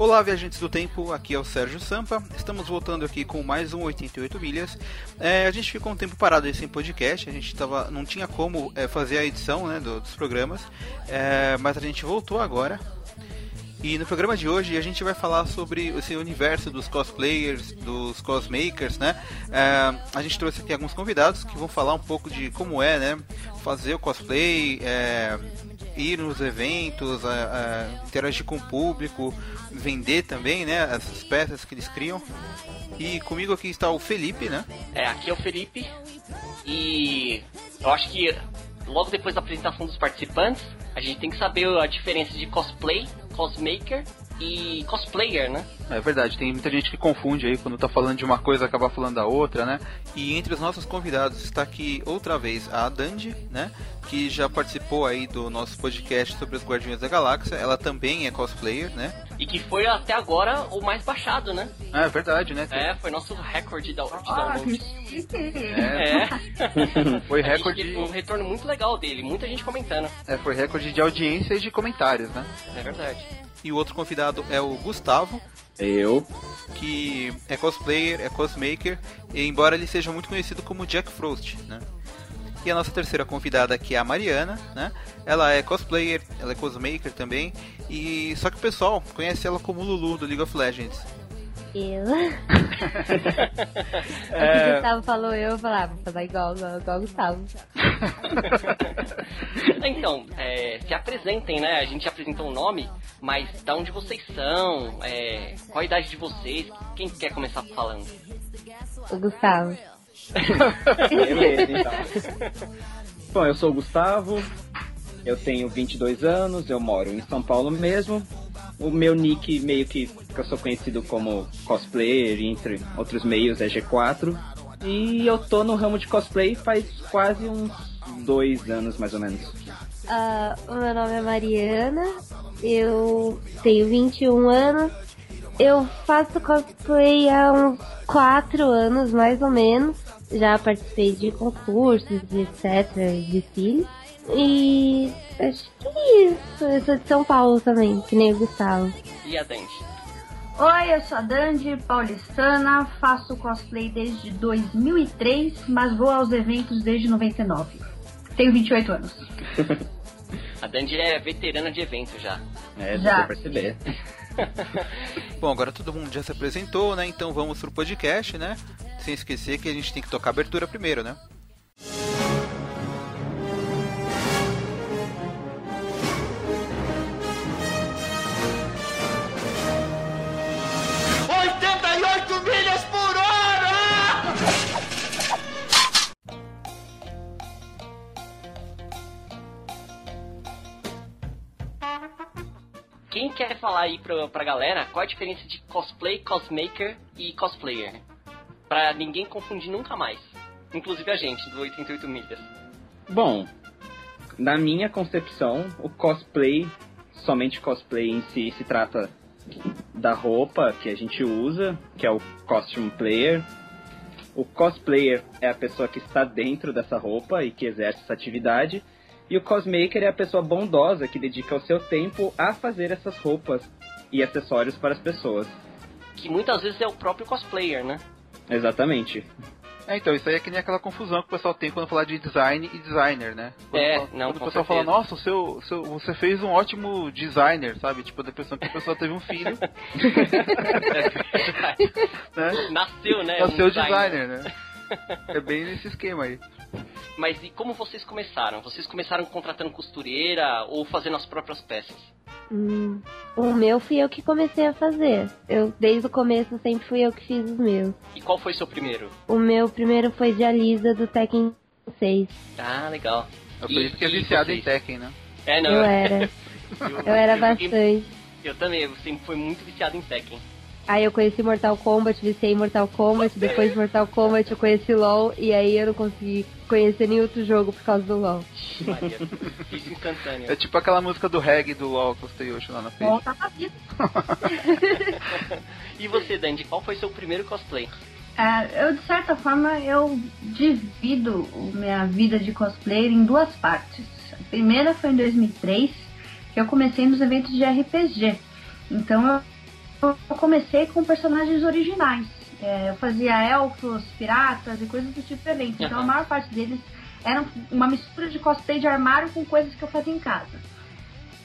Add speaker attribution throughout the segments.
Speaker 1: Olá, viajantes do tempo, aqui é o Sérgio Sampa. Estamos voltando aqui com mais um 88 milhas. É, a gente ficou um tempo parado aí sem podcast, a gente tava, não tinha como é, fazer a edição né, do, dos programas, é, mas a gente voltou agora. E no programa de hoje a gente vai falar sobre esse universo dos cosplayers, dos cosmakers, né? É, a gente trouxe aqui alguns convidados que vão falar um pouco de como é, né? Fazer o cosplay, é, ir nos eventos, a, a interagir com o público, vender também, né? Essas peças que eles criam. E comigo aqui está o Felipe, né?
Speaker 2: É, aqui é o Felipe. E eu acho que logo depois da apresentação dos participantes, a gente tem que saber a diferença de cosplay, cosmaker e cosplayer, né?
Speaker 1: É verdade, tem muita gente que confunde aí quando tá falando de uma coisa acaba falando da outra, né? E entre os nossos convidados está aqui outra vez a Dandy, né? Que já participou aí do nosso podcast sobre os Guardiões da Galáxia. Ela também é cosplayer, né?
Speaker 2: E que foi até agora o mais baixado, né?
Speaker 1: É verdade, né?
Speaker 2: É, foi nosso recorde de, de
Speaker 3: Ah. É.
Speaker 2: É.
Speaker 1: Foi recorde,
Speaker 2: um retorno muito legal dele, muita gente comentando.
Speaker 1: é, foi recorde de audiência e de comentários, né?
Speaker 2: É verdade.
Speaker 1: E o outro convidado é o Gustavo,
Speaker 4: Eu.
Speaker 1: que é cosplayer, é cosmaker, e embora ele seja muito conhecido como Jack Frost, né? E a nossa terceira convidada aqui é a Mariana, né? Ela é cosplayer, ela é cosmaker também, e só que o pessoal conhece ela como Lulu do League of Legends.
Speaker 5: Eu.
Speaker 1: É.
Speaker 5: O que o Gustavo falou, eu falava, vou fazer igual, igual, igual o Gustavo.
Speaker 2: Então, é, se apresentem, né? A gente apresentou o nome, mas da onde vocês são, é, qual a idade de vocês, quem quer começar falando?
Speaker 5: O Gustavo.
Speaker 4: Beleza, então. Bom, eu sou o Gustavo, eu tenho 22 anos, eu moro em São Paulo mesmo. O meu nick, meio que, que eu sou conhecido como cosplayer, entre outros meios, é G4. E eu tô no ramo de cosplay faz quase uns dois anos, mais ou menos.
Speaker 5: O meu nome é Mariana, eu tenho 21 anos, eu faço cosplay há uns 4 anos, mais ou menos. Já participei de concursos, de etc, desfiles. E acho que é isso. Eu sou de São Paulo também, que nem o Gustavo.
Speaker 2: E a Dante?
Speaker 3: Oi, eu sou a Dandy, paulistana, faço cosplay desde 2003, mas vou aos eventos desde 99. Tenho 28 anos.
Speaker 2: A Dandy é veterana de evento já.
Speaker 4: É, dá
Speaker 3: Já.
Speaker 4: pra perceber.
Speaker 1: Bom, agora todo mundo já se apresentou, né? Então vamos pro podcast, né? Sem esquecer que a gente tem que tocar a abertura primeiro, né?
Speaker 2: Quem falar aí pra, pra galera qual a diferença de cosplay, cosmaker e cosplayer? Pra ninguém confundir nunca mais. Inclusive a gente, do 88 milhas.
Speaker 4: Bom, na minha concepção, o cosplay, somente cosplay em si, se trata da roupa que a gente usa, que é o costume player. O cosplayer é a pessoa que está dentro dessa roupa e que exerce essa atividade. E o cosmaker é a pessoa bondosa que dedica o seu tempo a fazer essas roupas e acessórios para as pessoas.
Speaker 2: Que muitas vezes é o próprio cosplayer, né?
Speaker 4: Exatamente.
Speaker 1: É, então, isso aí é que nem aquela confusão que o pessoal tem quando fala de design e designer, né? Quando
Speaker 2: É,
Speaker 1: fala-
Speaker 2: não,
Speaker 1: Quando
Speaker 2: com
Speaker 1: o pessoal fala,
Speaker 2: certeza.
Speaker 1: nossa, o seu, o seu, você fez um ótimo designer, sabe? Tipo, da pessoa que a pessoa teve um filho, né?
Speaker 2: Nasceu, né?
Speaker 1: Nasceu
Speaker 2: um
Speaker 1: designer, né? É bem nesse esquema aí.
Speaker 2: Mas e como vocês começaram? Vocês começaram contratando costureira ou fazendo as próprias peças?
Speaker 5: Hum, o meu fui eu que comecei a fazer. Eu, desde o começo, sempre fui eu que fiz os meus.
Speaker 2: E qual foi seu primeiro?
Speaker 5: O meu primeiro foi de Alisa do Tekken 6.
Speaker 2: Ah, legal.
Speaker 1: É por isso que é viciado em? Tekken, né?
Speaker 2: É, não.
Speaker 5: Eu era. Eu era bastante.
Speaker 2: Eu também, eu sempre fui muito viciado em Tekken.
Speaker 5: Aí eu conheci Mortal Kombat, viciei em Mortal Kombat, depois de Mortal Kombat eu conheci LoL, e aí eu não consegui conhecer nenhum outro jogo por causa do LoL.
Speaker 2: Maria, instantâneo.
Speaker 1: É tipo aquela música do reggae do LoL que eu postei hoje lá na page.
Speaker 3: Volta pra vida.
Speaker 2: E você, Dandy, qual foi seu primeiro cosplay?
Speaker 3: É, eu, de certa forma, eu divido minha vida de cosplayer em duas partes. A primeira foi em 2003, que eu comecei nos eventos de RPG. Então eu eu comecei com personagens originais. É, eu fazia elfos, piratas e coisas do tipo diferente. Então a maior parte deles era uma mistura de cosplay de armário com coisas que eu fazia em casa.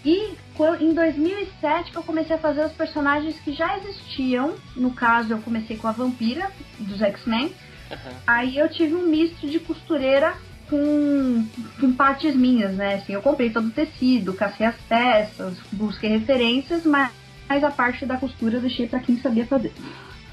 Speaker 3: E em 2007 que eu comecei a fazer os personagens que já existiam. No caso, eu comecei com a Vampira, dos X-Men. Uhum. Aí eu tive um misto de costureira com, com partes minhas, né? Assim, eu comprei todo o tecido, cacei as peças, busquei referências, mas, mas a parte da costura eu deixei pra quem sabia fazer.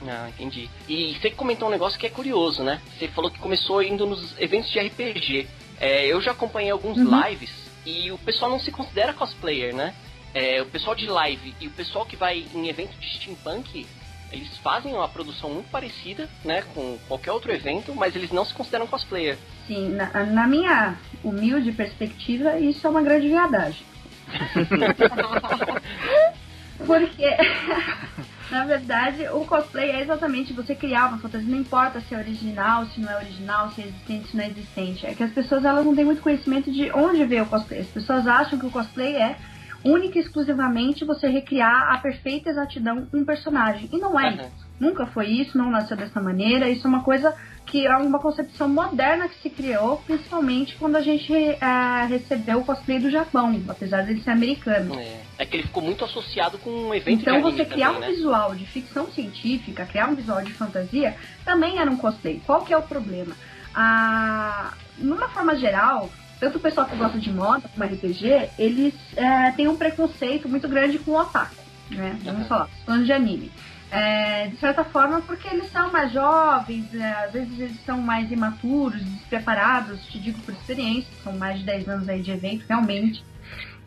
Speaker 2: Ah, entendi. E você comentou um negócio que é curioso, né? Você falou que começou indo nos eventos de RPG. É, eu já acompanhei alguns uhum. lives e o pessoal não se considera cosplayer, né? É, o pessoal de live e o pessoal que vai em evento de steampunk, eles fazem uma produção muito parecida, né, com qualquer outro evento, mas eles não se consideram cosplayer.
Speaker 3: Sim, na, na minha humilde perspectiva, isso é uma grande viadagem. Porque Na verdade, o cosplay é exatamente você criar uma fantasia, não importa se é original, se não é original, se é existente, se não é existente. É que as pessoas elas não têm muito conhecimento de onde veio o cosplay. As pessoas acham que o cosplay é única e exclusivamente você recriar a perfeita exatidão um personagem. E não é uhum. isso. Nunca foi isso, não nasceu dessa maneira. Isso é uma coisa que é uma concepção moderna que se criou, principalmente quando a gente é, recebeu o cosplay do Japão, apesar de ele ser americano.
Speaker 2: É. é que ele ficou muito associado com um evento
Speaker 3: Então você
Speaker 2: criar
Speaker 3: também, um né? visual de ficção científica, criar um visual de fantasia, também era um cosplay. Qual que é o problema? Ah, numa forma geral, tanto o pessoal que gosta de moda como RPG, eles é, têm um preconceito muito grande com o otaku, né? Vamos uhum. falar, fãs de anime. É, de certa forma, porque eles são mais jovens, é, às vezes eles são mais imaturos, despreparados, te digo por experiência, são mais de 10 anos aí de evento, realmente.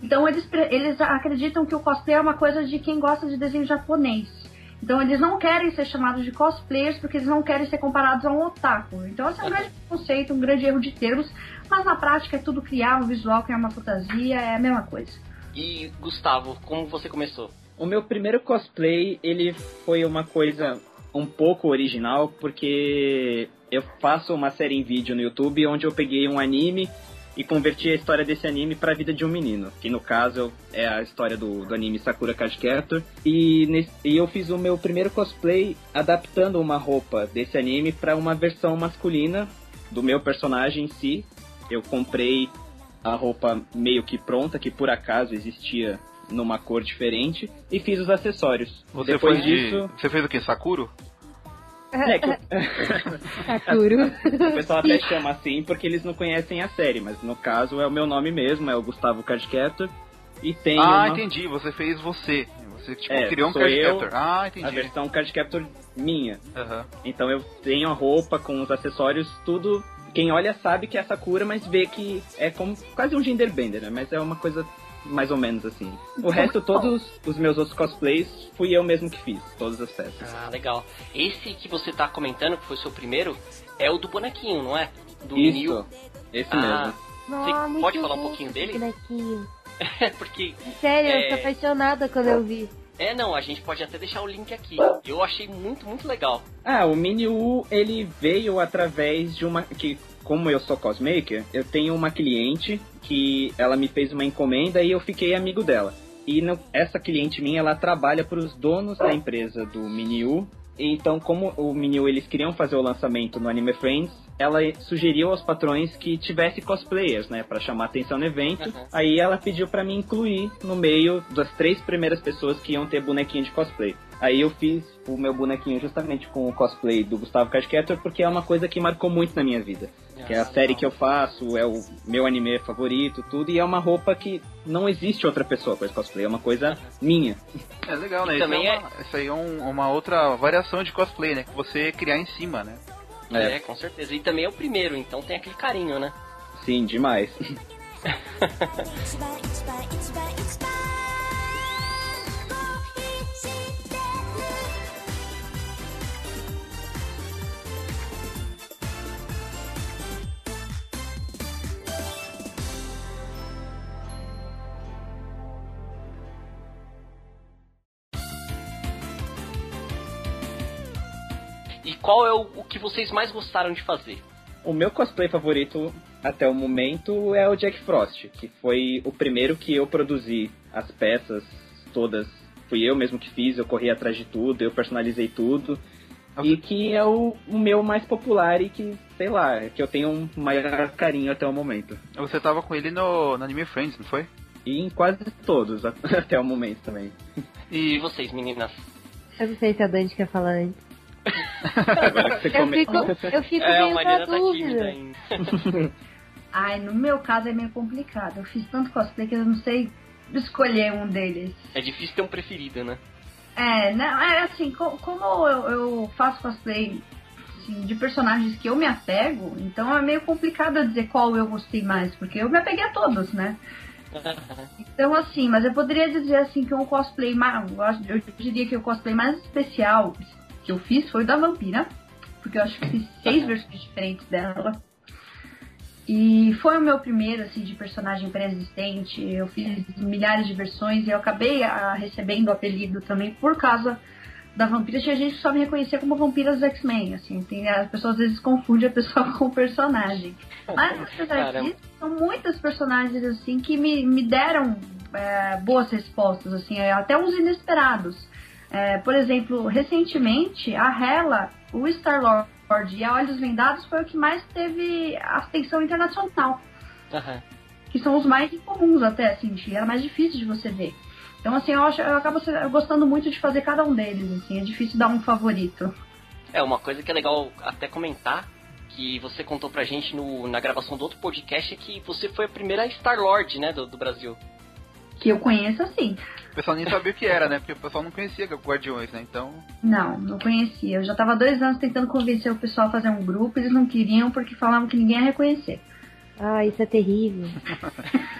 Speaker 3: Então eles, eles acreditam que o cosplay é uma coisa de quem gosta de desenho japonês. Então eles não querem ser chamados de cosplayers porque eles não querem ser comparados a um otaku. Então esse é um grande conceito, um grande erro de termos, mas na prática é tudo criar um visual, criar uma fantasia, é a mesma coisa.
Speaker 2: E Gustavo, como você começou?
Speaker 4: O meu primeiro cosplay, ele foi uma coisa um pouco original, porque eu faço uma série em vídeo no YouTube onde eu peguei um anime e converti a história desse anime para a vida de um menino, que no caso é a história do, do anime Sakura Card Captor. E, e eu fiz o meu primeiro cosplay adaptando uma roupa desse anime para uma versão masculina do meu personagem em si. Eu comprei a roupa meio que pronta, que por acaso existia numa cor diferente e fiz os acessórios.
Speaker 1: Você Depois disso, de... você fez o que? Sakuro?
Speaker 4: É, que... Sakuro. o pessoal até chama assim porque eles não conhecem a série, mas no caso é o meu nome mesmo, é o Gustavo Cardcaptor. E tem.
Speaker 1: Ah,
Speaker 4: uma...
Speaker 1: entendi. Você fez você. Você tipo,
Speaker 4: é,
Speaker 1: criou um
Speaker 4: Cardcaptor.
Speaker 1: Ah, entendi.
Speaker 4: A versão Cardcaptor minha.
Speaker 1: Uhum.
Speaker 4: Então eu tenho a roupa com os acessórios, tudo. Quem olha sabe que é Sakura, mas vê que é como quase um genderbender, né? Mas é uma coisa mais ou menos assim. O resto, todos os meus outros cosplays, fui eu mesmo que fiz, todas as peças.
Speaker 2: Ah, legal. Esse que você tá comentando, que foi o seu primeiro, é o do bonequinho, não é? Do
Speaker 4: Isso, Neil. esse ah, mesmo.
Speaker 2: Você pode falar um pouquinho dele?
Speaker 5: Bonequinho.
Speaker 2: É, porque...
Speaker 5: Sério, é... eu tô apaixonada quando eu vi.
Speaker 2: É, não, a gente pode até deixar o link aqui. Eu achei muito, muito legal.
Speaker 4: Ah, o Mini U, ele veio através de uma... que como eu sou cosmaker, eu tenho uma cliente que ela me fez uma encomenda e eu fiquei amigo dela. E no, essa cliente minha, ela trabalha para os donos da empresa do Miniu. Então, como o Miniu eles queriam fazer o lançamento no Anime Friends, ela sugeriu aos patrões que tivesse cosplayers, né, para chamar atenção no evento. Uhum. Aí ela pediu para me incluir no meio das três primeiras pessoas que iam ter bonequinho de cosplay. Aí eu fiz o meu bonequinho justamente com o cosplay do Gustavo Cashcatter, porque é uma coisa que marcou muito na minha vida. Que é a série que eu faço, é o meu anime favorito, tudo, e é uma roupa que não existe outra pessoa com esse cosplay, é uma coisa minha.
Speaker 1: É legal, né? Isso, também é uma, é... isso aí é um, uma outra variação de cosplay, né? Que você criar em cima, né?
Speaker 2: É. é, com certeza. E também é o primeiro, então tem aquele carinho, né?
Speaker 4: Sim, demais.
Speaker 2: qual é o, o que vocês mais gostaram de fazer?
Speaker 4: O meu cosplay favorito até o momento é o Jack Frost, que foi o primeiro que eu produzi as peças todas fui eu mesmo que fiz, eu corri atrás de tudo, eu personalizei tudo. E que é o, o meu mais popular e que, sei lá, que eu tenho um maior carinho até o momento.
Speaker 1: Você tava com ele no, no Anime Friends, não foi?
Speaker 4: E em quase todos, até o momento também.
Speaker 2: E vocês, meninas?
Speaker 5: Eu não sei se a Dante quer falar antes.
Speaker 4: Agora que você
Speaker 5: Eu fico, eu fico
Speaker 2: É, a
Speaker 5: meio na
Speaker 2: tá
Speaker 5: dúvida.
Speaker 3: Ai, no meu caso é meio complicado. Eu fiz tanto cosplay que eu não sei escolher um deles.
Speaker 2: É difícil ter um preferido, né?
Speaker 3: É, não, é assim, co- como eu, eu faço cosplay assim, de personagens que eu me apego, então é meio complicado eu dizer qual eu gostei mais, porque eu me apeguei a todos, né? Então, assim, mas eu poderia dizer assim que um cosplay mais. Eu diria que o cosplay mais especial que eu fiz foi o da vampira. Porque eu acho que fiz seis versões diferentes dela. E foi o meu primeiro, assim, de personagem pré-existente. Eu fiz milhares de versões e eu acabei ah, recebendo o apelido também por causa da vampira. Tinha gente que só me reconhecia como vampiras dos X-Men, assim. Tem, as pessoas às vezes confundem a pessoa com o personagem. Mas, apesar
Speaker 2: Caramba.
Speaker 3: disso, são muitas personagens, assim, que me, me deram é, boas respostas, assim, é, até uns inesperados. É, por exemplo, recentemente, a Hela, o Star-Lord e a Olhos Vendados foi o que mais teve atenção internacional.
Speaker 2: Aham.
Speaker 3: Que são os mais incomuns até, assim, era mais difícil de você ver. Então, assim, eu, acho, eu acabo gostando muito de fazer cada um deles, assim, é difícil dar um favorito.
Speaker 2: É, uma coisa que é legal até comentar, que você contou pra gente no, na gravação do outro podcast, é que você foi a primeira Star-Lord, né, do, do Brasil.
Speaker 3: Que eu conheço, assim.
Speaker 1: O pessoal nem sabia o que era, né? Porque o pessoal não conhecia Guardiões, né? Então.
Speaker 3: Não, não conhecia. Eu já tava dois anos tentando convencer o pessoal a fazer um grupo, eles não queriam porque falavam que ninguém ia reconhecer.
Speaker 5: Ah, isso é terrível.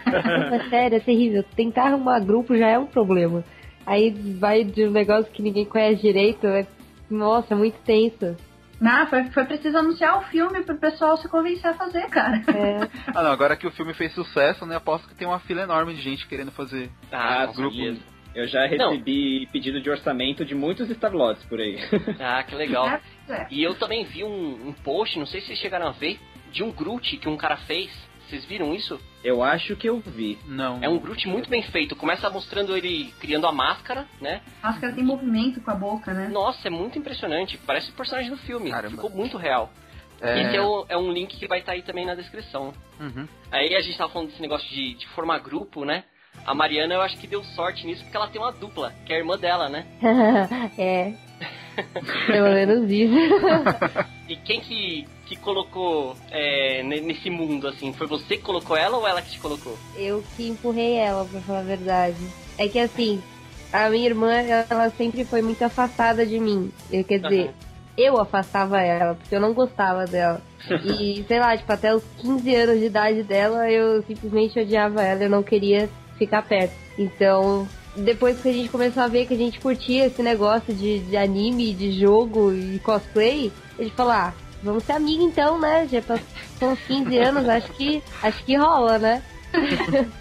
Speaker 5: é sério, é terrível. Tentar arrumar grupo já é um problema. Aí vai de um negócio que ninguém conhece direito, é... Nossa, é muito tenso.
Speaker 3: Não, foi, foi preciso anunciar o filme pro pessoal se convencer a fazer, cara.
Speaker 5: É,
Speaker 1: Ah, não, agora que o filme fez sucesso, né? Aposto que tem uma fila enorme de gente querendo fazer.
Speaker 2: Ah, com
Speaker 1: grupo.
Speaker 2: certeza.
Speaker 4: Eu já recebi pedido de orçamento de muitos Starlords por aí.
Speaker 2: Ah, que legal.
Speaker 3: É, é.
Speaker 2: E eu também vi um, um post, não sei se vocês chegaram a ver, de um Groot que um cara fez. Vocês viram isso?
Speaker 4: Eu acho que eu vi.
Speaker 1: Não.
Speaker 2: É um Groot muito bem feito. Começa mostrando ele criando a máscara, né?
Speaker 3: A máscara tem movimento com a boca, né?
Speaker 2: Nossa, é muito impressionante. Parece o personagem do filme.
Speaker 1: Caramba.
Speaker 2: Ficou muito real.
Speaker 1: É...
Speaker 2: Esse é, o- é um link que vai estar aí também na descrição.
Speaker 1: Uhum.
Speaker 2: Aí a gente tava falando desse negócio de, de formar grupo, né? A Mariana eu acho que deu sorte nisso porque ela tem uma dupla, que é a irmã dela, né?
Speaker 5: é. Pelo menos isso.
Speaker 2: E quem que, que colocou é, ne- nesse mundo, assim? Foi você que colocou ela ou ela que te colocou?
Speaker 5: Eu que empurrei ela, pra falar a verdade. É que assim, a minha irmã, ela sempre foi muito afastada de mim. Eu, quer dizer,
Speaker 2: Aham.
Speaker 5: eu afastava ela, porque eu não gostava dela. E, sei lá, tipo, até os 15 anos de idade dela, eu simplesmente odiava ela, eu não queria ficar perto. Então, depois que a gente começou a ver que a gente curtia esse negócio de, de anime, de jogo e cosplay, gente falou, ah, vamos ser amiga então, né? Já passou uns 15 anos, acho que, acho que rola, né?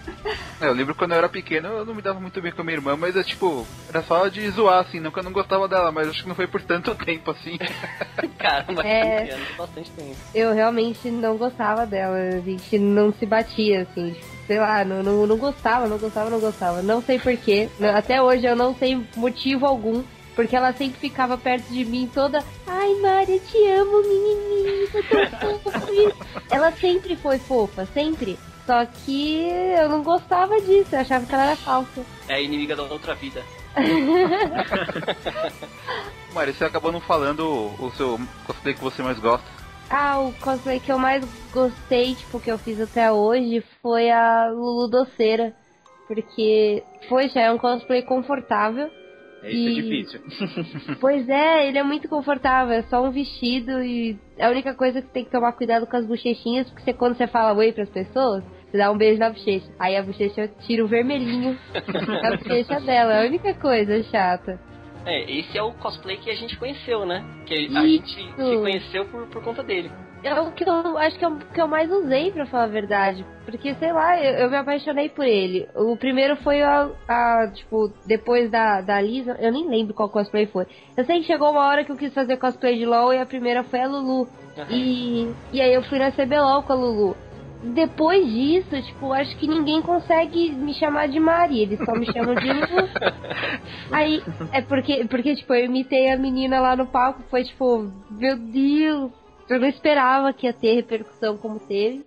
Speaker 1: É, eu lembro quando eu era pequeno, eu não me dava muito bem com a minha irmã, mas é tipo, era só de zoar, assim, não que eu não gostava dela, mas acho que não foi por tanto tempo assim.
Speaker 2: Caramba,
Speaker 5: É.
Speaker 2: 15 anos, bastante tempo.
Speaker 5: eu realmente não gostava dela. A gente não se batia, assim. Sei lá, não, não, não gostava, não gostava, não gostava. Não sei porquê. Até hoje eu não sei motivo algum. Porque ela sempre ficava perto de mim toda. Ai, Mari, eu te amo, menininho. Eu tô fofa. ela sempre foi fofa, sempre. Só que eu não gostava disso. Eu achava que ela era falsa.
Speaker 2: É a inimiga da outra vida.
Speaker 1: Mari, você acabou não falando o, o seu cosplay que você mais gosta.
Speaker 5: Ah, o cosplay que eu mais gostei, tipo, que eu fiz até hoje foi a Lulu Doceira. Porque foi, já é um cosplay confortável.
Speaker 4: É isso é
Speaker 5: E-
Speaker 4: difícil.
Speaker 5: Pois é, ele é muito confortável, é só um vestido e a única coisa que tem que tomar cuidado com as bochechinhas, porque você, quando você fala oi pras pessoas, você dá um beijo na bochecha. Aí a bochecha tira o vermelhinho da bochecha dela, é a única coisa chata.
Speaker 2: É, esse é o cosplay que a gente conheceu, né? Que a gente se conheceu por, por conta dele.
Speaker 5: É o que eu acho que é o que eu mais usei, pra falar a verdade. Porque, sei lá, eu, eu me apaixonei por ele. O primeiro foi a, a, tipo, depois da, da Lisa, eu nem lembro qual cosplay foi. Eu sei que chegou uma hora que eu quis fazer cosplay de LOL e a primeira foi a Lulu.
Speaker 2: Aham.
Speaker 5: E, e aí eu fui na CBLOL com a Lulu. Depois disso, tipo, acho que ninguém consegue me chamar de Mari, eles só me chamam de Lu. Aí, é porque, porque, tipo, eu imitei a menina lá no palco, foi tipo, meu Deus, eu não esperava que ia ter repercussão como teve.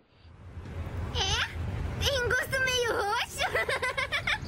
Speaker 6: É? Tem um gosto meio roxo?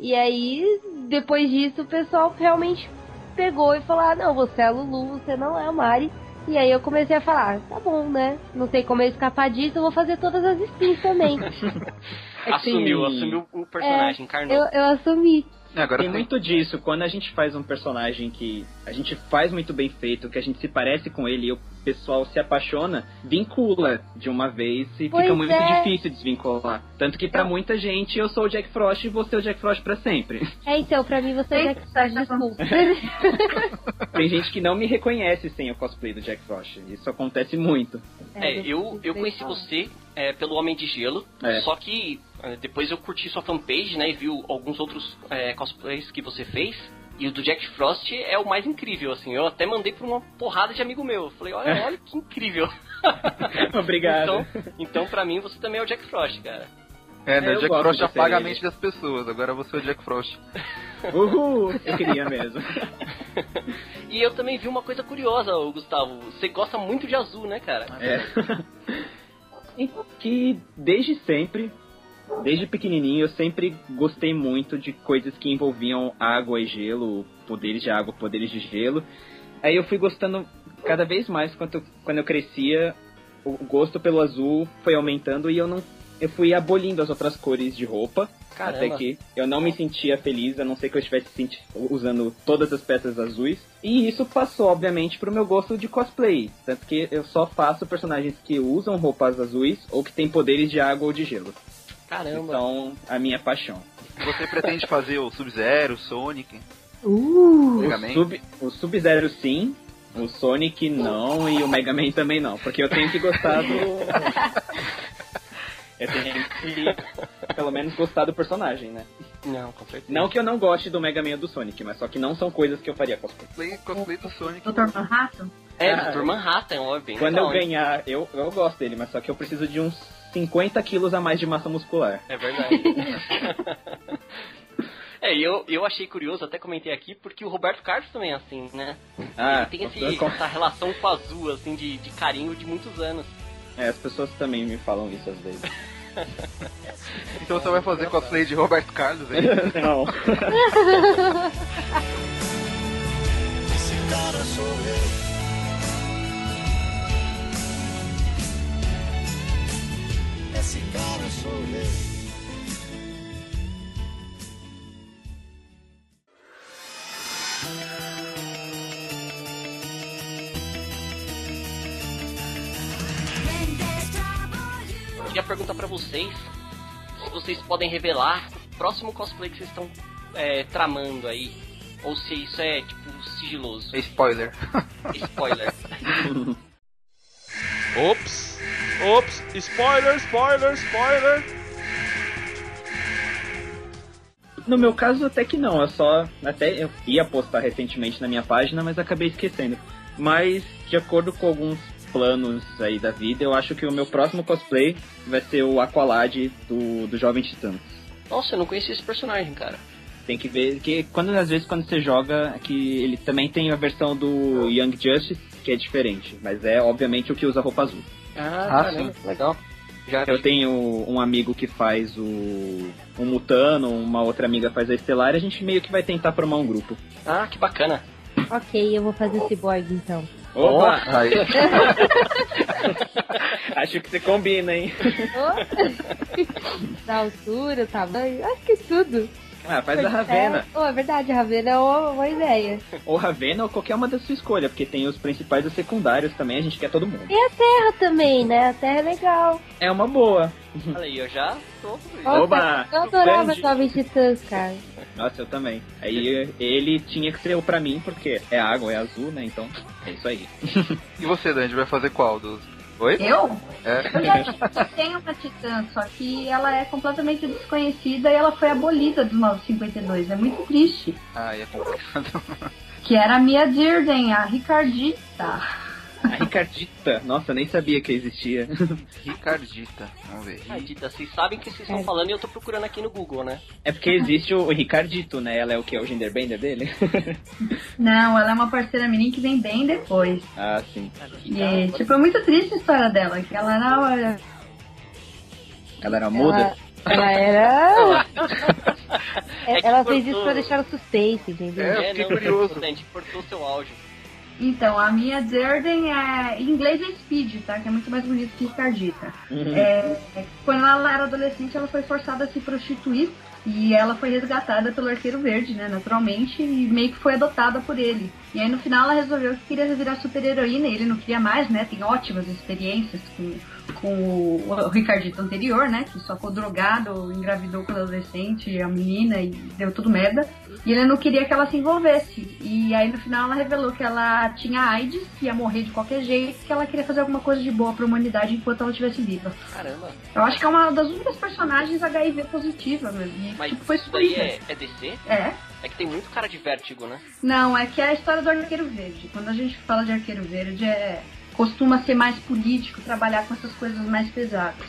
Speaker 5: E aí, depois disso, o pessoal realmente pegou e falou: ah, não, você é a Lulu, você não é a Mari. E aí eu comecei a falar, tá bom, né? Não tem como eu escapar disso, eu vou fazer todas as skins também.
Speaker 2: assumiu, assumiu o personagem,
Speaker 5: é,
Speaker 2: encarnou.
Speaker 5: Eu, eu assumi.
Speaker 1: Agora
Speaker 4: tem muito disso. Quando a gente faz um personagem que a gente faz muito bem feito, que a gente se parece com ele e o pessoal se apaixona, vincula de uma vez e
Speaker 5: Pois
Speaker 4: fica muito
Speaker 5: é.
Speaker 4: difícil desvincular. Tanto que pra muita gente eu sou o Jack Frost e você é o Jack Frost pra sempre.
Speaker 5: É, então, pra mim você é Jack Frost, desculpa.
Speaker 4: Tem gente que não me reconhece sem o cosplay do Jack Frost. Isso acontece muito.
Speaker 2: É, eu, eu conheci você é, pelo Homem de Gelo,
Speaker 4: É.
Speaker 2: só que é, depois eu curti sua fanpage, né, e vi alguns outros é, cosplays que você fez. E o do Jack Frost é o mais incrível, assim. Eu até mandei pra uma porrada de amigo meu. Eu Falei, olha, olha que incrível.
Speaker 4: Obrigado.
Speaker 2: Então, então, pra mim, você também é o Jack Frost, cara.
Speaker 1: É, né?
Speaker 4: É,
Speaker 1: Jack Frost apaga a mente das pessoas, agora você é o Jack Frost.
Speaker 4: Uhul! Eu queria mesmo.
Speaker 2: E eu também vi uma coisa curiosa, Gustavo. Você gosta muito de azul, né, cara?
Speaker 4: É. Então, que desde sempre, desde pequenininho, eu sempre gostei muito de coisas que envolviam água e gelo, poderes de água, poderes de gelo. Aí eu fui gostando cada vez mais quando, quando eu crescia, o gosto pelo azul foi aumentando e eu não eu fui abolindo as outras cores de roupa.
Speaker 2: Caramba.
Speaker 4: Até que eu não me sentia feliz, a não ser que eu estivesse usando todas as peças azuis. E isso passou, obviamente, pro meu gosto de cosplay. Tanto que eu só faço personagens que usam roupas azuis ou que têm poderes de água ou de gelo.
Speaker 2: Caramba.
Speaker 4: Então, a minha paixão.
Speaker 1: Você pretende fazer o Sub-Zero, o Sonic,
Speaker 5: Uh!
Speaker 1: Mega
Speaker 4: O
Speaker 1: Man?
Speaker 4: Sub- O Sub-Zero sim, o Sonic não e o Mega Man também não. Porque eu tenho que gostar do. eu tenho que, pelo menos, gostar do personagem, né?
Speaker 2: Não, com certeza.
Speaker 4: Não que eu não goste do Mega Man ou do Sonic, mas só que não são coisas que eu faria cosplay.
Speaker 1: Cosplay, cosplay do Sonic.
Speaker 3: Dr. Manhattan?
Speaker 2: É,
Speaker 4: Ah,
Speaker 2: Dr. Manhattan, ó, bem
Speaker 4: Quando
Speaker 2: legal,
Speaker 4: eu ganhar, eu, eu gosto dele, mas só que eu preciso de uns 50 quilos a mais de massa muscular.
Speaker 2: É verdade. é, e eu, eu achei curioso, até comentei aqui, porque o Roberto Carlos também é assim, né?
Speaker 4: Ah,
Speaker 2: Ele tem esse,
Speaker 4: eu-
Speaker 2: essa relação com o azul, assim, de, de carinho de muitos anos.
Speaker 4: é, as pessoas também me falam isso às vezes.
Speaker 1: Então você vai fazer cosplay de Roberto Carlos aí?
Speaker 4: não.
Speaker 7: Esse cara sou eu. Esse cara sou eu.
Speaker 2: Queria perguntar pra vocês se vocês podem revelar o próximo cosplay que vocês estão é, tramando aí. Ou se isso é, tipo, sigiloso.
Speaker 1: Spoiler.
Speaker 2: Spoiler.
Speaker 8: Ops! Ops! Spoiler, spoiler, spoiler!
Speaker 4: No meu caso, até que não. Eu só. Até eu ia postar recentemente na minha página, mas acabei esquecendo. Mas, de acordo com alguns planos aí da vida, eu acho que o meu próximo cosplay vai ser o Aqualad do, do Jovem Titãs.
Speaker 2: Nossa, eu não conhecia esse personagem, cara.
Speaker 4: Tem que ver que quando às vezes quando você joga, que ele também tem a versão do Young Justice, que é diferente, mas é obviamente o que usa roupa azul.
Speaker 2: Ah,
Speaker 1: caramba,
Speaker 2: legal. Já
Speaker 4: Eu tenho um amigo que faz o um Mutano, uma outra amiga faz a Estelar, e a gente meio que vai tentar formar um grupo.
Speaker 2: Ah, que bacana.
Speaker 5: ok, eu vou fazer cyborg então.
Speaker 4: Opa! Acho que você combina, hein?
Speaker 5: da altura, tamanho, acho que tudo.
Speaker 4: Ah, faz a Ravena.
Speaker 5: É, oh, é verdade, a Ravena é uma, uma ideia.
Speaker 4: Ou Ravena ou qualquer uma da sua escolha, porque tem os principais e os secundários também, a gente quer todo mundo.
Speaker 5: E a Terra também, né? A Terra é legal.
Speaker 4: É uma boa.
Speaker 2: Olha aí, eu já tô.
Speaker 5: Nossa,
Speaker 4: Oba!
Speaker 5: eu adorava. Jovem Titãs, cara.
Speaker 4: Nossa, eu também. Aí ele tinha que ser o pra mim, porque é água, é azul, né? Então, é isso aí.
Speaker 1: E você, Dandy, vai fazer qual dos. Oi?
Speaker 3: Eu?
Speaker 1: É.
Speaker 3: Eu já, tenho uma Titã, só que ela é completamente desconhecida e ela foi abolida dos 952. É muito triste.
Speaker 1: Ah, é complicado.
Speaker 3: Que era a Mia Dirden, a Ricardita.
Speaker 4: A Ricardita. Nossa, eu nem sabia que existia.
Speaker 1: Ricardita. Vamos ver.
Speaker 2: Ricardita, vocês sabem o que vocês estão falando e eu tô procurando aqui no Google, né?
Speaker 4: É porque existe o Ricardito, né? Ela é o que? O genderbender dele?
Speaker 3: Não, ela é uma parceira minha que vem bem depois.
Speaker 4: ah, sim.
Speaker 3: E, tipo, é muito triste a história dela, que ela era.
Speaker 4: Ela era muda?
Speaker 5: Ela era.
Speaker 2: É
Speaker 5: ela fez isso pra deixar o suspense, entendeu?
Speaker 1: É, eu fiquei
Speaker 2: não,
Speaker 1: curioso.
Speaker 2: A gente cortou seu áudio.
Speaker 3: Então, a minha Durden é. Em inglês é Speed, tá? Que é muito mais bonito que Ricardita.
Speaker 4: Uhum.
Speaker 3: É, quando ela era adolescente, ela foi forçada a se prostituir. E ela foi resgatada pelo Arqueiro Verde, né? Naturalmente, e meio que foi adotada por ele. E aí no final ela resolveu que queria virar super-heroína e ele não queria mais, né? Tem ótimas experiências com, com o, o Ricardito anterior, né? Que só ficou drogado, engravidou quando adolescente, a menina e deu tudo merda. E ele não queria que ela se envolvesse. E aí no final ela revelou que ela tinha AIDS, que ia morrer de qualquer jeito, que ela queria fazer alguma coisa de boa pra humanidade enquanto ela estivesse viva.
Speaker 2: Caramba.
Speaker 3: Eu acho que é uma das únicas personagens HIV positiva, mesmo. E
Speaker 2: Mas
Speaker 3: tipo, foi
Speaker 2: isso daí é, é DC?
Speaker 3: É.
Speaker 2: É que tem muito cara de vértigo, né?
Speaker 3: Não, é que é a história do Arqueiro Verde. Quando a gente fala de Arqueiro Verde, é costuma ser mais político, trabalhar com essas coisas mais pesadas.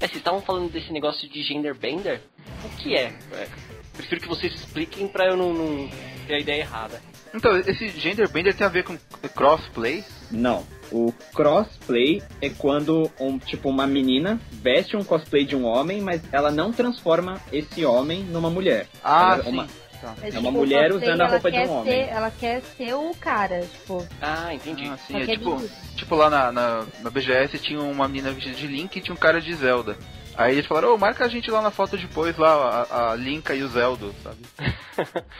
Speaker 2: É, vocês estavam falando desse negócio de gender bender? O que é? É, Prefiro que vocês expliquem pra eu não, não ter a ideia errada.
Speaker 1: Então, esse gender bender tem a ver com crossplay?
Speaker 4: Não. O crossplay é quando um, tipo uma menina veste um cosplay de um homem, mas ela não transforma esse homem numa mulher.
Speaker 1: Ah,
Speaker 4: Ela é
Speaker 1: sim.
Speaker 4: uma-
Speaker 1: Tá.
Speaker 5: Mas,
Speaker 4: É uma
Speaker 5: tipo,
Speaker 4: mulher
Speaker 5: cosplay,
Speaker 4: usando a roupa de um
Speaker 5: quer
Speaker 4: homem.
Speaker 5: ser- ela quer ser o cara, tipo.
Speaker 2: Ah, entendi.
Speaker 1: Ah, sim, é
Speaker 5: é
Speaker 1: tipo, tipo lá na, na, na BGS tinha uma menina vestida de Link e tinha um cara de Zelda. Aí eles falaram, ô, marca a gente lá na foto depois, lá, a, a Linka e o Zelda, sabe?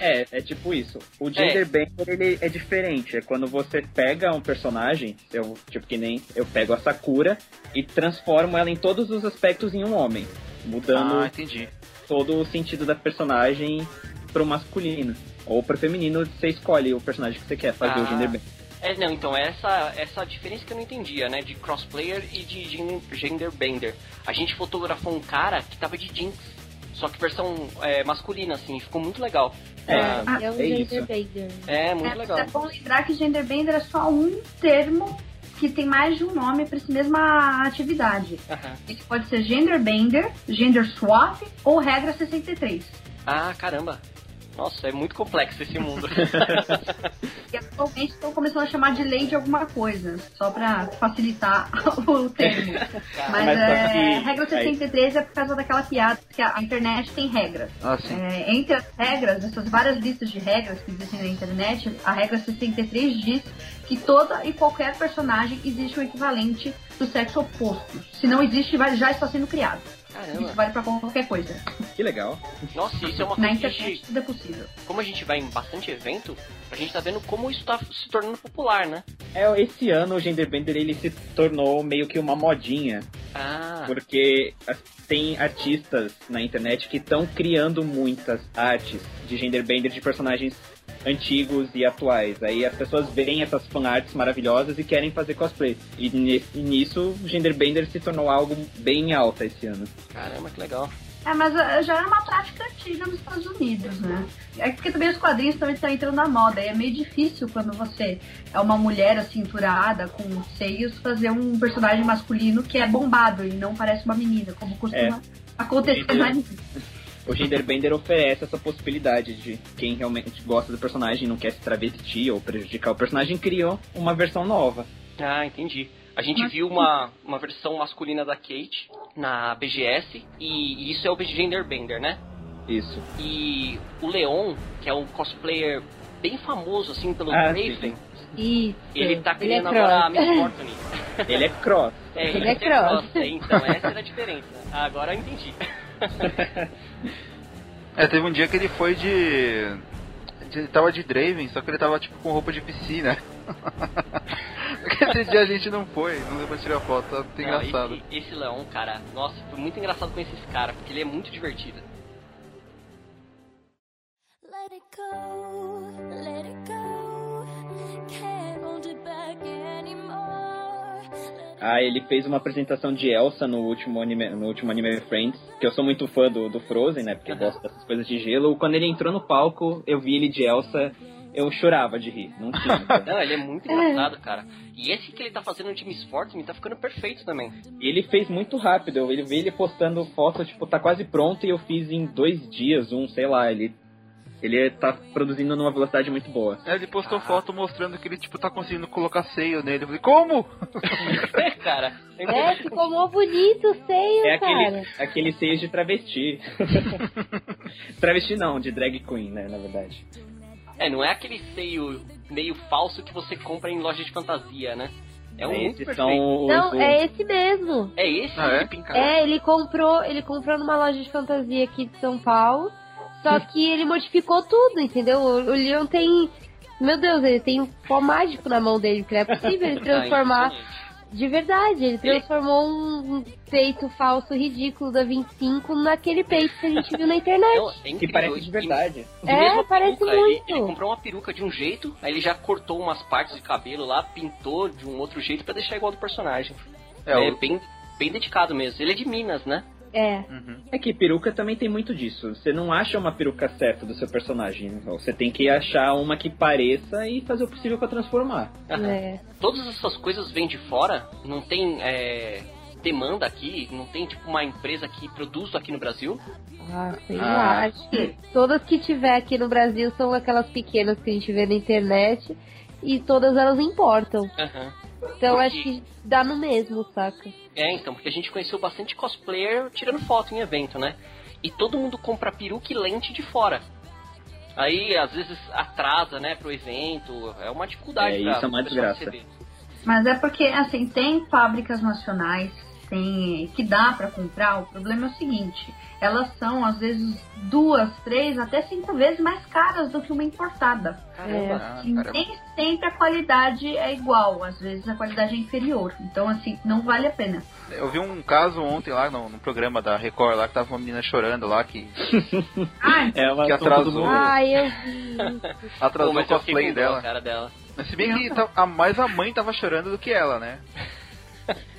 Speaker 4: É, é tipo isso. O gender bender ele é diferente. É quando você pega um personagem, eu, tipo que nem eu pego a Sakura e transformo ela em todos os aspectos em um homem, mudando
Speaker 1: Ah, entendi.
Speaker 4: todo o sentido da personagem pro masculino. Ou pro feminino, você escolhe o personagem que você quer fazer
Speaker 2: Ah.
Speaker 4: o gender bender.
Speaker 2: É, não, então, essa, essa diferença que eu não entendia, né? De crossplayer e de gen- gender bender. A gente fotografou um cara que tava de jeans, só que versão é, masculina, assim, ficou muito legal.
Speaker 4: É.
Speaker 2: Ah,
Speaker 3: Ah,
Speaker 5: É o
Speaker 4: é
Speaker 5: gender
Speaker 4: isso.
Speaker 5: bender.
Speaker 2: é, muito
Speaker 3: É,
Speaker 2: legal.
Speaker 3: é bom lembrar que genderbender é só um termo que tem mais de um nome para essa mesma atividade. Ele pode ser genderbender, gender swap ou regra 63.
Speaker 2: Ah, caramba. Nossa, é muito complexo esse mundo.
Speaker 3: E atualmente estão começando a chamar de lei de alguma coisa, só para facilitar o termo. Mas,
Speaker 4: Mas
Speaker 3: é,
Speaker 4: que-
Speaker 3: regra 63 é por causa daquela piada que a internet tem regras.
Speaker 1: Ah.
Speaker 3: É, entre as regras, essas várias listas de regras que existem na internet, a regra 63 diz que toda e qualquer personagem existe um equivalente do sexo oposto. Se não existe, já está sendo criado. Isso
Speaker 2: Caramba.
Speaker 3: vale pra qualquer coisa.
Speaker 4: Que legal.
Speaker 2: Nossa, isso é uma
Speaker 3: Na
Speaker 2: coisa que a
Speaker 3: internet
Speaker 2: gente,
Speaker 3: tudo é possível.
Speaker 2: como a gente vai em bastante evento, a gente tá vendo como isso tá se tornando popular, né?
Speaker 4: É, esse ano o genderbender ele se tornou meio que uma modinha,
Speaker 2: Ah,
Speaker 4: porque tem artistas na internet que estão criando muitas artes de genderbender de personagens antigos e atuais. Aí as pessoas veem essas fanarts maravilhosas e querem fazer cosplay. E, e nisso o genderbender se tornou algo bem alta esse ano.
Speaker 2: caramba, que legal.
Speaker 3: É, mas uh, já era uma prática antiga nos Estados Unidos, né? É porque também os quadrinhos também estão entrando na moda. E é meio difícil quando você é uma mulher acinturada, com seios, fazer um personagem masculino que é bombado e não parece uma menina, como costuma acontecer
Speaker 4: Entendi.
Speaker 3: no anime.
Speaker 4: O genderbender oferece essa possibilidade de quem realmente gosta do personagem e não quer se travestir ou prejudicar o personagem criou uma versão nova.
Speaker 2: Ah, entendi. A gente
Speaker 3: Mas-
Speaker 2: viu uma, uma versão masculina da Kate na BGS, e, e isso é o Gender Bender, né?
Speaker 4: Isso.
Speaker 2: E o Leon, que é um cosplayer bem famoso, assim, pelo
Speaker 4: Ah,
Speaker 2: Raven,
Speaker 5: Isso.
Speaker 2: ele tá
Speaker 5: é
Speaker 2: criando agora a
Speaker 5: cross.
Speaker 2: Miss Fortune.
Speaker 4: Ele é cross.
Speaker 2: É,
Speaker 5: Ele é
Speaker 2: é
Speaker 5: cross.
Speaker 2: É, então, essa era a diferença. Agora eu entendi.
Speaker 1: É, teve um dia que ele foi de. Ele tava de Draven, só que ele tava tipo com roupa de piscina. Esse dia a gente não foi, não deu pra tirar foto, tá muito
Speaker 2: Não,
Speaker 1: engraçado.
Speaker 2: Esse, esse Leon, cara, nossa, foi muito engraçado conhecer esse cara, porque ele é muito divertido.
Speaker 6: Let it go,
Speaker 4: Ah, ele fez uma apresentação de Elsa no último anime, no último anime Friends, que eu sou muito fã do, do Frozen, né? Porque eu gosto dessas coisas de gelo. Quando ele entrou no palco, eu vi ele de Elsa, eu chorava de rir. Não tinha.
Speaker 2: Não, ele é muito engraçado, cara. E esse que ele tá fazendo de Miss Fortune tá ficando perfeito também.
Speaker 4: ele fez muito rápido. Eu ele vi ele postando foto, tipo, tá quase pronto e eu fiz em dois dias, um, sei lá, ele. Ele tá produzindo numa velocidade muito boa.
Speaker 1: É, ele postou foto mostrando que ele, tipo, tá conseguindo colocar seio nele. Eu falei, como?
Speaker 2: É, cara.
Speaker 5: É, ficou mó bonito o seio,
Speaker 4: É
Speaker 5: cara.
Speaker 4: aquele, aquele seio de travesti. travesti não, de drag queen, né, na verdade.
Speaker 2: É, não é aquele seio meio falso que você compra em loja de fantasia, né? É um
Speaker 4: Esses
Speaker 2: perfeito.
Speaker 4: são os,
Speaker 5: Não,
Speaker 4: os-
Speaker 5: é esse mesmo.
Speaker 2: É esse
Speaker 1: Ah, é?
Speaker 5: É, ele comprou, ele comprou numa loja de fantasia aqui de São Paulo, só que ele modificou tudo, entendeu? O, Leon tem, meu Deus, ele tem um pó mágico na mão dele, porque não é possível ele
Speaker 2: Ah,
Speaker 5: transformar de verdade, ele transformou um, peito falso ridículo da 25 naquele peito que a gente viu na internet.
Speaker 2: Não, é
Speaker 4: que parece de verdade.
Speaker 2: e
Speaker 5: É, parece
Speaker 2: peruca, ele-
Speaker 5: muito.
Speaker 2: Ele, comprou uma peruca de um jeito, aí ele já cortou umas partes de cabelo lá, pintou de um outro jeito pra deixar igual do personagem.
Speaker 1: É,
Speaker 2: É,
Speaker 1: o-
Speaker 2: bem, bem dedicado mesmo. Ele é de Minas, né?
Speaker 5: É,
Speaker 1: Uhum.
Speaker 4: É que peruca também tem muito disso. Você não acha uma peruca certa do seu personagem. Você tem que achar uma que pareça e fazer o possível pra transformar.
Speaker 2: Aham.
Speaker 5: é.
Speaker 2: Todas essas coisas vêm de fora, não tem é, demanda aqui, não tem tipo uma empresa que produz aqui no Brasil.
Speaker 5: Ah, sei
Speaker 1: Ah.
Speaker 5: lá, acho que todas que tiver aqui no Brasil são aquelas pequenas que a gente vê na internet e todas elas importam.
Speaker 2: Aham.
Speaker 5: Então
Speaker 2: Porque-
Speaker 5: acho que dá no mesmo, saca?
Speaker 2: É, então, porque a gente conheceu bastante cosplayer tirando foto em evento, né? E todo mundo compra peruca e lente de fora. Aí, às vezes, atrasa, né, pro evento. É uma dificuldade
Speaker 4: É,
Speaker 2: pra
Speaker 4: isso é uma desgraça.
Speaker 2: receber.
Speaker 3: Mas é porque, assim, tem fábricas nacionais tem, que dá pra comprar. O problema é o seguinte: elas são, às vezes, duas, três, até cinco vezes mais caras do que uma importada.
Speaker 2: Caramba.
Speaker 1: Ah,
Speaker 3: E
Speaker 1: caramba.
Speaker 3: nem sempre a qualidade é igual, às vezes a qualidade é inferior. Então, assim, não vale a pena.
Speaker 1: Eu vi um caso ontem lá no, no programa da Record lá que tava uma menina chorando lá que
Speaker 3: Ah,
Speaker 4: É uma
Speaker 1: Que atrasou.
Speaker 5: Ai, eu vi.
Speaker 1: atrasou
Speaker 2: Pô,
Speaker 1: o cosplay dela.
Speaker 2: cara dela.
Speaker 1: Mas se bem que tá- a, mais a mãe tava chorando do que ela, né?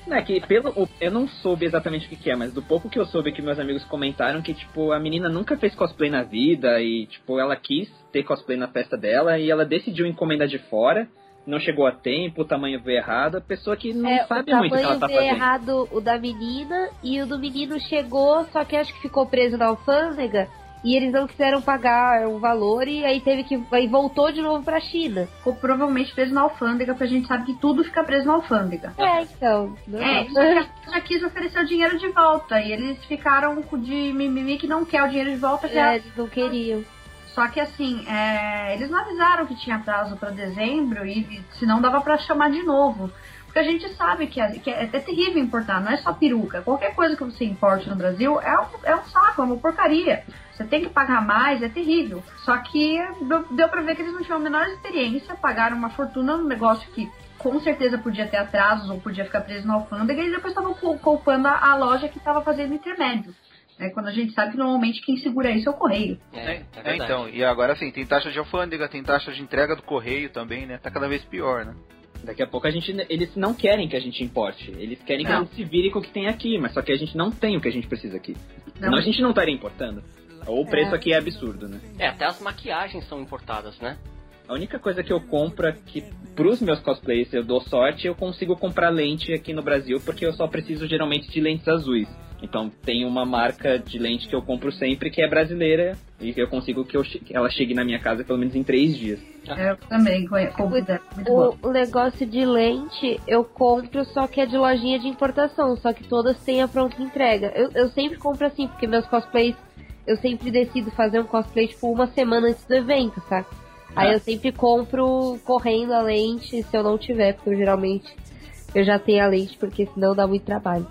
Speaker 4: Não, é que pelo. o- Eu não soube exatamente o que, que é, mas do pouco que eu soube que meus amigos comentaram que, tipo, a menina nunca fez cosplay na vida e, tipo, ela quis ter cosplay na festa dela e ela decidiu encomendar de fora, não chegou a tempo, o tamanho veio errado, a pessoa que não
Speaker 5: É, o
Speaker 4: sabe muito o que ela tá
Speaker 5: veio
Speaker 4: fazendo.
Speaker 5: errado o da menina e o do menino chegou, só que acho que ficou preso na alfândega e eles não quiseram pagar o valor e aí teve que aí voltou de novo pra China.
Speaker 3: ficou provavelmente preso na alfândega, porque a gente sabe que tudo fica preso na alfândega.
Speaker 5: É, então. não-
Speaker 3: É, só que ela já quis oferecer o dinheiro de volta. E eles ficaram de mimimi que não quer o dinheiro de volta. Que
Speaker 5: É,
Speaker 3: é...
Speaker 5: eles não queriam.
Speaker 3: Só que assim, é, eles não avisaram que tinha prazo pra dezembro e e senão dava pra chamar de novo. Porque a gente sabe que, é, que é, é terrível importar, não é só peruca. Qualquer coisa que você importe no Brasil é um, é um saco, é uma porcaria. Você tem que pagar mais, é terrível. Só que deu, deu pra ver que eles não tinham a menor experiência, pagaram uma fortuna num negócio que com certeza podia ter atrasos ou podia ficar preso na alfândega e depois estavam cul- culpando a, a loja que estava fazendo intermédio. É, quando a gente sabe que normalmente quem segura isso é o correio.
Speaker 2: É,
Speaker 1: É, então, e agora assim, tem taxa de alfândega, tem taxa de entrega do correio também, né? Tá cada vez pior, né?
Speaker 4: Daqui a pouco a gente. Eles não querem que a gente importe. Eles querem que a
Speaker 3: Não.
Speaker 4: gente se vire com o que tem aqui, mas só que a gente não tem o que a gente precisa aqui.
Speaker 3: Não.
Speaker 4: Senão a gente não estaria importando. Ou o preço aqui é absurdo, né?
Speaker 2: É, até as maquiagens são importadas, né?
Speaker 4: A única coisa que eu compro aqui pros meus cosplays, eu dou sorte, eu consigo comprar lente aqui no Brasil, porque eu só preciso geralmente de lentes azuis. Então tem uma marca de lente que eu compro sempre que é brasileira e que eu consigo que, eu che- que ela chegue na minha casa pelo menos em três dias.
Speaker 3: Eu também compro.
Speaker 5: O, o negócio de lente eu compro, só que é de lojinha de importação, só que todas têm a pronta entrega. Eu, eu sempre compro assim, porque meus cosplays, eu sempre decido fazer um cosplay tipo uma semana antes do evento, saca? Aí eu sempre compro correndo a lente, se eu não tiver, porque eu geralmente eu já tenho a lente, porque senão dá muito trabalho.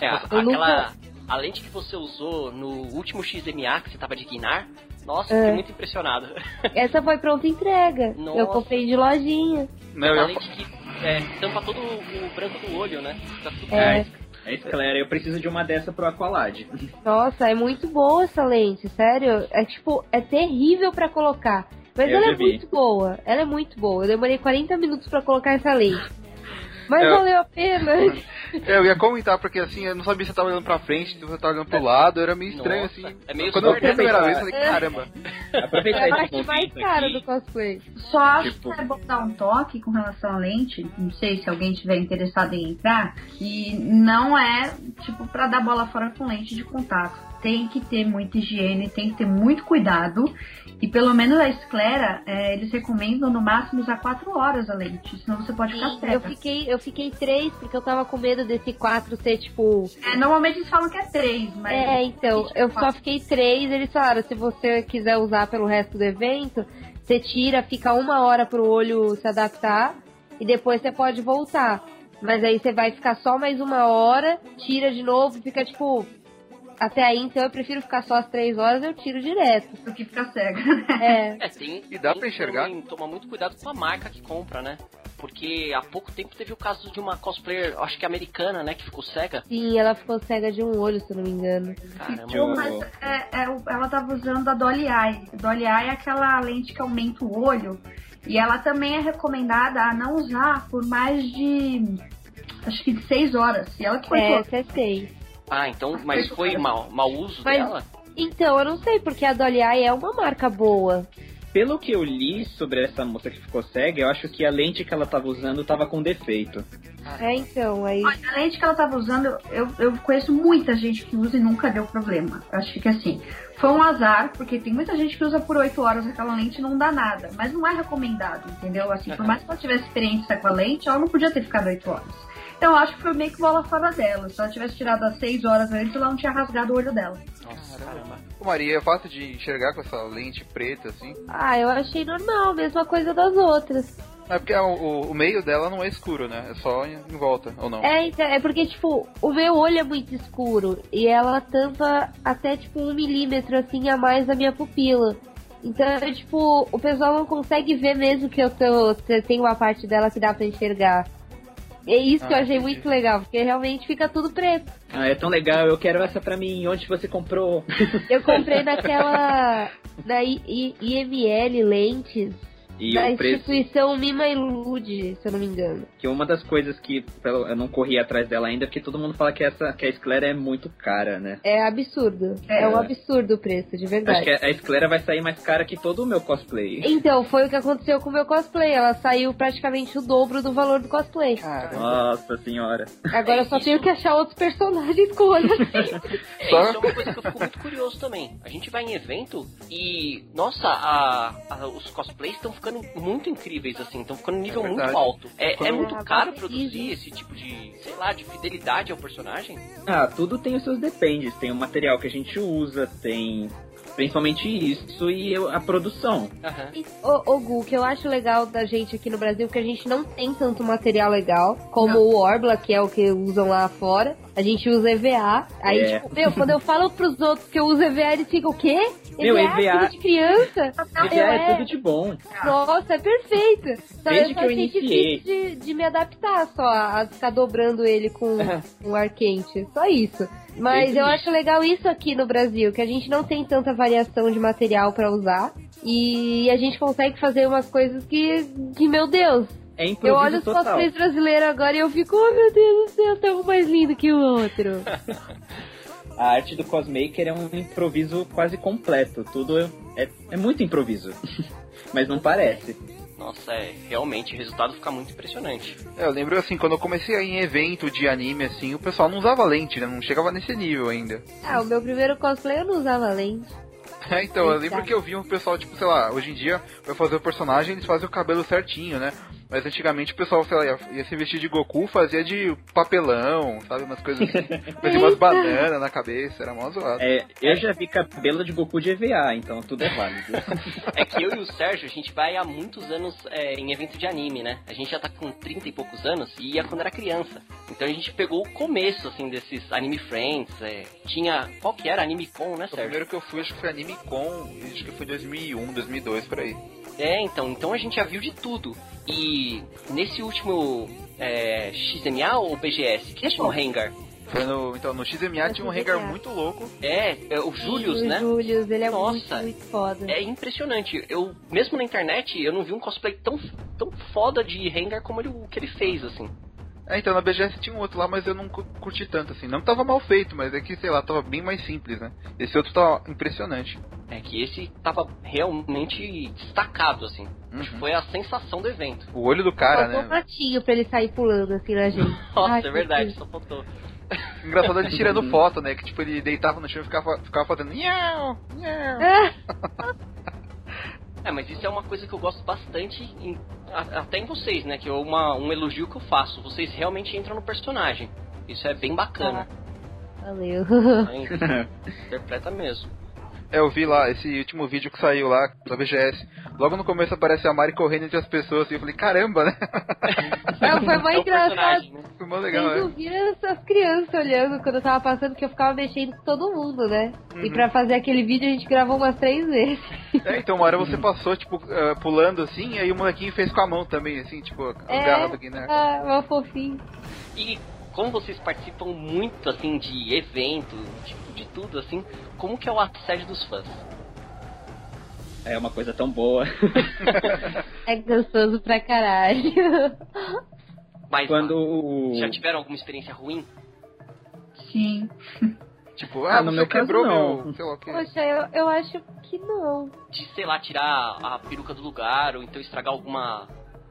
Speaker 2: É,
Speaker 5: Eu
Speaker 2: aquela.
Speaker 5: nunca-
Speaker 2: A lente que você usou no último XMA que você tava de Guinar, nossa,
Speaker 5: É.
Speaker 2: fiquei muito impressionado.
Speaker 5: Essa foi pronta entrega.
Speaker 2: Nossa.
Speaker 5: Eu comprei de lojinha.
Speaker 1: Não,
Speaker 2: É uma
Speaker 1: eu,
Speaker 2: lente que é, tampa todo o branco do olho, né? Fica tudo
Speaker 5: É.
Speaker 4: É isso, galera. Eu preciso de uma dessa pro Aqualad.
Speaker 5: Nossa, é muito boa essa lente, sério. É tipo, é terrível pra colocar. Mas
Speaker 4: Eu
Speaker 5: ela é
Speaker 4: vi.
Speaker 5: muito boa. Ela é muito boa. Eu demorei 40 minutos pra colocar essa lente. Mas
Speaker 1: Eu-
Speaker 5: valeu a pena.
Speaker 1: É, Eu ia comentar, porque assim, eu não sabia se você tava olhando pra frente, se você tava olhando pro lado, era meio estranho
Speaker 2: Nossa,
Speaker 1: assim.
Speaker 2: é meio
Speaker 1: Quando eu vi a primeira vez, eu falei, caramba.
Speaker 4: Aproveitar
Speaker 5: É a parte mais cara
Speaker 4: aqui.
Speaker 5: do cosplay.
Speaker 3: Só acho
Speaker 4: Tipo-
Speaker 3: que é bom dar um toque com relação à lente. Não sei se alguém tiver interessado em entrar. E não é, tipo, pra dar bola fora com lente de contato. Tem que ter muita higiene, tem que ter muito cuidado. E pelo menos a esclera, é, eles recomendam no máximo usar 4 horas a lente. Senão você pode ficar
Speaker 5: Sim, eu
Speaker 3: cega.
Speaker 5: fiquei, eu fiquei três porque eu tava com medo desse quatro ser tipo.
Speaker 3: É, normalmente eles falam que é 3, mas.
Speaker 5: É, então, eu só fiquei três, eles falaram, se você quiser usar pelo resto do evento, você tira, fica uma hora pro olho se adaptar e depois você pode voltar. Mas aí você vai ficar só mais uma hora, tira de novo e fica tipo. Até aí, então eu prefiro ficar só as três horas, eu tiro direto.
Speaker 3: Do que ficar cega.
Speaker 5: É.
Speaker 2: É, tem,
Speaker 1: E dá
Speaker 2: que
Speaker 1: enxergar?
Speaker 2: também tomar muito cuidado com a marca que compra, né? Porque há pouco tempo teve o caso de uma cosplayer, acho que americana, né, que ficou cega.
Speaker 5: Sim, ela ficou cega de um olho, se eu não me engano.
Speaker 2: Caramba.
Speaker 3: Mas é, é, ela tava usando a Dolly Eye. Dolly Eye é aquela lente que aumenta o olho. E ela também é recomendada a não usar por mais de. Acho que de 6 horas. E ela que foi
Speaker 5: É,
Speaker 3: toda.
Speaker 5: testei.
Speaker 2: Ah, então, mas foi mau, mau uso
Speaker 5: Mas-
Speaker 2: dela?
Speaker 5: Então, eu não sei, porque a Dolly Eye é uma marca boa.
Speaker 4: Pelo que eu li sobre essa moça que ficou cega, eu acho que a lente que ela tava usando tava com defeito.
Speaker 5: É, então, aí.
Speaker 3: A lente que ela tava usando, eu, eu conheço muita gente que usa e nunca deu problema. Eu Acho que assim, foi um azar, porque tem muita gente que usa por 8 horas aquela lente e não dá nada. Mas não é recomendado, entendeu? Assim, por mais que ela tivesse experiência com a lente, ela não podia ter ficado 8 horas. Então eu acho que foi meio que bola fora dela. Se ela tivesse tirado as 6 horas antes, ela não tinha rasgado o olho dela.
Speaker 2: Nossa, caramba.
Speaker 1: Ô Maria, é fácil de enxergar com essa lente preta assim?
Speaker 5: Ah, eu achei normal, mesma coisa das outras.
Speaker 1: É porque o, o- o meio dela não é escuro, né? É só em, em volta, ou não?
Speaker 5: É, então, é porque, tipo, o meu olho é muito escuro e ela tampa até, tipo, um milímetro, assim, a mais da minha pupila. Então, é, tipo, o pessoal não consegue ver mesmo que eu tô, te- tem uma parte dela que dá pra enxergar. É isso que eu
Speaker 1: Ah,
Speaker 5: achei
Speaker 1: entendi.
Speaker 5: muito legal, porque realmente fica tudo preto.
Speaker 4: Ah, é tão legal, eu quero essa pra mim. Onde você comprou?
Speaker 5: Eu comprei naquela. da I- I- IML Lentes,
Speaker 4: E
Speaker 5: da
Speaker 4: o preço,
Speaker 5: instituição Mima Ilude, se eu não me engano.
Speaker 4: que uma das coisas que eu não corri atrás dela ainda, é porque todo mundo fala que essa que a esclera é muito cara, né?
Speaker 5: É absurdo. É,
Speaker 3: É.
Speaker 5: um absurdo o preço, de verdade.
Speaker 4: Acho que a esclera vai sair mais cara que todo o meu cosplay.
Speaker 5: Então, foi o que aconteceu com o meu cosplay. Ela saiu praticamente o dobro do valor do cosplay.
Speaker 1: Caramba.
Speaker 4: Nossa senhora.
Speaker 5: Agora eu só tenho que achar outros personagens com olho assim.
Speaker 2: É, isso é uma coisa que eu fico muito curioso também. A gente vai em evento e, nossa, a- a- os cosplays estão ficando muito incríveis, assim, estão ficando em nível
Speaker 1: É
Speaker 2: muito alto. É, é muito caro produzir esse tipo de, sei lá, de fidelidade ao personagem.
Speaker 4: Ah, tudo tem os seus dependes. Tem o material que a gente usa, tem principalmente isso e eu- a produção.
Speaker 2: Aham.
Speaker 5: E, Ô, ô Gu, o que eu acho legal da gente aqui no Brasil, que a gente não tem tanto material legal, como o Orbla, que é o que usam lá fora. A gente usa EVA. Aí,
Speaker 4: É.
Speaker 5: tipo, meu, quando eu falo pros outros que eu uso EVA, eles ficam, o quê?
Speaker 4: Meu,
Speaker 5: EVA,
Speaker 4: EVA
Speaker 5: coisa de criança?
Speaker 4: EVA
Speaker 5: Eu,
Speaker 4: é tudo de bom.
Speaker 5: Nossa, é perfeito. Só
Speaker 4: Desde
Speaker 5: eu só
Speaker 4: que eu
Speaker 5: achei
Speaker 4: iniciei.
Speaker 5: difícil de, de me adaptar só a ficar dobrando ele com um ar quente. Só isso. Mas
Speaker 4: Desde
Speaker 5: eu
Speaker 4: o
Speaker 5: acho legal isso aqui no Brasil, que a gente não tem tanta variação de material pra usar. E a gente consegue fazer umas coisas que, que meu Deus.
Speaker 4: É
Speaker 5: Eu
Speaker 4: improviso
Speaker 5: olho os
Speaker 4: total.
Speaker 5: cosplays brasileiros agora e eu fico, oh meu Deus do céu, tá um mais lindo que o outro.
Speaker 4: A arte do cosmaker é um improviso quase completo. Tudo é, é muito improviso. Mas não parece.
Speaker 2: Nossa, é, realmente, o resultado fica muito impressionante.
Speaker 1: É, eu lembro assim, quando eu comecei a ir em evento de anime assim, o pessoal não usava lente, né? Não chegava nesse nível ainda.
Speaker 5: ah, o meu primeiro cosplay eu não usava lente.
Speaker 1: É, então, eu lembro que eu vi um pessoal, tipo, sei lá, hoje em dia, pra fazer o personagem, eles fazem o cabelo certinho, né? Mas antigamente o pessoal, sei lá, ia, ia se vestir de Goku, fazia de papelão, sabe? Umas coisas assim. fazia umas bananas na cabeça, era mó zoado.
Speaker 4: É, eu já vi cabelo de Goku de EVA, então tudo é válido.
Speaker 2: É que eu e o Sérgio, a gente vai há muitos anos é, em evento de anime, né? A gente já tá com 30 e poucos anos e ia quando era criança. Então a gente pegou o começo, assim, desses anime friends. é, tinha. Qual que era? Anime Con, né,
Speaker 1: O
Speaker 2: Sérgio?
Speaker 1: primeiro que eu fui, acho que foi Anime Con, acho que foi 2001, 2002, por aí.
Speaker 2: É, então, então a gente já viu de tudo. E nesse último é, XMA ou BGS, que tinha um hangar?
Speaker 1: Foi no, então, no XMA tinha um hangar muito louco.
Speaker 2: É, é o Julius,
Speaker 5: o
Speaker 2: né?
Speaker 5: Julius, ele é
Speaker 2: Nossa.
Speaker 5: muito, muito foda.
Speaker 2: É impressionante. Eu, mesmo na internet, eu não vi um cosplay tão, tão foda de hangar como ele, o que ele fez, assim.
Speaker 1: É, então na BGS tinha um outro lá, mas eu não cu- curti tanto assim. Não que tava mal feito, mas é que, sei lá, tava bem mais simples, né? Esse outro tava impressionante.
Speaker 2: É que esse tava realmente destacado, assim. Que
Speaker 1: Uhum.
Speaker 2: foi a sensação do evento.
Speaker 1: O olho do cara,
Speaker 5: Faltou um
Speaker 1: né?
Speaker 5: patinho pra ele sair pulando assim na gente.
Speaker 2: Nossa,
Speaker 5: Ai,
Speaker 2: é
Speaker 5: que
Speaker 2: verdade,
Speaker 5: triste.
Speaker 2: só faltou.
Speaker 1: Engraçado ele tirando foto, né? Que tipo, ele deitava no chão e ficava, ficava fazendo nhau, nhau.
Speaker 5: Ah,
Speaker 2: É, mas isso é uma coisa que eu gosto bastante, em- a- até em vocês, né? Que é uma, um elogio que eu faço. Vocês realmente entram no personagem. Isso é bem bacana.
Speaker 5: valeu.
Speaker 2: Né? Interpreta mesmo.
Speaker 1: É, eu vi lá, esse último vídeo que saiu lá da BGS. Logo no começo aparece a Mari correndo entre as pessoas e eu falei, caramba, né?
Speaker 5: Não, foi
Speaker 2: É
Speaker 5: muito
Speaker 2: o personagem, né?
Speaker 1: Foi mó legal,
Speaker 5: Vocês
Speaker 1: né?
Speaker 5: viram essas crianças olhando quando eu tava passando, que eu ficava mexendo com todo mundo, né? E
Speaker 1: Uhum.
Speaker 5: pra fazer aquele vídeo a gente gravou umas três vezes.
Speaker 1: É, então uma hora você passou, tipo, eh, pulando assim, e aí o molequinho fez com a mão também, assim, tipo, as
Speaker 5: É.
Speaker 1: do Guiné.
Speaker 5: Ah, uma fofinha.
Speaker 2: E como vocês participam muito, assim, de evento, tipo, de tudo, assim, como que é o assédio dos fãs?
Speaker 4: É uma coisa tão boa.
Speaker 5: É gostoso pra caralho.
Speaker 2: Mas
Speaker 4: Quando
Speaker 2: já tiveram alguma experiência ruim?
Speaker 3: Sim.
Speaker 1: Tipo, ah,
Speaker 4: Ah, no meu
Speaker 1: quebrou
Speaker 4: não.
Speaker 1: meu, sei lá.
Speaker 5: Poxa, eu, eu acho que não.
Speaker 2: De, sei lá, tirar a peruca do lugar, ou então estragar alguma,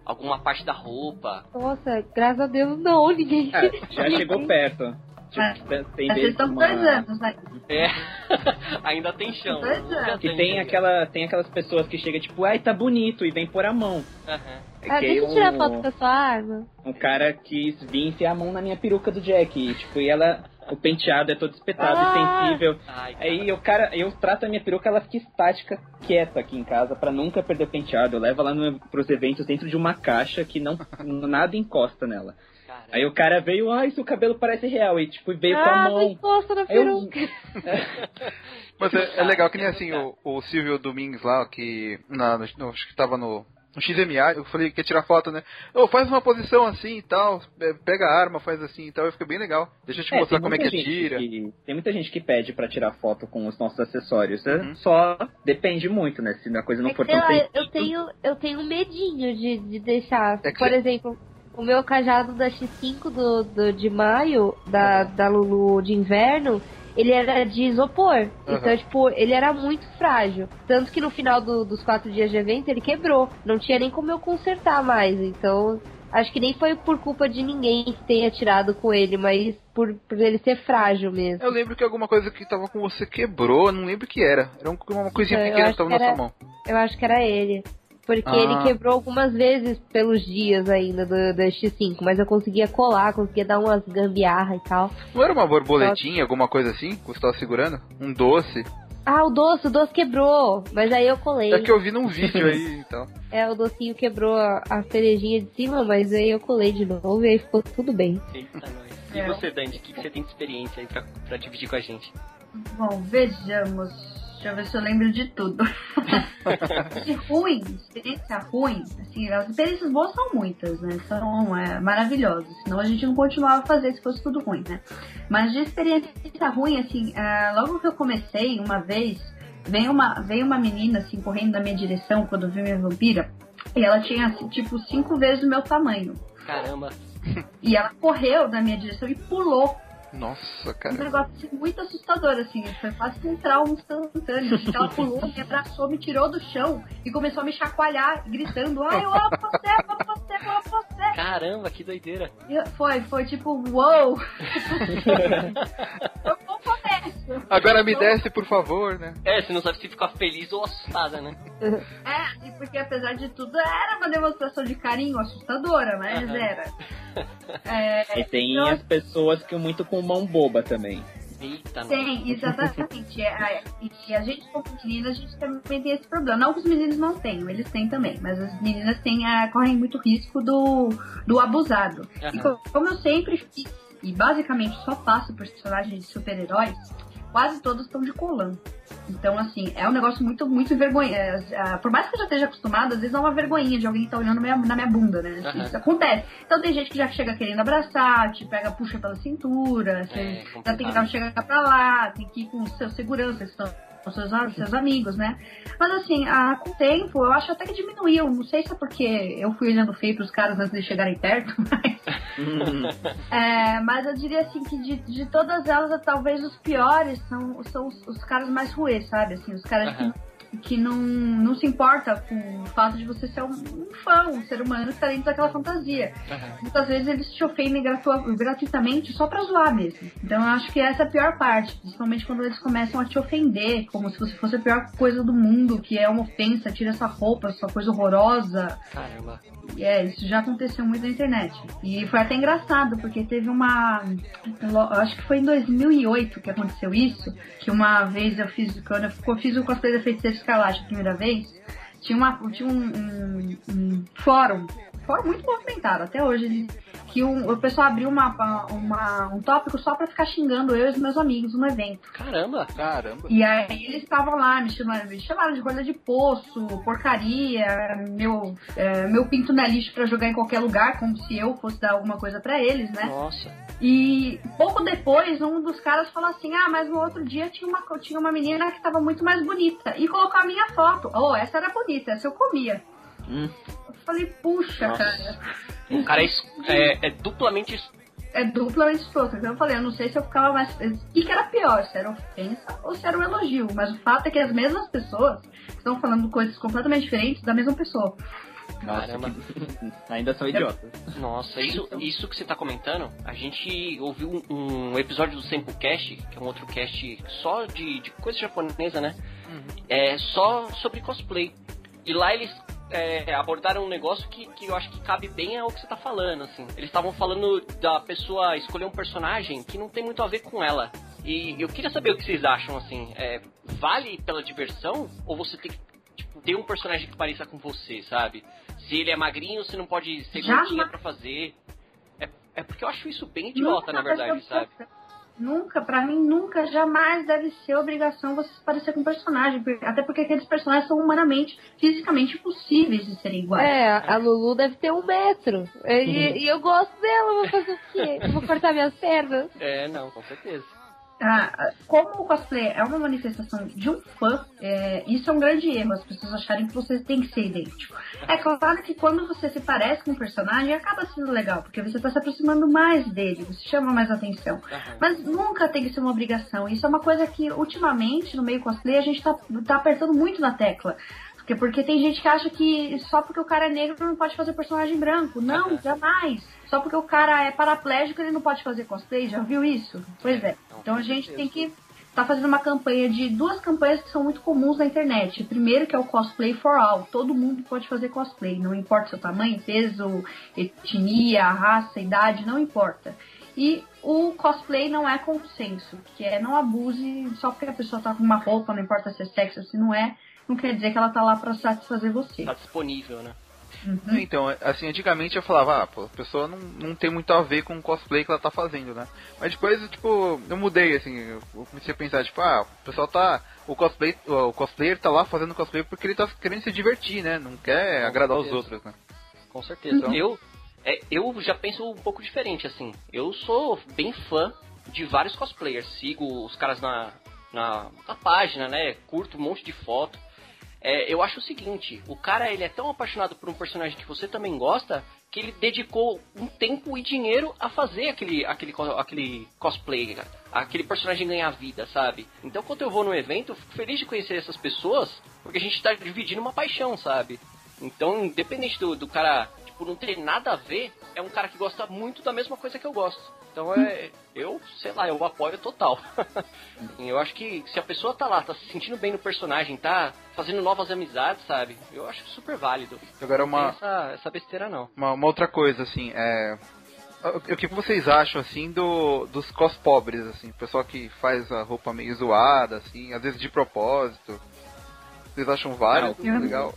Speaker 2: alguma parte da roupa?
Speaker 5: Nossa, graças a Deus não, ninguém.
Speaker 4: É, já chegou perto. Tipo,
Speaker 3: É.
Speaker 4: tem
Speaker 3: Mas estão
Speaker 4: uma-
Speaker 3: dois anos, né?
Speaker 2: É, ainda tem chão.
Speaker 3: É.
Speaker 2: nunca
Speaker 4: Que
Speaker 2: tem,
Speaker 4: aquela, tem aquelas pessoas que chegam tipo, ai, tá bonito, e vem pôr a mão.
Speaker 2: Aham.
Speaker 4: É
Speaker 5: Ah,
Speaker 4: que
Speaker 5: deixa eu
Speaker 4: um-
Speaker 5: tirar foto com a sua arma.
Speaker 4: Um cara quis vir enfiar a mão na minha peruca do Jack. E, tipo, e ela, o penteado é todo espetado
Speaker 5: Ah.
Speaker 4: e sensível.
Speaker 2: Ai.
Speaker 4: Aí o cara, eu trato a minha peruca, ela fica estática, quieta aqui em casa, pra nunca perder o penteado. Eu levo ela no, pros eventos dentro de uma caixa que não nada encosta nela.
Speaker 2: Cara,
Speaker 4: Aí o cara veio, ai, seu cabelo parece real. E tipo, veio com a
Speaker 5: Ah, não
Speaker 4: mão.
Speaker 5: encosta na
Speaker 4: Aí eu-
Speaker 5: peruca.
Speaker 1: Mas é, é legal que nem assim, o, o Silvio Domingues lá, que na, no- acho que tava no, no XMA, eu falei que ia tirar foto, né? Ô, faz uma posição assim e tal, é, pega a arma, faz assim e tal, e fica bem legal. Deixa eu te
Speaker 4: É,
Speaker 1: mostrar como é que
Speaker 4: muita
Speaker 1: ele
Speaker 4: gente
Speaker 1: tira.
Speaker 4: que- tem muita gente que pede pra tirar foto com os nossos acessórios. né?
Speaker 1: Uhum.
Speaker 4: Só depende muito, né? Se a coisa não
Speaker 5: É que,
Speaker 4: for
Speaker 5: sei
Speaker 4: tão
Speaker 5: lá,
Speaker 4: sensível.
Speaker 5: eu tenho, eu tenho medinho de, de deixar.
Speaker 1: É que
Speaker 5: Por exemplo, o meu cajado da X5 do, do, de maio, da, da Lulu de inverno, ele era de isopor. Então, tipo, ele era muito frágil. Tanto que no final do- dos quatro dias de evento ele quebrou. Não tinha nem como eu consertar mais. Então, acho que nem foi por culpa de ninguém que tenha tirado com ele, mas por, por ele ser frágil mesmo.
Speaker 1: Eu lembro que alguma coisa que tava com você quebrou, eu não lembro o que era. Era um- uma coisinha
Speaker 5: eu
Speaker 1: pequena que tava
Speaker 5: que
Speaker 1: na sua
Speaker 5: era-
Speaker 1: mão.
Speaker 5: Eu acho que era ele. Porque
Speaker 1: Ah.
Speaker 5: ele quebrou algumas vezes pelos dias ainda do, do X5, mas eu conseguia colar, conseguia dar umas gambiarra e tal.
Speaker 1: Não era uma borboletinha, alguma coisa assim, que você tava segurando? Um doce?
Speaker 5: Ah, o doce, o doce quebrou, mas aí eu colei.
Speaker 1: É que eu vi num vídeo aí e tal.
Speaker 5: É, o docinho quebrou a, a cerejinha de cima, mas aí eu colei de novo e aí ficou tudo bem.
Speaker 2: Eita, nós. E
Speaker 3: É.
Speaker 2: você, Dante, o que, que você tem de experiência aí pra, pra dividir com a gente?
Speaker 3: Bom, vejamos. Deixa eu ver se eu lembro de tudo. de ruim, experiência ruim, assim, as experiências boas são muitas, né? São é, maravilhosas. Senão a gente não continuava a fazer se fosse tudo ruim, né? Mas de experiência ruim, assim, é, logo que eu comecei, uma vez, veio uma, veio uma menina, assim, correndo na minha direção quando viu minha vampira. E ela tinha, assim, tipo, cinco vezes o meu tamanho.
Speaker 2: Caramba.
Speaker 3: E ela correu na minha direção e pulou
Speaker 1: Nossa,
Speaker 3: um
Speaker 1: cara.
Speaker 3: negócio assim, muito assustador, assim. Foi quase um trauma instantâneo. Assim, ela pulou, me abraçou, me tirou do chão e começou a me chacoalhar, gritando: Ai, eu amo você, eu amo você, eu amo você.
Speaker 2: Caramba, que doideira.
Speaker 3: Foi, foi tipo, uou! Foi um bom começo.
Speaker 1: Agora me desce, por favor, né?
Speaker 2: É, você não sabe se ficar feliz ou assustada, né?
Speaker 3: É, e porque apesar de tudo, era uma demonstração de carinho assustadora, mas
Speaker 2: Aham.
Speaker 3: era. É,
Speaker 4: E tem
Speaker 3: eu-
Speaker 4: as pessoas que muito com mão boba também.
Speaker 2: Eita.
Speaker 3: Tem, exatamente. É, e a gente, como menina, a gente também tem esse problema. Não que os meninos não tenham, eles têm também, mas as meninas têm, é, correm muito risco do, do abusado. E
Speaker 2: Aham.
Speaker 3: co- como eu sempre fiz, e basicamente só faço personagens de super-heróis, quase todos estão de colã. Então, assim, é um negócio muito, muito vergonha. é, por mais que eu já esteja acostumada, às vezes é uma vergonhinha de alguém que tá olhando minha- na minha bunda, né?
Speaker 2: Aham.
Speaker 3: Isso acontece. Então tem gente que já chega querendo abraçar, te pega, puxa pela cintura, você
Speaker 2: É,
Speaker 3: já tem que dar, chegar pra lá, tem que ir com os seus seguranças, que são os seus, os seus amigos, né? Mas assim, ah, com o tempo, eu acho até que diminuiu. Não sei se é porque eu fui olhando feio pros caras antes de chegarem perto, mas É, mas eu diria assim que de, de todas elas, talvez os piores são, são os, os caras mais ruins, sabe? Assim, os caras
Speaker 2: Aham.
Speaker 3: que, que não, não se importa com o fato de você ser um, um fã, um ser humano que está dentro daquela fantasia. Muitas vezes eles te ofendem gratu- gratuitamente só pra zoar mesmo. Então eu acho que essa é a pior parte, principalmente quando eles começam a te ofender, como se você fosse a pior coisa do mundo, que é uma ofensa, tira essa roupa, essa coisa horrorosa.
Speaker 2: Caramba.
Speaker 3: E é, isso já aconteceu muito na internet. E foi até engraçado, porque teve uma. Acho que foi em 2008 que aconteceu isso. Que uma vez eu fiz. Quando eu fiz o cosplay da Feiticeira Escarlate a primeira vez, tinha, uma, tinha um, um- um fórum. Fórum muito movimentado, até hoje. Que um- o pessoal abriu uma, uma- um tópico só pra ficar xingando eu e os meus amigos no evento.
Speaker 2: Caramba.
Speaker 1: Caramba.
Speaker 3: E aí eles estavam lá, me chamaram, me chamaram de rolha de poço, porcaria, meu, é, meu pinto é lixo pra jogar em qualquer lugar, como se eu fosse dar alguma coisa pra eles, né?
Speaker 2: Nossa.
Speaker 3: E pouco depois, um dos caras falou assim: Ah, mas no outro dia tinha uma, tinha uma menina que tava muito mais bonita. E colocou a minha foto. Oh, essa era bonita, essa eu comia.
Speaker 4: Hum.
Speaker 3: Eu falei, puxa,
Speaker 2: Nossa.
Speaker 3: cara,
Speaker 2: O cara é, é, é duplamente.
Speaker 3: é duplamente escroto. Então eu falei, eu não sei se eu ficava mais. O que, que era pior, se era ofensa ou se era um elogio. Mas o fato é que as mesmas pessoas estão falando coisas completamente diferentes da mesma pessoa.
Speaker 2: Caramba.
Speaker 4: ainda são idiotas.
Speaker 2: Nossa, isso, isso que você tá comentando, a gente ouviu um, um episódio do Senpu Cast, que é um outro cast só de, de coisa japonesa, né? É só sobre cosplay. E lá eles é, abordaram um negócio que, que eu acho que cabe bem ao que você tá falando, assim. Eles estavam falando da pessoa escolher um personagem que não tem muito a ver com ela. E eu queria saber o que vocês acham, assim. É, vale pela diversão? Ou você tem que tipo, ter um personagem que pareça com você, sabe? Se ele é magrinho, você não pode ser gordinha pra fazer. É, é porque eu acho isso bem idiota, na
Speaker 3: vai
Speaker 2: verdade, sabe?
Speaker 3: Nunca, pra mim, nunca, jamais deve ser obrigação você se parecer com um personagem. Até porque aqueles personagens são humanamente, fisicamente impossíveis de serem iguais.
Speaker 5: É, a Lulu deve ter um metro. E, e eu gosto dela, vou fazer o quê? Eu vou cortar minhas pernas?
Speaker 2: É, não, com certeza.
Speaker 3: Ah, como o cosplay é uma manifestação de um fã, é, isso é um grande erro, as pessoas acharem que você tem que ser idêntico. É claro que quando você se parece com um personagem, acaba sendo legal, porque você está se aproximando mais dele, você chama mais atenção. Mas nunca tem que ser uma obrigação. Isso é uma coisa que, ultimamente, no meio cosplay, a gente tá, tá apertando muito na tecla. Porque, porque tem gente que acha que só porque o cara é negro não pode fazer personagem branco. Não, jamais. Só porque o cara é paraplégico ele não pode fazer cosplay. Já viu isso? Pois é. Então a gente tem que tá fazendo uma campanha de duas campanhas que são muito comuns na internet. O primeiro que é o cosplay for all. Todo mundo pode fazer cosplay, não importa seu tamanho, peso, etnia, raça, idade, não importa. E o cosplay não é consenso, que é não abuse só porque a pessoa tá com uma roupa, não importa se é sexo ou se não é, não quer dizer que ela tá lá pra satisfazer você.
Speaker 2: Tá disponível, né?
Speaker 3: Uhum.
Speaker 1: Então, assim, antigamente eu falava, ah, pô, a pessoa não, não tem muito a ver com o cosplay que ela tá fazendo, né? Mas depois, tipo, eu mudei, assim, eu comecei a pensar, tipo, ah, o pessoal tá. O cosplay, o cosplayer tá lá fazendo cosplay porque ele tá querendo se divertir, né? Não quer
Speaker 2: Com
Speaker 1: agradar os
Speaker 2: certeza.
Speaker 1: outros, né?
Speaker 2: Com certeza.
Speaker 1: Então-
Speaker 2: Eu, é, eu já penso um pouco diferente, assim. Eu sou bem fã de vários cosplayers. Sigo os caras na, na, na página, né? Curto um monte de foto. É, eu acho o seguinte, o cara ele é tão apaixonado por um personagem que você também gosta que ele dedicou um tempo e dinheiro a fazer aquele, aquele, aquele cosplay, aquele personagem ganhar vida, sabe? Então quando eu vou no evento, eu fico feliz de conhecer essas pessoas, porque a gente tá dividindo uma paixão, sabe? Então, independente do, do cara, tipo, não ter nada a ver, é um cara que gosta muito da mesma coisa que eu gosto. Então é. Eu, sei lá, eu apoio total. eu acho que se a pessoa tá lá, tá se sentindo bem no personagem, tá fazendo novas amizades, sabe? Eu acho super válido.
Speaker 1: Agora
Speaker 2: Não tem
Speaker 1: uma,
Speaker 2: essa, essa besteira não.
Speaker 1: uma, uma outra coisa, assim, é. O que vocês acham, assim, do, dos cos pobres, assim? O pessoal que faz a roupa meio zoada, assim, às vezes de propósito. Vocês acham válido?
Speaker 3: Não.
Speaker 1: Legal?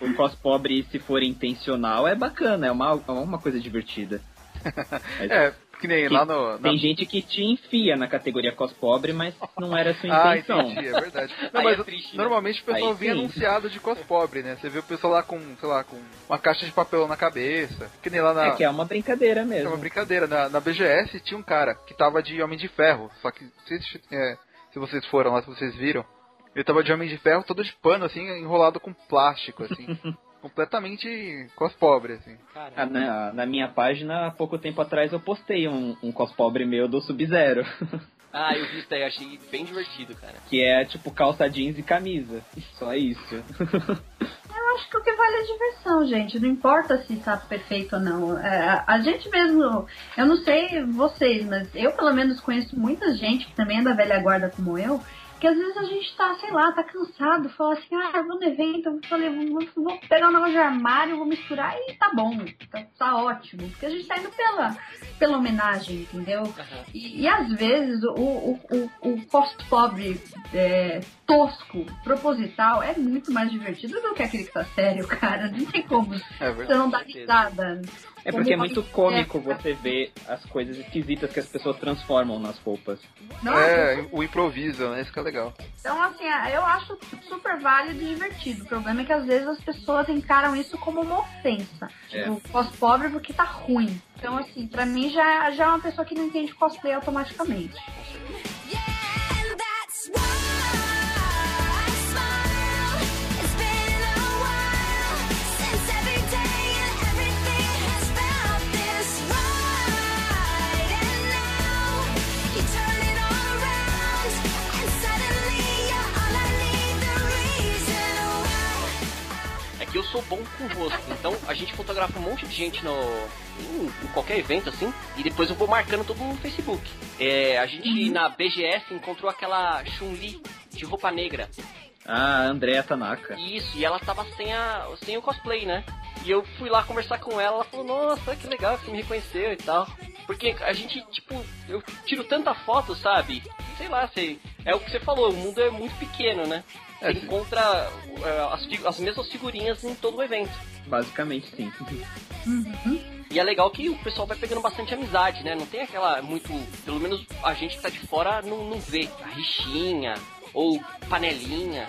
Speaker 4: O cos pobre, se for intencional, é bacana, é uma, é uma coisa divertida. Mas
Speaker 1: É, que nem
Speaker 4: Que
Speaker 1: lá no. na-
Speaker 4: Tem gente que te enfia na categoria cos pobre, mas não era a sua
Speaker 1: Ah,
Speaker 4: intenção.
Speaker 1: entendi, é verdade. Não, mas
Speaker 2: é triste, né?
Speaker 1: normalmente o pessoal
Speaker 4: Aí
Speaker 1: vem
Speaker 4: sim.
Speaker 1: anunciado de cos pobre, né? Você vê o pessoal lá com, sei lá, com uma caixa de papelão na cabeça. Que nem lá na.
Speaker 4: É que é uma brincadeira
Speaker 1: É
Speaker 4: mesmo.
Speaker 1: uma brincadeira. Na, na BGS tinha um cara que tava de Homem de Ferro. Só que se, é, se vocês foram lá, se vocês viram, ele tava de Homem de Ferro todo de pano, assim, enrolado com plástico, assim. completamente cos pobre, assim.
Speaker 4: Ah, na, na minha página, há pouco tempo atrás, eu postei um, um cos pobre meu do Sub-Zero.
Speaker 2: ah, eu vi isso daí, achei bem divertido, cara.
Speaker 4: que é tipo calça jeans e camisa. Só isso.
Speaker 3: Eu acho que o que vale é a diversão, gente. Não importa se tá perfeito ou não. É, a gente mesmo, eu não sei vocês, mas eu pelo menos conheço muita gente que também é da velha guarda como eu, que às vezes a gente tá, sei lá, tá cansado, fala assim, ah, eu vou no evento, eu falei, vou, vou pegar um negócio de armário, vou misturar e tá bom, tá, tá ótimo. Porque a gente tá indo pela, pela homenagem, entendeu?
Speaker 2: Aham.
Speaker 3: E, e às vezes o, o, o, o pobre é, tosco, proposital, é muito mais divertido do que aquele que tá sério, cara. Não tem como
Speaker 1: É
Speaker 3: você não dar risada.
Speaker 4: É porque é muito cômico
Speaker 3: biblioteca.
Speaker 4: você ver as coisas esquisitas que as pessoas transformam nas roupas.
Speaker 3: Não,
Speaker 1: É, o improviso, né? Isso que é legal.
Speaker 3: Então, assim, eu acho super válido e divertido. O problema é que às vezes as pessoas encaram isso como uma ofensa.
Speaker 4: É.
Speaker 3: Tipo, pós-pobre porque tá ruim. Então, assim, pra mim já, já é uma pessoa que não entende cosplay automaticamente.
Speaker 6: And
Speaker 2: que eu sou bom com rosto, então a gente fotografa um monte de gente no em, em qualquer evento assim, e depois eu vou marcando todo mundo no Facebook. É, a gente na BGS encontrou aquela Chun-Li de roupa negra.
Speaker 4: Ah, Andrea Tanaka.
Speaker 2: Isso, e ela tava sem, a, sem o cosplay, né? E eu fui lá conversar com ela, ela falou, nossa, que legal que você me reconheceu e tal. Porque a gente, tipo, eu tiro tanta foto, sabe? Sei lá, sei, é o que você falou, o mundo é muito pequeno, né? Você
Speaker 1: É,
Speaker 2: encontra é, as, as mesmas figurinhas em todo o evento.
Speaker 4: Basicamente, sim.
Speaker 2: E é legal que o pessoal vai pegando bastante amizade, né? Não tem aquela muito. Pelo menos a gente que tá de fora não, não vê a rixinha ou panelinha.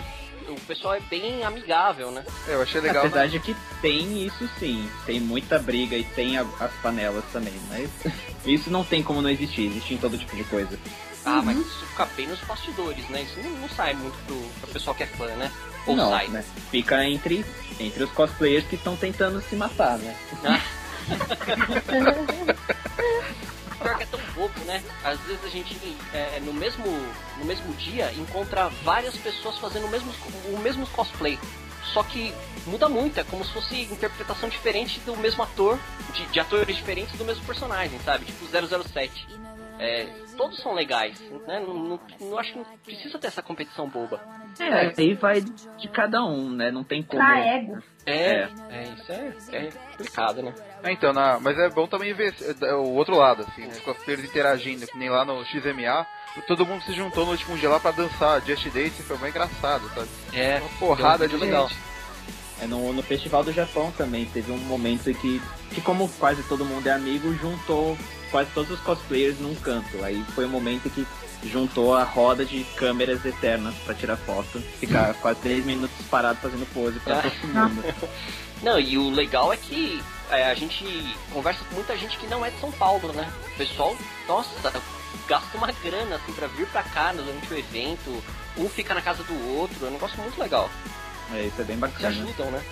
Speaker 2: O pessoal é bem amigável, né?
Speaker 1: É, eu achei legal.
Speaker 4: Apesar
Speaker 1: né?
Speaker 4: de que tem isso sim. Tem muita briga e tem a- as panelas também. Mas isso não tem como não existir. Existe em todo tipo de coisa.
Speaker 2: Ah, mas isso fica bem nos bastidores, né? Isso não, não sai muito pro, pro pessoal que é fã, né? Ou
Speaker 4: não,
Speaker 2: sai.
Speaker 4: né? Fica entre, entre os cosplayers que estão tentando se matar, né?
Speaker 2: Pior que é tão bobo, né? Às vezes a gente, é, no, mesmo, no mesmo dia, encontra várias pessoas fazendo o mesmo, o mesmo cosplay. Só que muda muito, é como se fosse interpretação diferente do mesmo ator, de, de atores diferentes do mesmo personagem, sabe? Tipo 007. É, todos são legais, né? Não, não, não acho que não precisa ter essa competição boba.
Speaker 4: É, aí vai de cada um, né? Não tem como.
Speaker 3: Pra ego.
Speaker 2: É, é, isso é, é complicado, né?
Speaker 1: É, então, na, mas é bom também ver é, o outro lado, assim, né? Os cosplayers interagindo, que nem lá no XMA. Todo mundo se juntou no último dia lá pra dançar Just Dance, foi bem engraçado, sabe?
Speaker 2: É,
Speaker 1: Uma porrada de
Speaker 2: legal.
Speaker 1: gente.
Speaker 4: É no, no Festival do Japão também teve um momento em que, que como quase todo mundo é amigo, juntou quase todos os cosplayers num canto. Aí foi o momento que juntou a roda de câmeras eternas pra tirar foto. Ficar quase 10 minutos parado fazendo pose pra
Speaker 2: Ah.
Speaker 4: todo mundo.
Speaker 2: Não, e o legal é que é, a gente conversa com muita gente que não é de São Paulo, né? O pessoal, nossa, gasta uma grana assim pra vir pra cá durante o evento. Um fica na casa do outro, é um negócio muito legal.
Speaker 4: É, isso é bem
Speaker 2: Se
Speaker 4: bacana.
Speaker 2: ajudam, né?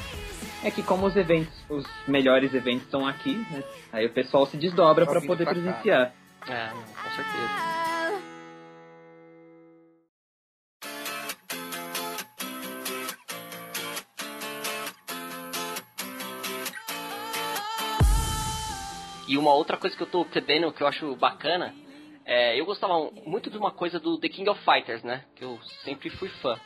Speaker 4: É que como os eventos, os melhores eventos estão aqui, né? Aí o pessoal se desdobra
Speaker 1: Tá
Speaker 4: pra
Speaker 1: vindo
Speaker 4: poder
Speaker 1: pra cá.
Speaker 4: presenciar.
Speaker 2: É, com certeza. E uma outra coisa que eu tô percebendo que eu acho bacana, é, eu gostava muito de uma coisa do The King of Fighters, né? Que eu sempre fui fã.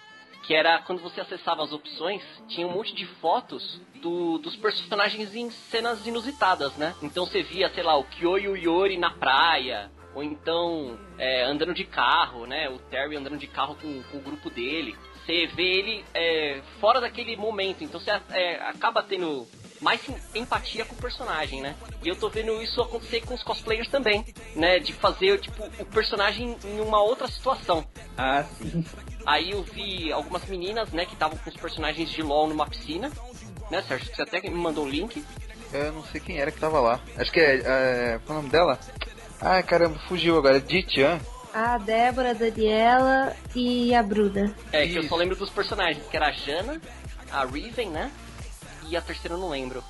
Speaker 2: Que era quando você acessava as opções, tinha um monte de fotos do- dos personagens em cenas inusitadas, né? Então você via, sei lá, o Kyo e o Yori na praia, ou então é, andando de carro, né? O Terry andando de carro com, com o grupo dele. Você vê ele é, fora daquele momento, então você é, acaba tendo mais empatia com o personagem, né? E eu tô vendo isso acontecer com os cosplayers também, né? De fazer, tipo, o personagem em uma outra situação.
Speaker 4: Ah, sim.
Speaker 2: Aí eu vi algumas meninas, né, que estavam com os personagens de LoL numa piscina, né, Sérgio? Você até me mandou o link.
Speaker 1: Eu não sei quem era que tava lá. Acho que é. é qual é o nome dela? Ai caramba, fugiu agora. É Jitian.
Speaker 5: A Débora, a Daniela e a Bruna.
Speaker 2: É, que eu só lembro dos personagens, que era a Jana, a Riven, né? E a terceira eu não lembro.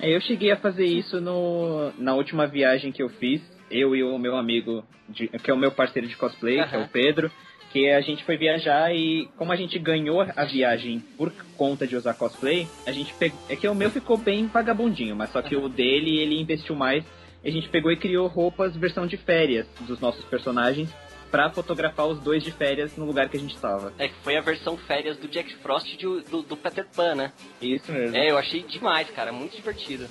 Speaker 4: É, Eu cheguei a fazer isso no, na última viagem que eu fiz, eu e o meu amigo, de- que é o meu parceiro de cosplay, que é o Pedro, que a gente foi viajar e como a gente ganhou a viagem por conta de usar cosplay, a gente pegou. É que o meu ficou bem vagabundinho, mas só que o dele ele investiu mais. A gente pegou e criou roupas versão de férias dos nossos personagens pra fotografar os dois de férias no lugar que a gente tava.
Speaker 2: É que foi a versão férias do Jack Frost de- do, do Peter Pan, né?
Speaker 4: Isso mesmo.
Speaker 2: É, eu achei demais, cara, muito divertido.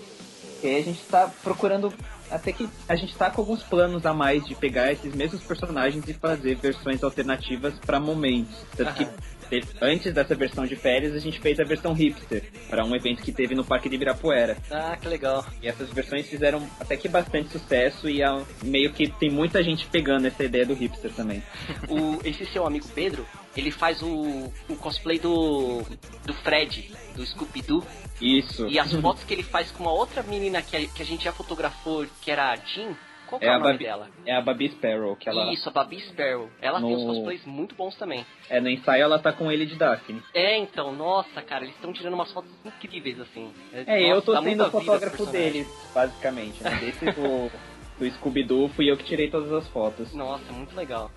Speaker 4: E aí a gente tá procurando. Até que a gente tá com alguns planos a mais de pegar esses mesmos personagens e fazer versões alternativas pra momentos. Tanto que
Speaker 2: Aham.
Speaker 4: Teve- antes dessa versão de férias, a gente fez a versão hipster, pra um evento que teve no Parque de Ibirapuera.
Speaker 2: Ah, que legal.
Speaker 4: E essas versões fizeram até que bastante sucesso e ah, meio que tem muita gente pegando essa ideia do hipster também.
Speaker 2: O, esse seu amigo Pedro, ele faz o, o cosplay do, do Fred, do Scooby-Doo.
Speaker 4: Isso.
Speaker 2: E as fotos que ele faz com uma outra menina que a, que a gente já fotografou, que era a Jean. Qual que é,
Speaker 4: É
Speaker 2: o
Speaker 4: a
Speaker 2: nome
Speaker 4: Babi-
Speaker 2: dela?
Speaker 4: É a Babi Sparrow, que ela.
Speaker 2: Isso, a Babi Sparrow. Ela tem uns
Speaker 4: No-
Speaker 2: cosplays muito bons também.
Speaker 4: É, no ensaio ela tá com ele de Daphne.
Speaker 2: É, então, nossa, cara, eles estão tirando umas fotos incríveis, assim.
Speaker 4: É, eu
Speaker 2: Nossa,
Speaker 4: tô
Speaker 2: dá
Speaker 4: sendo
Speaker 2: muita
Speaker 4: o fotógrafo deles, basicamente. Né? Desse do, do Scooby-Doo fui eu que tirei todas as fotos.
Speaker 2: Nossa, muito legal.